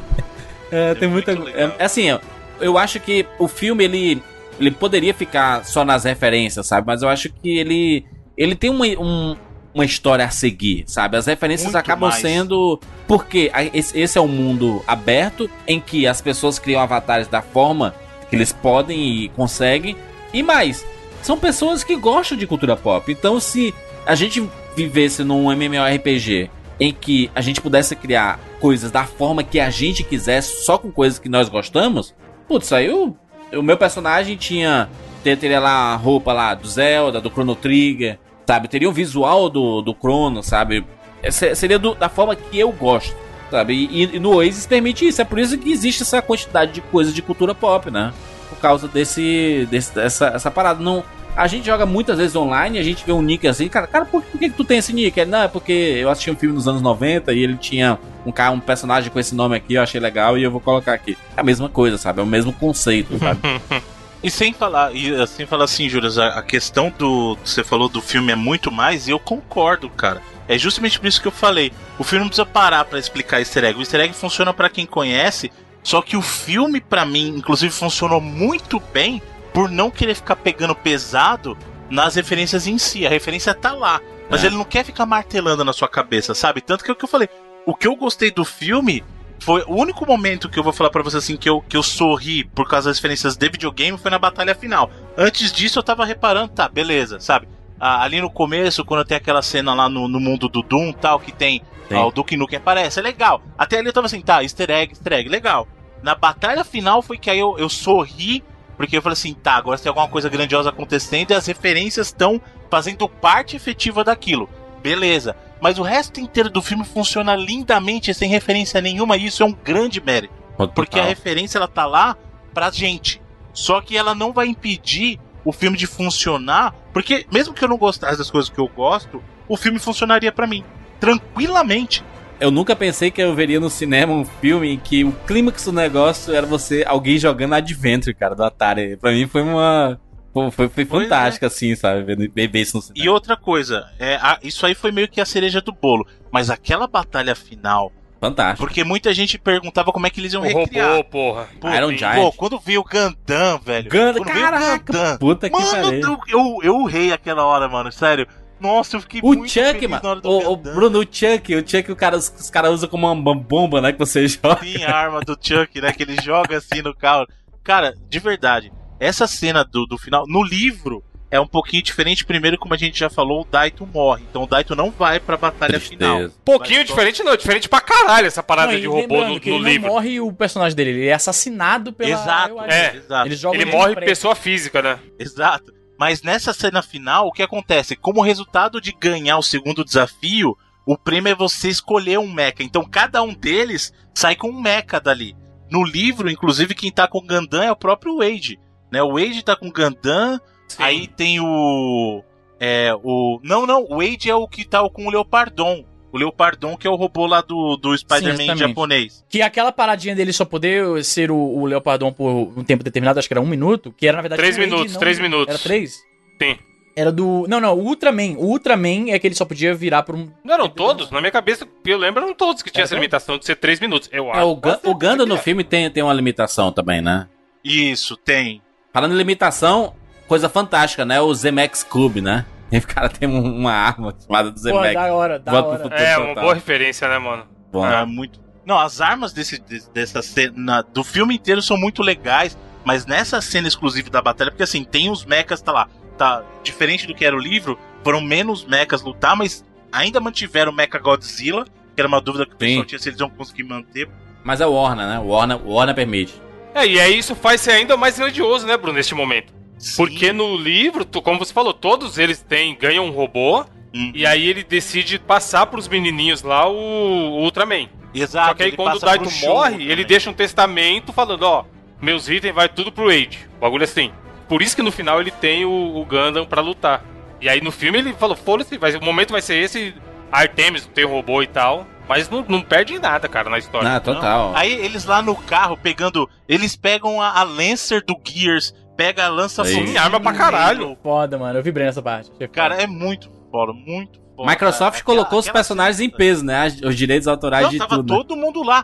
(laughs) É tem muita. muito legal. É, assim, ó, eu acho que o filme ele, ele poderia ficar só nas referências, sabe? Mas eu acho que ele ele tem uma, um- uma história a seguir, sabe? As referências Muito acabam mais. sendo porque esse é um mundo aberto em que as pessoas criam avatares da forma que eles podem e conseguem e mais são pessoas que gostam de cultura pop. Então, se a gente vivesse num MMORPG em que a gente pudesse criar coisas da forma que a gente quisesse, só com coisas que nós gostamos, putz, aí o, o meu personagem tinha. ter- Teria lá a roupa lá do Zelda, do Chrono Trigger, sabe? Teria um visual do, do Chrono, sabe? Se- Seria do- da forma que eu gosto, sabe? E, e no Oasis permite isso. É por isso que existe essa quantidade de coisas de cultura pop, né? Por causa desse. desse essa, essa parada. Não, A gente joga muitas vezes online a gente vê um nick assim, cara, cara, por, por que, que tu tem esse nick? Ele, não, é porque eu assisti um filme nos anos 90 e ele tinha um cara, um personagem com esse nome aqui, eu achei legal e eu vou colocar aqui. É a mesma coisa, sabe? É o mesmo conceito, sabe? (laughs) E sem falar, e assim falar assim, Júlio, a, questão do. Você falou do filme é muito mais, e eu concordo, cara. É justamente por isso que eu falei. O filme não precisa parar pra explicar easter egg. O easter egg funciona pra quem conhece, só que o filme, pra mim, inclusive, funcionou muito bem por não querer ficar pegando pesado nas referências em si. A referência tá lá. Mas É. ele não quer ficar martelando na sua cabeça, sabe? Tanto que é o que eu falei. O que eu gostei do filme foi o único momento que eu vou falar pra você assim que eu, que eu sorri por causa das referências de videogame foi na batalha final. Antes disso eu tava reparando, tá, beleza, sabe? Ah, ali no começo, quando tem aquela cena lá no, no mundo do Doom tal, que tem Tem. ah, o Duke Nukem aparece, é legal. Até ali eu tava assim, tá, easter egg, easter egg, legal. Na batalha final foi que aí eu, eu sorri, porque eu falei assim, tá, agora tem alguma coisa grandiosa acontecendo e as referências estão fazendo parte efetiva daquilo. Beleza. Mas o resto inteiro do filme funciona lindamente, sem referência nenhuma, e isso é um grande mérito. Porque a referência ela tá lá pra gente. Só que ela não vai impedir o filme de funcionar, porque mesmo que eu não gostasse das coisas que eu gosto, o filme funcionaria pra mim tranquilamente. Eu nunca pensei que eu veria no cinema um filme em que o clímax do negócio era você, alguém jogando Adventure, cara, do Atari. Pra mim foi uma. Pô, foi, foi Pois é. fantástico, assim, sabe? Ver isso no cinema. E outra coisa, é, a- isso aí foi meio que a cereja do bolo. Mas aquela batalha final, Fantástico. porque muita gente perguntava como é que eles iam O recriar. robô, porra. Pô, Iron pô, Giant. quando veio o Gundam, velho. Gundam, o caraca, Gundam, Puta que Mano, pariu. eu, eu, eu urrei aquela hora, mano, sério. Nossa, eu fiquei O muito Chuck, feliz mano. na hora do O. Bruno, o Chuck, o Chuck, o cara, os, os caras usam como uma bomba, né? Que você (laughs) joga. Sim, a arma do Chuck, né? Que ele joga assim no carro. Cara, de verdade, essa cena do, do final, no livro, é um pouquinho diferente. Primeiro, como a gente já falou, o Daito morre. Então o Daito não vai pra batalha final. Tristeza. Pouquinho Mas só- diferente, não. Diferente pra caralho essa parada Não, de robô no, que no ele livro. não morre o personagem dele, ele é assassinado pela. Exato, É, exato. Ele de morre pessoa física, né? Exato. Mas nessa cena final, o que acontece? Como resultado de ganhar o segundo desafio, o prêmio é você escolher um mecha. Então cada um deles sai com um mecha dali. No livro, inclusive, quem tá com o Gundam é o próprio Wade. Né? O Wade tá com o Gundam, Sim. aí tem o. É, o. Não, não, o Wade é o que tá com o Leopardon. O Leopardon, que é o robô lá do, do Spider-Man japonês. Que aquela paradinha dele só poder ser o, o Leopardon por um tempo determinado, acho que era um minuto, que era na verdade. Três um minutos, não- três minutos. Era três? Sim. Era do. Não, não, o Ultraman. O Ultraman é que ele só podia virar por um. Não eram todos? Na minha cabeça, eu lembro, eram todos que tinha Era essa todos? limitação de ser 3 minutos. Eu acho. É, o, Quase o Ganda no filme tem, tem uma limitação também, né? Isso, tem. Falando em limitação, coisa fantástica, né? O Zemex Cube, né? E (laughs) o cara tem um- uma arma chamada do Pô, Zemex. da hora, da pro hora. futuro. É, uma boa referência, né, mano? Bom, É muito. Não, as armas desse, dessa cena do filme inteiro são muito legais, mas nessa cena exclusiva da batalha, porque assim, tem os mechas, tá lá, tá diferente do que era o livro, foram menos mechas lutar, mas ainda mantiveram o Mecha Godzilla, que era uma dúvida que o pessoal Sim. tinha se eles iam conseguir manter. Mas é o Warner, né? O Warner, o Warner permite. É, e aí isso faz ser ainda mais grandioso, né, Bruno, neste momento. Porque no livro, tu- como você falou, todos eles têm, ganham um robô, Hum, e aí ele decide passar pros menininhos lá o, o Ultraman. Exato, Só que aí quando o Daito morre, também. ele deixa um testamento falando, ó, meus itens vai tudo pro Age. Bagulho assim. Por isso que no final ele tem o, o Gundam pra lutar. E aí no filme ele falou, foda-se, o momento vai ser esse, Artemis tem o robô e tal, mas não, não perde nada, cara, na história. Ah, total. Aí eles lá no carro pegando. Eles pegam a, a Lancer do Gears, pega a lança Sim, arma pra caralho. Foda, mano. Eu vibrei nessa parte. Cara, é muito foda, muito foda. Microsoft Aquela- colocou os aquela personagens em peso, né? Os direitos autorais Não, de tava tudo. né? todo mundo lá.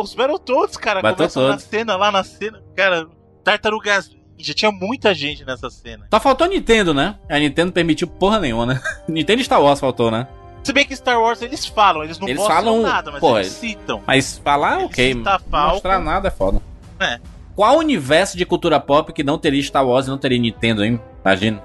Os Battletoads, cara, Battletoads. começam na cena, lá na cena. Cara, Tartarugas Ninja, tinha muita gente nessa cena. Só faltou a Nintendo, né? A Nintendo permitiu porra nenhuma, né? (laughs) Nintendo e Star Wars faltou, né? Se bem que Star Wars eles falam, eles não Eles mostram falam, nada, mas pô, eles citam. Mas falar, ok. cita Falcon. Mostrar nada é foda. É. Qual universo de cultura pop que não teria Star Wars e não teria Nintendo, hein? Imagina.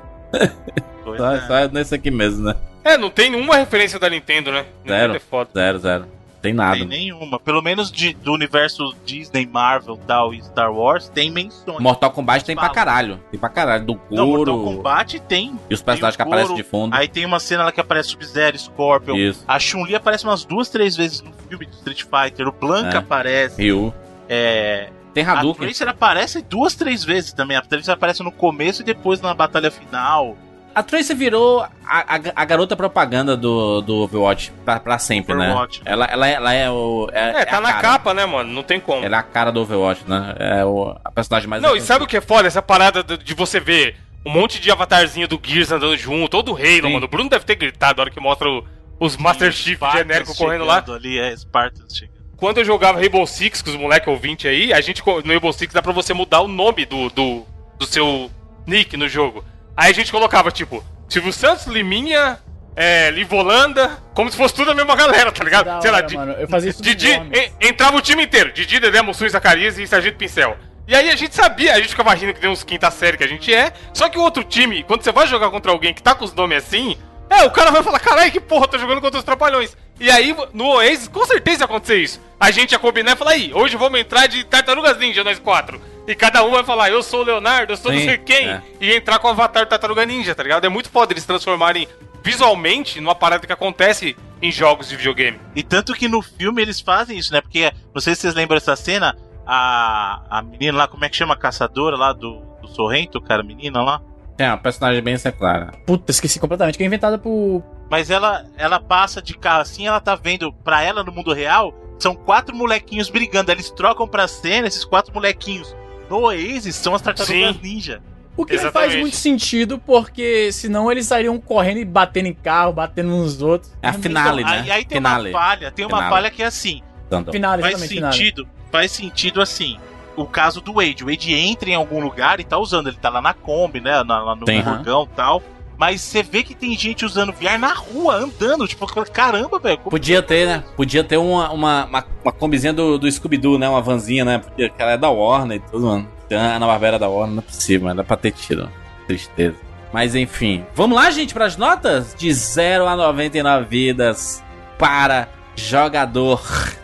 Só, é. só nesse aqui mesmo, né? É, não tem nenhuma referência da Nintendo, né? Zero. Nintendo é foda. Zero, zero. Tem nada. Tem nenhuma. Pelo menos de- do universo Disney, Marvel tal e Star Wars, tem menções. Mortal Kombat tem pra caralho. Tem pra caralho. Do Não, Mortal couro. Kombat tem. E os personagens que aparecem de fundo. Aí tem uma cena lá que aparece Sub-Zero, Scorpion. Isso. A Chun-Li aparece umas duas, três vezes no filme de Street Fighter. O Blanca É. aparece. Ryu. É, Tem A Hadouken. Tracer aparece duas, três vezes também. A Tracer aparece no começo e depois na batalha final. A Tracer virou a, a, a garota propaganda do, do Overwatch pra, pra sempre, Overwatch. né? Ela, ela, é- ela é o. É, É, tá a na cara. capa, né, mano? Não tem como. Ela é a cara do Overwatch, né? É o, a personagem mais. Não, e sabe o que é foda? Essa parada de de você ver um monte de avatarzinho do Gears andando junto, ou do Halo, Sim. mano. O Bruno deve ter gritado na hora que mostra o- os Master Chief genérico correndo lá. Ali, é, Spartans chegando. Quando eu jogava Rainbow Six com os moleques ouvintes aí, a gente, no Rainbow Six dá pra você mudar o nome do, do, do seu nick no jogo. Aí a gente colocava, tipo, Silvio Santos, Liminha, é, Livolanda, como se fosse tudo a mesma galera, tá ligado? Da Sei lá, hora, Di- mano. Eu fazia isso Didi, en- entrava o time inteiro, Didi, Dedé, Mussum, Zacarias e Sargento Pincel. E aí a gente sabia, a gente ficava rindo que tem uns quinta série que a gente é, só que o outro time, quando você vai jogar contra alguém que tá com os nomes assim, é, o cara vai falar, caralho, que porra, tô jogando contra os trapalhões. E aí, no Oasis, com certeza ia acontecer isso. A gente ia combinar e falar, aí, hoje vamos entrar de Tartarugas Ninja, nós quatro. E cada um vai falar, eu sou o Leonardo, eu sou não Sim, sei quem. é. E entrar com o avatar do Tartaruga Ninja, tá ligado? É muito foda eles transformarem visualmente numa parada que acontece em jogos de videogame. E tanto que no filme eles fazem isso, né? Porque, não sei se vocês lembram dessa cena, a, a menina lá, como é que chama? A caçadora lá do, do Sorrento, cara, a menina lá. É uma personagem bem secundária. Puta, esqueci completamente. Que é inventada por. Mas ela, ela passa de carro assim, ela tá vendo, pra ela no mundo real, são quatro molequinhos brigando. Eles trocam pra cena, esses quatro molequinhos. No Oasis são as tartarugas Sim. ninja. O que não Exatamente. faz muito sentido, porque senão eles sairiam correndo e batendo em carro, batendo uns nos outros. É a finale, Então, né? aí, aí tem finale. uma falha, tem uma Finale. falha que é assim. Tanto. Finale, faz exatamente, finale. sentido, faz sentido assim. O caso do Wade. O Wade entra em algum lugar e tá usando. Ele tá lá na Kombi, né? Na, lá no Tem. furgão e tal. Mas você vê que tem gente usando VR na rua, andando. Tipo, caramba, velho. Podia ter, né? Podia ter uma, uma, uma, uma combizinha do, do Scooby-Doo, né? Uma vanzinha, né? Porque ela é da Warner e tudo, mano. Ana Barbera da Warner, não é possível, mas dá pra ter tido. Tristeza. Mas enfim. Vamos lá, gente, pras notas? De 0 a 99 vidas para jogador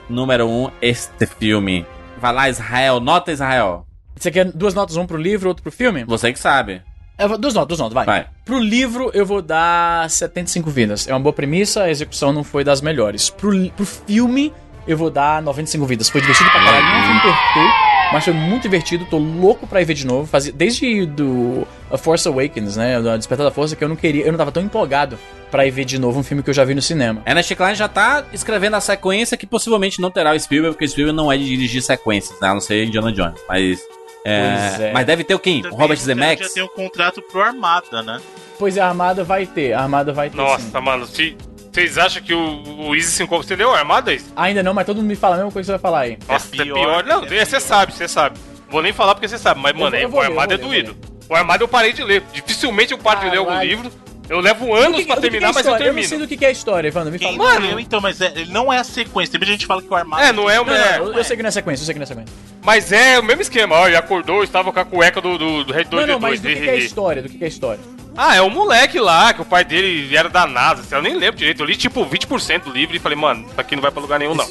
número 1, um, este filme. Vai lá, Israel. Nota, Israel. Você quer duas notas, um pro livro, outro pro filme? Você que sabe. Vou- duas notas, duas notas, vai. Vai. Pro livro, eu vou dar 75 vidas. É uma boa premissa, a execução não foi das melhores. Pro, pro filme, eu vou dar 95 vidas. Foi divertido pra caralho, não um filme perfeito, mas foi muito divertido. Tô louco pra ir ver de novo. Fazia, desde do A Force Awakens, né? Do Despertar da Força, que eu não queria, eu não tava tão empolgado pra ir ver de novo um filme que eu já vi no cinema. Ernest Klein já tá escrevendo a sequência que possivelmente não terá o Spielberg, porque o Spielberg não é de dirigir sequências, né? A não ser Indiana Jones. Mas. É, Pois é. Mas deve ter o quem? O Robert Zemeckis? Já tem um contrato pro Armada, né? Pois é, a Armada vai ter, a Armada vai ter. sim. Nossa, mano, se vocês acham que o, o Easy se? Você leu a armada, Easy? Ainda não, mas todo mundo me fala a mesma coisa que você vai falar aí. Nossa, é pior, pior. Não, é você pior. sabe, você sabe. Vou nem falar porque você sabe, mas, mano, vou- é- eu vou eu armada é eu doído. O armada eu parei de ler. Dificilmente eu paro de ler algum Caralho. livro. Eu levo anos que- pra que é terminar, mas eu história? Eu não sei termino. do que que é a história, Evandro, me fala. não leu, então, mas é- ele não é a sequência. Tem muita gente que fala que o Armada. É, não é o. Não, é, eu, eu sei que não é sequência, eu sei que não é sequência. Mas é o mesmo esquema, ó. Ele acordou, estava com a cueca do, do, do Red 2 Não, não, mas do que, que é a história? Do que, que é a história? Ah, é o moleque lá, que o pai dele era da NASA. assim, Eu nem lembro direito. Eu li tipo 20% do livro e falei, mano, isso aqui não vai pra lugar nenhum, não.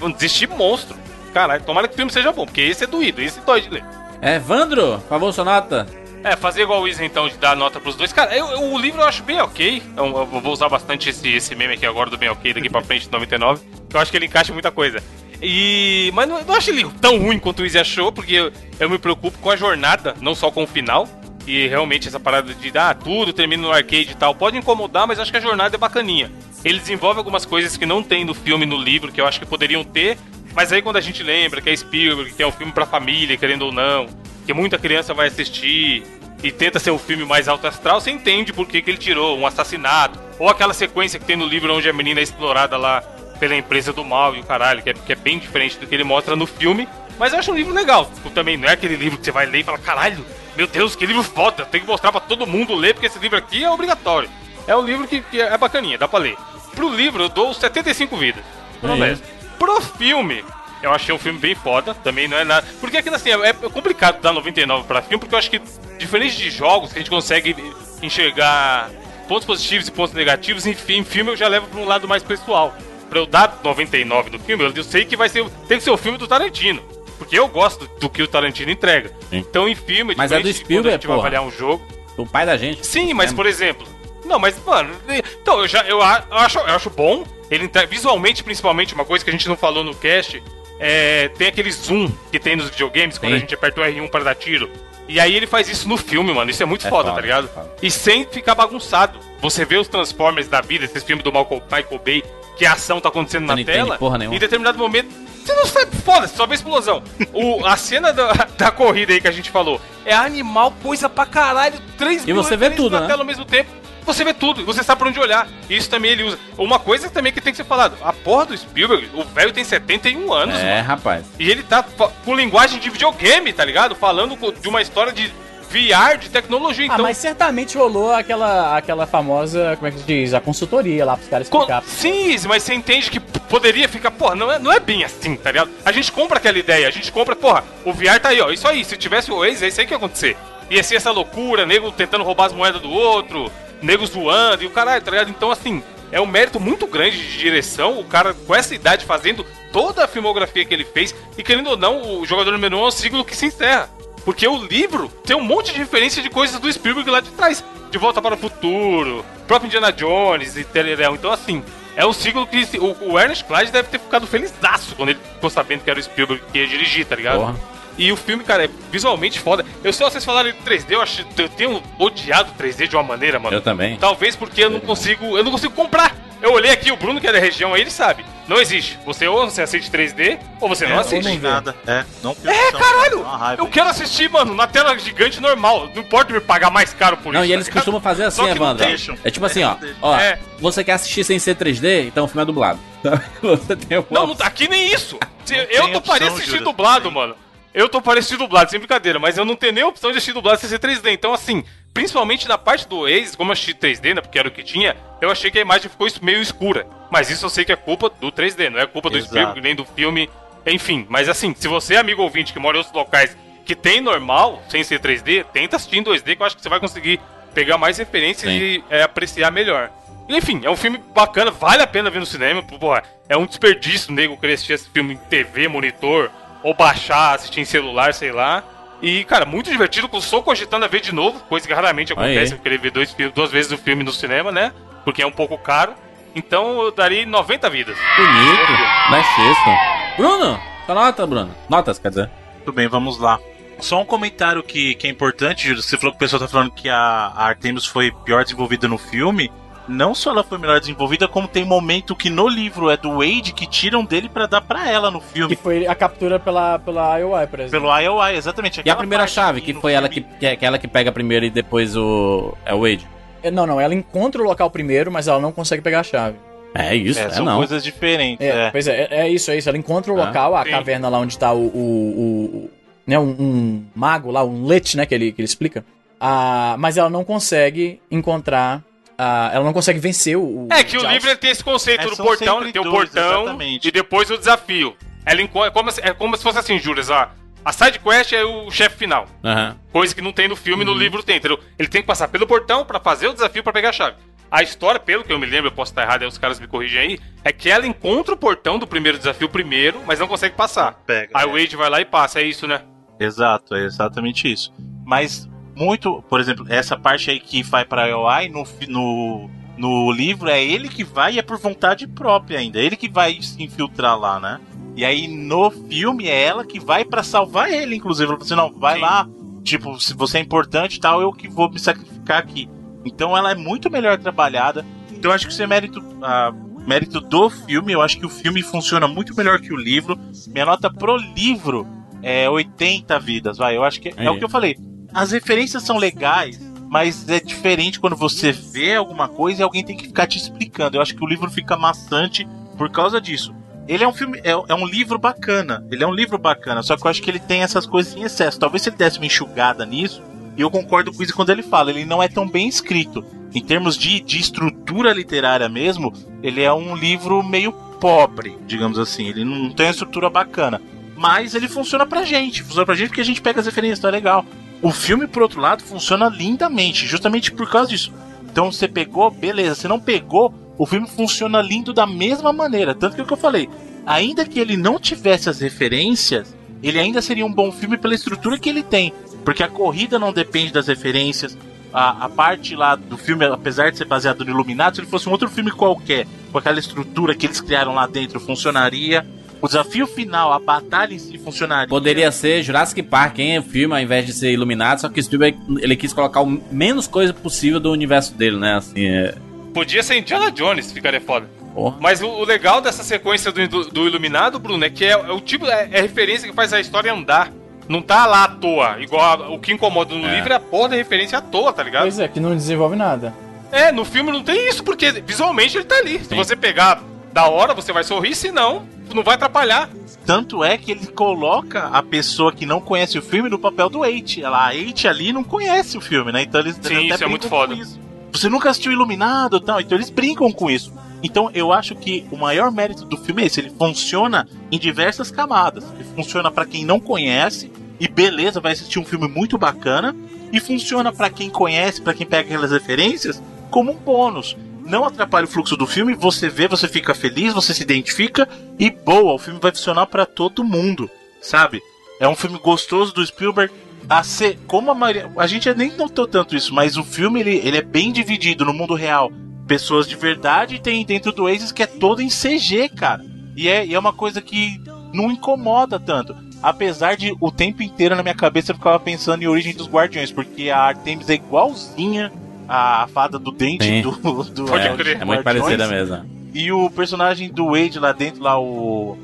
Não desistir monstro. Caralho, tomara que o filme seja bom, porque esse é doído, esse dói de ler. É, Vandro, por favor, sua nota. É, fazer igual o Wiz então, de dar nota pros dois. Cara, eu- eu- o livro eu acho bem ok. Eu, eu vou usar bastante esse, esse meme aqui agora do bem ok, daqui pra frente, de 99. Que eu acho que ele encaixa muita coisa. E. Mas não, não acho ele tão ruim quanto o Wiz achou, porque eu, eu me preocupo com a jornada, não só com o final. E realmente essa parada de dar tudo, termina no arcade e tal, pode incomodar, mas acho que a jornada é bacaninha. Ele desenvolve algumas coisas que não tem no filme no livro, que eu acho que poderiam ter. Mas aí quando a gente lembra que é Spielberg, que é um filme pra família, querendo ou não, que muita criança vai assistir e tenta ser um filme mais alto astral, você entende por que, que ele tirou um assassinato. Ou aquela sequência que tem no livro onde a menina é explorada lá pela empresa do mal e o caralho, que é, que é bem diferente do que ele mostra no filme. Mas eu acho um livro legal. Tipo, também não é aquele livro que você vai ler e fala, caralho, meu Deus, que livro foda, tem que mostrar pra todo mundo ler, porque esse livro aqui é obrigatório. É um livro que, que é bacaninha, dá pra ler. Pro livro eu dou 75 vidas. Pelo É menos. Pro filme, eu achei um filme bem foda, também não é nada. Porque aquilo assim, é, é complicado dar 99 pra filme, porque eu acho que, diferente de jogos, que a gente consegue enxergar pontos positivos e pontos negativos, enfim, em filme eu já levo pra um lado mais pessoal. Pra eu dar 99 do filme, eu, sei que vai ser. Tem que ser o filme do Tarantino. Porque eu gosto do que o Tarantino entrega. Sim. Então, em filme, Mas é do de quando Spielberg, a gente vai porra. avaliar um jogo. O pai da gente. Sim, mas por exemplo. Não, mas, mano. Então, eu já eu acho, eu acho bom. Ele visualmente, principalmente, uma coisa que a gente não falou no cast. é, tem aquele zoom que tem nos videogames quando Sim. a gente aperta o R1 para dar tiro. E aí ele faz isso no filme, mano. Isso é muito É foda, foda, tá ligado? é foda. E sem ficar bagunçado. Você vê os Transformers da vida, esses filmes do Michael, Michael Bay, que a ação tá acontecendo na tela. nenhuma. Em determinado momento. Você não sabe, foda, só vê explosão. O, a cena da, da corrida aí que a gente falou é animal, coisa pra caralho, três E você vê tudo, na né? tela ao mesmo tempo. Você vê tudo, você sabe pra onde olhar. Isso também ele usa. Uma coisa também que tem que ser falado: a porra do Spielberg, o velho tem 71 anos, É, mano. rapaz. E ele tá com linguagem de videogame, tá ligado? Falando de uma história de VR, de tecnologia. Ah, Então, mas certamente rolou aquela, aquela famosa, como é que se diz? A consultoria lá pros caras Co- explicar. Sim, mas você entende que poderia ficar, porra, não é, não é bem assim, tá ligado? A gente compra aquela ideia, a gente compra, porra, o VR tá aí, ó, isso aí, se tivesse o Waze, é isso aí que ia acontecer. Ia ser essa loucura, nego tentando roubar as moedas do outro, nego zoando e o caralho, tá ligado? Então, assim, é um mérito muito grande de direção, o cara com essa idade fazendo toda a filmografia que ele fez, e querendo ou não, o jogador número 1 um é o ciclo que se encerra. Porque o livro tem um monte de referência de coisas do Spielberg lá de trás. De Volta para o Futuro, próprio Indiana Jones e Telerel. Então, assim, é um ciclo que o, o Ernest Clyde deve ter ficado felizaço quando ele ficou sabendo que era o Spielberg que ia dirigir, tá ligado? Porra. E o filme, cara, é visualmente foda. Eu sei vocês falaram de 3D, eu, acho, eu tenho odiado 3D de uma maneira, mano. Eu também. Talvez porque eu não consigo. Eu não consigo comprar. Eu olhei aqui, o Bruno, que é da região aí, ele sabe. Não existe. Você ou você assiste 3D, ou você não É, assiste. não nada. É, não É, opção, caralho! raiva. Eu quero assistir, mano, na tela gigante normal. Não importa me pagar mais caro por Não, isso. e eles tá ligado? costumam fazer assim, não Evandro. É tipo assim, ó. Não deixam. Ó, É. você quer assistir sem ser 3D? Então o filme é dublado. (laughs) você tem uma Não, não tá aqui nem isso. (laughs) Não eu tem toparia assistir dublado, não mano. Eu toparia assistir dublado, sem brincadeira, mas eu não tenho nem opção de assistir dublado sem ser 3D. Então, assim, principalmente na parte do Ace, como eu assisti 3D, né, porque era o que tinha, eu achei que a imagem ficou meio escura. Mas isso eu sei que é culpa do 3D, não é culpa do Exato. Spielberg, nem do filme. Enfim, mas assim, se você é amigo ouvinte que mora em outros locais que tem normal, sem ser 3D, tenta assistir em 2D que eu acho que você vai conseguir pegar mais referências Sim. e é, apreciar melhor. Enfim, é um filme bacana, vale a pena ver no cinema. Porra, é um desperdício nego querer assistir esse filme em TV, monitor, ou baixar, assistir em celular, sei lá. E, cara, muito divertido, com sou cogitando a ver de novo, coisa que raramente acontece, Aí. eu querer ver dois, duas vezes o filme no cinema, né? Porque é um pouco caro. Então eu daria 90 vidas. bonito. Dá sexto. Bruno, sua nota, Bruno. Notas, quer dizer. Tudo bem, vamos lá. Só um comentário que, que é importante, Júlio. Você falou que o pessoal tá falando que a, a Artemis foi pior desenvolvida no filme. Não só ela foi melhor desenvolvida, como tem momento que no livro é do Wade que tiram dele pra dar pra ela no Que filme. foi a captura pela, pela IOI, por exemplo. Pelo IOI, exatamente. E a primeira chave, que foi ela que, que é aquela que pega primeiro e depois o. É o Wade. É, Não, não, ela encontra o local primeiro, mas ela não consegue pegar a chave. É isso, É, é, são não. coisas diferentes. É, É, pois é, é, é isso, é isso. Ela encontra o Ah, local, a sim. caverna lá onde tá o. o, o- o- né, um, um mago lá, um lich, né, que ele, que ele explica. Ah, mas ela não consegue encontrar. Ah, ela não consegue vencer o. É que o Joust. livro tem esse conceito É, do portão, tem o dois, portão exatamente. e depois o desafio. Ela é, como, se- é como se fosse assim, Július, ó. A side quest é o chefe final. Aham. Coisa que não tem no filme, no livro tem, entendeu? Ele tem que passar pelo portão pra fazer o desafio pra pegar a chave. A história, pelo que eu me lembro, eu posso estar errado, aí os caras me corrigem aí, é que ela encontra o portão do primeiro desafio primeiro, mas não consegue passar. Pega. Aí é. o Wade vai lá e passa, é isso, né? Exato, é exatamente isso. Mas muito, por exemplo, essa parte aí que vai pra IOI no, no, no livro é ele que vai e é por vontade própria ainda. É ele que vai se infiltrar lá, né? E aí no filme é ela que vai pra salvar ele, inclusive. Ela fala assim, não, vai Sim. lá, tipo, se você é importante e tal, eu que vou me sacrificar aqui. Então ela é muito melhor trabalhada. Então eu acho que isso é mérito, ah, mérito do filme. Eu acho que o filme funciona muito melhor que o livro. Minha nota pro livro é 80 vidas, vai. Eu acho que é, Aí. o que eu falei. As referências são legais, mas é diferente quando você vê alguma coisa e alguém tem que ficar te explicando. Eu acho que o livro fica maçante por causa disso. Ele é um filme, é, é um livro bacana. Ele é um livro bacana, só que eu acho que ele tem essas coisas em excesso. Talvez se ele desse uma enxugada nisso, e eu concordo com isso quando ele fala, ele não é tão bem escrito. Em termos de, de estrutura literária mesmo, ele é um livro meio pobre, digamos assim. Ele não tem uma estrutura bacana. Mas ele funciona pra gente. Funciona pra gente porque a gente pega as referências, é legal. O filme, por outro lado, funciona lindamente, justamente por causa disso. Então você pegou, beleza. Se não pegou, o filme funciona lindo da mesma maneira. Tanto que é o que eu falei. Ainda que ele não tivesse as referências, ele ainda seria um bom filme pela estrutura que ele tem. Porque a corrida não depende das referências. A, a parte lá do filme, apesar de ser baseado no Illuminati, se ele fosse um outro filme qualquer, com aquela estrutura que eles criaram lá dentro, funcionaria. O desafio final, a batalha em si funcionaria. Poderia ser Jurassic Park, hein? O filme, ao invés de ser iluminado, só que o Spielberg ele quis colocar o menos coisa possível do universo dele, né? Assim, é. Podia ser Indiana Jones, ficaria foda. Porra. Mas o, o legal dessa sequência do, do, do Iluminado, Bruno, é que é, é o tipo, é, é referência que faz a história andar. Não tá lá à toa. Igual a- o que incomoda no É. livro é a porra da referência à toa, tá ligado? Pois é, que não desenvolve nada. É, no filme não tem isso, porque visualmente ele tá ali. Se você pegar da hora, você vai sorrir, senão não vai atrapalhar. Tanto é que ele coloca a pessoa que não conhece o filme no papel do Eight. Ela, a Eight ali não conhece o filme, né? Então eles, Sim, isso é muito foda. isso. Você nunca assistiu Iluminado e tal, então eles brincam com isso. Então eu acho que o maior mérito do filme é esse, ele funciona em diversas camadas. Ele funciona pra quem não conhece e beleza, vai assistir um filme muito bacana e funciona pra quem conhece, pra quem pega aquelas referências como um bônus. Não atrapalha o fluxo do filme, você vê, você fica feliz, você se identifica e boa, o filme vai funcionar pra todo mundo, sabe? É um filme gostoso do Spielberg. A ser, como a maioria. A gente nem notou tanto isso, mas o filme ele, ele é bem dividido no mundo real. Pessoas de verdade tem dentro do Oasis que é todo em CG, cara. E é, e é uma coisa que não incomoda tanto. Apesar de o tempo inteiro na minha cabeça eu ficava pensando em Origem dos Guardiões, porque a Artemis é igualzinha à fada do dente Sim. do, (laughs) do Pode Origem crer. É muito parecida mesmo. E o personagem do Wade lá dentro, lá, o,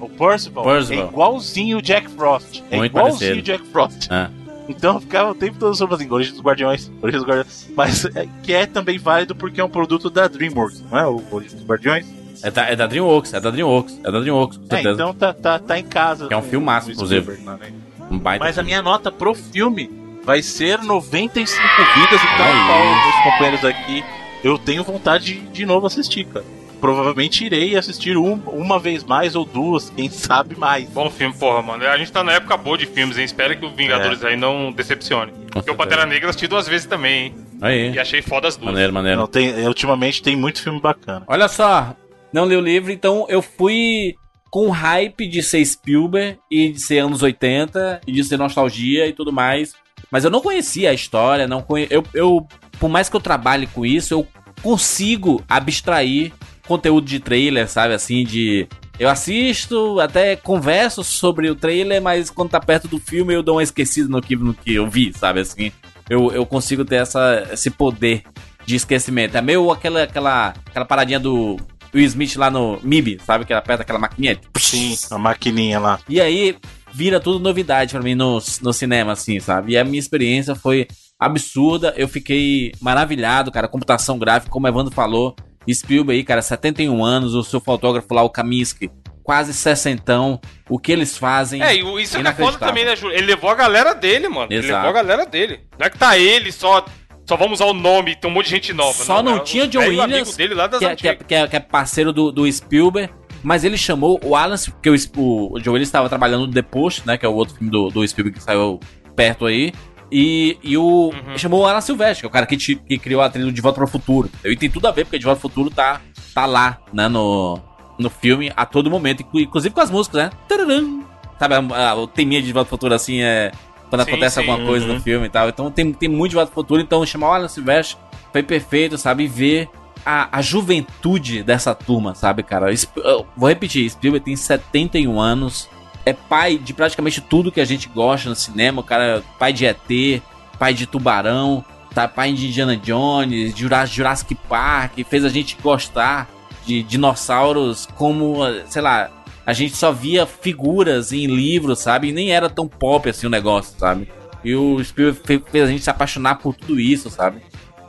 o Percival, Percival. é igualzinho o Jack Frost. É Muito igualzinho parecido. o Jack Frost. É. Então eu ficava o tempo todo sobre assim, Origem dos Guardiões, Origem dos Guardiões. Mas é, que é também válido porque é um produto da DreamWorks, não é? O Origem dos Guardiões. É da, é da DreamWorks, é da DreamWorks, é da DreamWorks, com É, certeza. então tá, tá, tá em casa. Que é um filmaço, inclusive. Né? Um baita Mas a filme. minha nota pro filme vai ser 95 vidas, então, Aí. qual meus companheiros aqui, eu tenho vontade de, de novo assistir, cara. Provavelmente irei assistir um- uma vez mais ou duas, quem sabe mais. Bom filme, porra, mano. A gente tá na época boa de filmes, hein? Espero que o Vingadores aí não decepcione. Porque o. Pantera Negra eu assisti duas vezes também, hein? Aí, E achei foda as duas. maneiro, maneiro. Não, tem, ultimamente tem muito filme bacana. Olha só, não li o livro, então eu fui com hype de ser Spielberg e de ser anos 80 e de ser nostalgia e tudo mais. Mas eu não conhecia a história, não conhe... eu, eu, por mais que eu trabalhe com isso, eu consigo abstrair conteúdo de trailer, sabe? Assim, de. Eu assisto, até converso sobre o trailer, mas quando tá perto do filme eu dou uma esquecida no que, no que eu vi, sabe? Assim, eu, eu consigo ter essa, esse poder de esquecimento. É meio aquela, aquela, aquela paradinha do Will Smith lá no MIB, sabe? Que ela aperta aquela maquininha. Sim, a maquininha lá. E aí vira tudo novidade pra mim no, no cinema, assim, sabe? E a minha experiência foi absurda. Eu fiquei maravilhado, cara. Computação gráfica, como o Evandro falou. Spielberg cara, 71 anos. O seu fotógrafo lá, o Kaminsky, quase 60. O que eles fazem. É, e o- isso é foda também, né, Júlio? Ele levou a galera dele, mano. Ele Exato. levou a galera dele. Não é que tá ele só. Só vamos usar o nome, tem um monte de gente nova. Só não é tinha John Williams, dele lá das que é, que, é, que é- que é parceiro do, do Spielberg, mas ele chamou o Alan, porque o, o, o Joe Willis estava trabalhando no The Post, né, que é o outro filme do, do Spielberg que saiu perto aí, e, e o Uhum. chamou o Alan Silvestre, que é o cara que, ti- que criou a trilha do De Volta para o Futuro. E tem tudo a ver, porque De Volta para o Futuro tá, tá lá, né, no, no filme a todo momento, inclu- inclusive com as músicas, né? Tararam. Sabe, a, a, o teminha de De Volta para o Futuro, assim, é... Quando Sim, acontece sim. alguma coisa Uhum. no filme e tal. Então tem, tem muito De Volta para o Futuro, então chamar o Alan Silvestre foi perfeito, sabe? E ver a, a juventude dessa turma, sabe, cara? Vou repetir, Spielberg tem 71 anos, é pai de praticamente tudo que a gente gosta no cinema, o cara é pai de ET, pai de Tubarão, tá? Pai de Indiana Jones, Jurassic Park, fez a gente gostar de dinossauros como, sei lá, a gente só via figuras em livros, sabe? E nem era tão pop assim o negócio, sabe? E o Spielberg fe- fez a gente se apaixonar por tudo isso, sabe?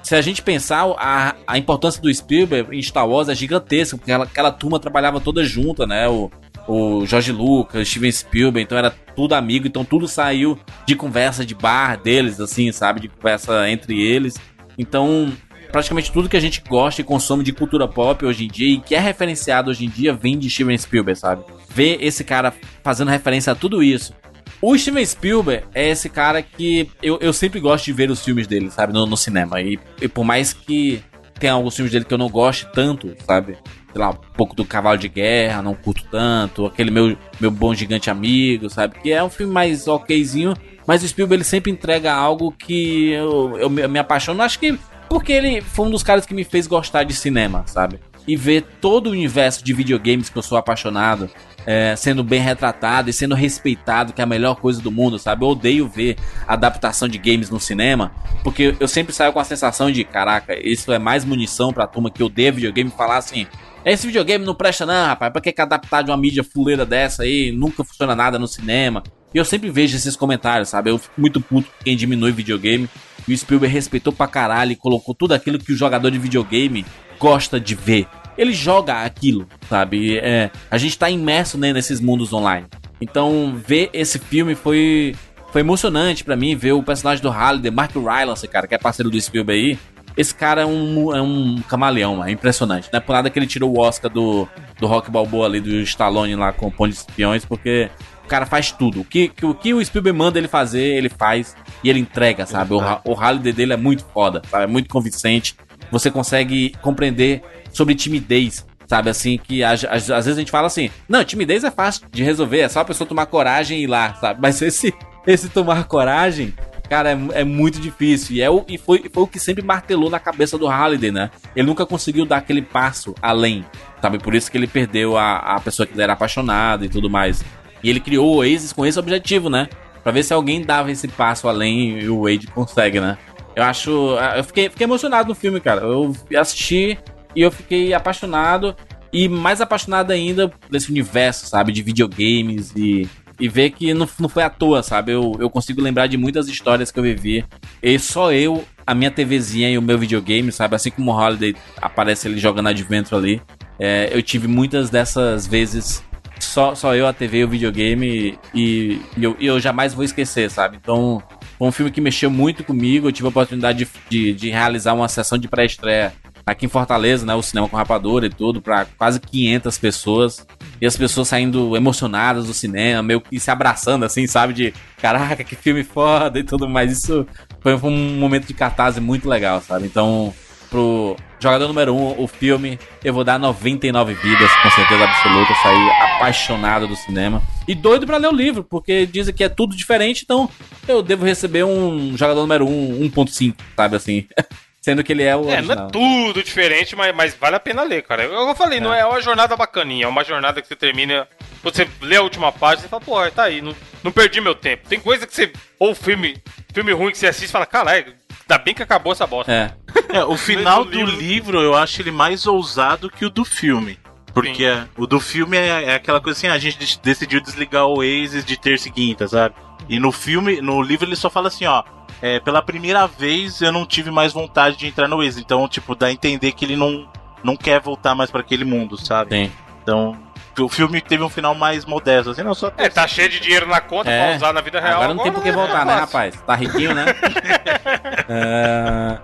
Se a gente pensar, a, a importância do Spielberg em Star Wars é gigantesca, porque ela- aquela turma trabalhava toda junta, né? O, o George Lucas, Steven Spielberg, então era tudo amigo, então tudo saiu de conversa de bar deles, assim, sabe? De conversa entre eles. Então, praticamente tudo que a gente gosta e consome de cultura pop hoje em dia e que é referenciado hoje em dia vem de Steven Spielberg, sabe? Ver esse cara fazendo referência a tudo isso. O Steven Spielberg é esse cara que eu, eu sempre gosto de ver os filmes dele, sabe? No, no cinema. E, e por mais que tenha alguns filmes dele que eu não goste tanto, sabe? Sei lá, um pouco do Cavalo de Guerra, não curto tanto. Aquele meu, meu Bom Gigante Amigo, sabe? Que é um filme mais okzinho. Mas o Spielberg ele sempre entrega algo que eu, eu, eu me apaixono. Acho que porque ele foi um dos caras que me fez gostar de cinema, sabe? e ver todo o universo de videogames que eu sou apaixonado é, sendo bem retratado e sendo respeitado, que é a melhor coisa do mundo, sabe? Eu odeio ver adaptação de games no cinema, porque eu sempre saio com a sensação de, caraca, isso é mais munição pra turma que odeia videogame falar assim. Esse videogame não presta não, rapaz. Pra que, que adaptar de uma mídia fuleira dessa aí? Nunca funciona nada no cinema. E eu sempre vejo esses comentários, sabe? Eu fico muito puto quem diminui videogame. E o Spielberg respeitou pra caralho e colocou tudo aquilo que o jogador de videogame gosta de ver. Ele joga aquilo, sabe? É, a gente tá imerso né, nesses mundos online. Então, ver esse filme foi, foi emocionante pra mim. Ver o personagem do Halliday, Mark Rylance, cara, que é parceiro do Spielberg aí. Esse cara é um, é um camaleão, é impressionante. Não é por nada que ele tirou o Oscar do, do Rock Balboa ali, do Stallone lá com o Pão de Espiões, porque o cara faz tudo. O que, o que o Spielberg manda ele fazer, ele faz e ele entrega, sabe? O, o Halliday dele é muito foda, sabe? É muito convincente. Você consegue compreender sobre timidez, sabe? Assim, que às, vezes a gente fala assim: não, timidez é fácil de resolver, é só a pessoa tomar coragem e ir lá, sabe? Mas esse, (laughs) esse tomar coragem Cara, é, é, muito difícil. E, é o, e foi, foi o que sempre martelou na cabeça do Halliday, né? Ele nunca conseguiu dar aquele passo além, sabe? Por isso que ele perdeu a, a pessoa que ele era apaixonado e tudo mais. E ele criou o Oasis com esse objetivo, né? Pra ver se alguém dava esse passo além e o Wade consegue, né? Eu acho. Eu fiquei, fiquei emocionado no filme, cara. Eu assisti e eu fiquei apaixonado. E mais apaixonado ainda desse universo, sabe? De videogames e e ver que não, não foi à toa, sabe? Eu, eu consigo lembrar de muitas histórias que eu vivi. E só eu, a minha TVzinha e o meu videogame, sabe? Assim como o Holiday aparece ele jogando Adventure ali. É, eu tive muitas dessas vezes só, só eu, a TV e o videogame e, e, eu, eu jamais vou esquecer, sabe? Então, foi um filme que mexeu muito comigo. Eu tive a oportunidade de, de, de realizar uma sessão de pré-estreia aqui em Fortaleza, né? O cinema com rapadura e tudo, para quase 500 pessoas. E as pessoas saindo emocionadas do cinema, meio que se abraçando, assim, sabe? De caraca, que filme foda e tudo mais. Isso foi um momento de catarse muito legal, sabe? Então, pro jogador número 1, um, o filme, eu vou dar 99 vidas, com certeza absoluta. Saí apaixonado do cinema. E doido para ler o livro, porque dizem que é tudo diferente, então eu devo receber um jogador número 1, um, 1.5, sabe assim? (laughs) Sendo que ele é o. É, original. não é tudo diferente, mas, mas vale a pena ler, cara. Eu, eu falei, é. não é uma jornada bacaninha, é uma jornada que você termina. Você lê a última página e fala, pô, tá aí, não, não perdi meu tempo. Tem coisa que você. Ou filme, filme ruim que você assiste e fala, caralho, ainda bem que acabou essa bosta. É. é o (laughs) final do livro... livro eu acho ele mais ousado que o do filme. Porque é, o do filme é, é, aquela coisa assim, a gente decidiu desligar o Oasis de terça e quinta, sabe? E no filme, no livro ele só fala assim, ó, é, pela primeira vez eu não tive mais vontade de entrar no Waze. Então, tipo, dá a entender que ele não, não quer voltar mais para aquele mundo, sabe? Sim. Então, o filme teve um final mais modesto, assim, não só. É, tá cheio de dinheiro na conta é. pra usar na vida real. Agora não tem por que voltar, é né, rapaz? Tá riquinho, né? (laughs) é...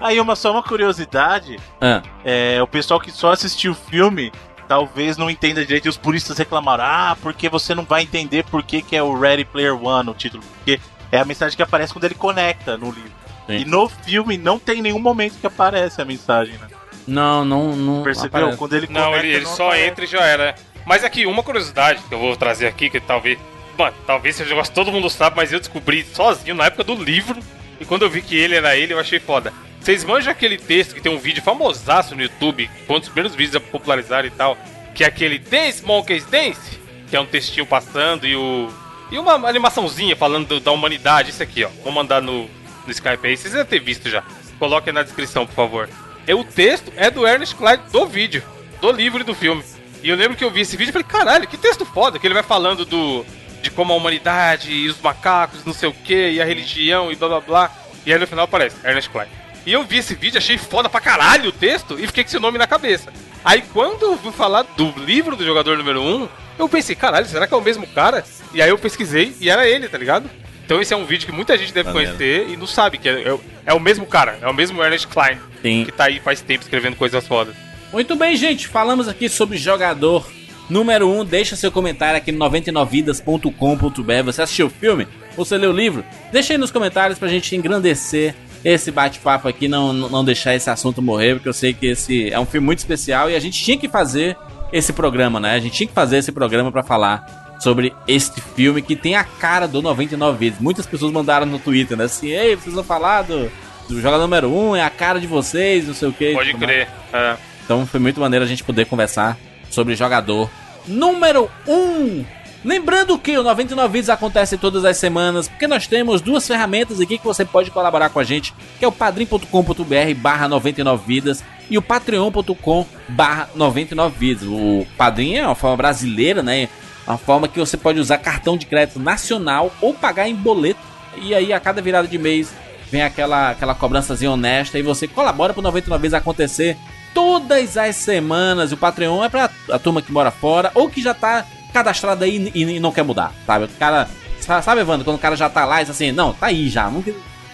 Aí, uma, só uma curiosidade: ah. é, o pessoal que só assistiu o filme talvez não entenda direito e os puristas reclamaram: ah, porque você não vai entender por que, que é o Ready Player One o título. Porque é a mensagem que aparece quando ele conecta no livro. Sim. E no filme não tem nenhum momento que aparece a mensagem, né? Não, não, não. Percebeu? Aparece. Quando ele conecta, Não, ele, ele não só aparece. entra e já era. Mas aqui, uma curiosidade que eu vou trazer aqui, que talvez. Mano, talvez seja um negócio que todo mundo sabe, mas eu descobri sozinho na época do livro. E quando eu vi que ele era ele, eu achei foda. Vocês manjam aquele texto que tem um vídeo famosaço no YouTube, um dos primeiros vídeos a popularizar e tal, que é aquele Dance Monkeys Dance, que é um textinho passando e o e uma animaçãozinha falando da humanidade, isso aqui, ó. Vou mandar no, no Skype aí, vocês devem ter visto já. Coloque aí na descrição, por favor. É, o texto é do Ernest Clyde do vídeo, do livro e do filme. E eu lembro que eu vi esse vídeo e falei, caralho, que texto foda, que ele vai falando do de como a humanidade e os macacos, não sei o que, e a religião e blá blá blá. E aí no final aparece Ernest Clyde. E eu vi esse vídeo, achei foda pra caralho o texto e fiquei com esse nome na cabeça. Aí quando eu fui falar do livro do jogador número 1, um, eu pensei, caralho, será que é o mesmo cara? E aí eu pesquisei e era ele, tá ligado? Então esse é um vídeo que muita gente deve Valeu. conhecer e não sabe que é, é, é, o mesmo cara, é o mesmo Ernest Klein, Sim. que tá aí faz tempo escrevendo coisas fodas. Muito bem, gente, falamos aqui sobre jogador número 1. Um, deixa seu comentário aqui no 99vidas.com.br. Você assistiu o filme? Você leu o livro? Deixa aí nos comentários pra gente engrandecer esse bate-papo aqui, não, não deixar esse assunto morrer, porque eu sei que esse é um filme muito especial e a gente tinha que fazer esse programa, né? A gente tinha que fazer esse programa para falar sobre este filme que tem a cara do 99 vezes. Muitas pessoas mandaram no Twitter, né? Assim, ei, vocês vão falar do, do jogador número 1, um, é a cara de vocês, não sei o que. Pode crer. É. Então foi muito maneiro a gente poder conversar sobre jogador número 1. Lembrando que o 99 Vídeos acontece todas as semanas, porque nós temos duas ferramentas aqui que você pode colaborar com a gente, que é o padrim.com.br barra 99 vidas e o patreon.com barra 99 vidas. O Padrim é uma forma brasileira, né? Uma forma que você pode usar cartão de crédito nacional ou pagar em boleto. E aí a cada virada de mês vem aquela, aquela cobrançazinha honesta e você colabora pro 99 vezes acontecer todas as semanas. O Patreon é pra a turma que mora fora ou que já tá cadastrado aí e, e não quer mudar, sabe? O cara, sa- sabe, Evandro, quando o cara já tá lá e diz assim, não, tá aí já, não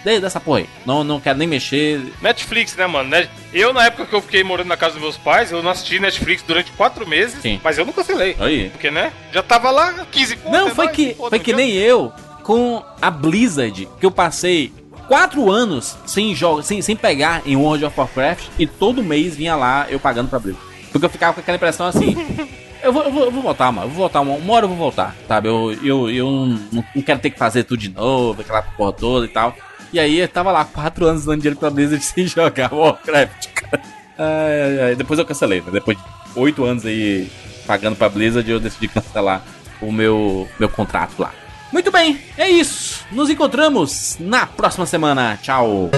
quer- de- dessa porra aí, não, não quero nem mexer. Netflix, né, mano? Eu, na época que eu fiquei morando na casa dos meus pais, eu não assisti Netflix durante quatro meses, Sim. mas eu não cancelei. Aí. Porque, né? Já tava lá 15 conto, Não, é foi que, foi que não nem eu com a Blizzard, que eu passei quatro anos sem, jogo, sem, sem pegar em World of Warcraft e todo mês vinha lá eu pagando pra Blizzard. Porque eu ficava com aquela impressão assim. (laughs) Eu vou, eu vou, eu vou voltar, mano. Eu vou voltar, uma, uma hora eu vou voltar, sabe? Eu, eu, eu não, não quero ter que fazer tudo de novo, aquela porra toda e tal. E aí eu tava lá quatro anos dando dinheiro pra Blizzard (laughs) sem jogar Warcraft, cara. Ai, ai. Depois eu cancelei, né? Depois de oito anos aí pagando pra Blizzard, eu decidi cancelar o meu, meu contrato lá. Muito bem, é isso. Nos encontramos na próxima semana. Tchau.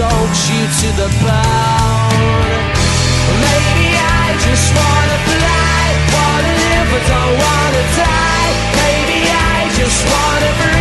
Soaks you to the bone? Maybe I just wanna fly, wanna live but don't wanna die. Maybe I just wanna breathe.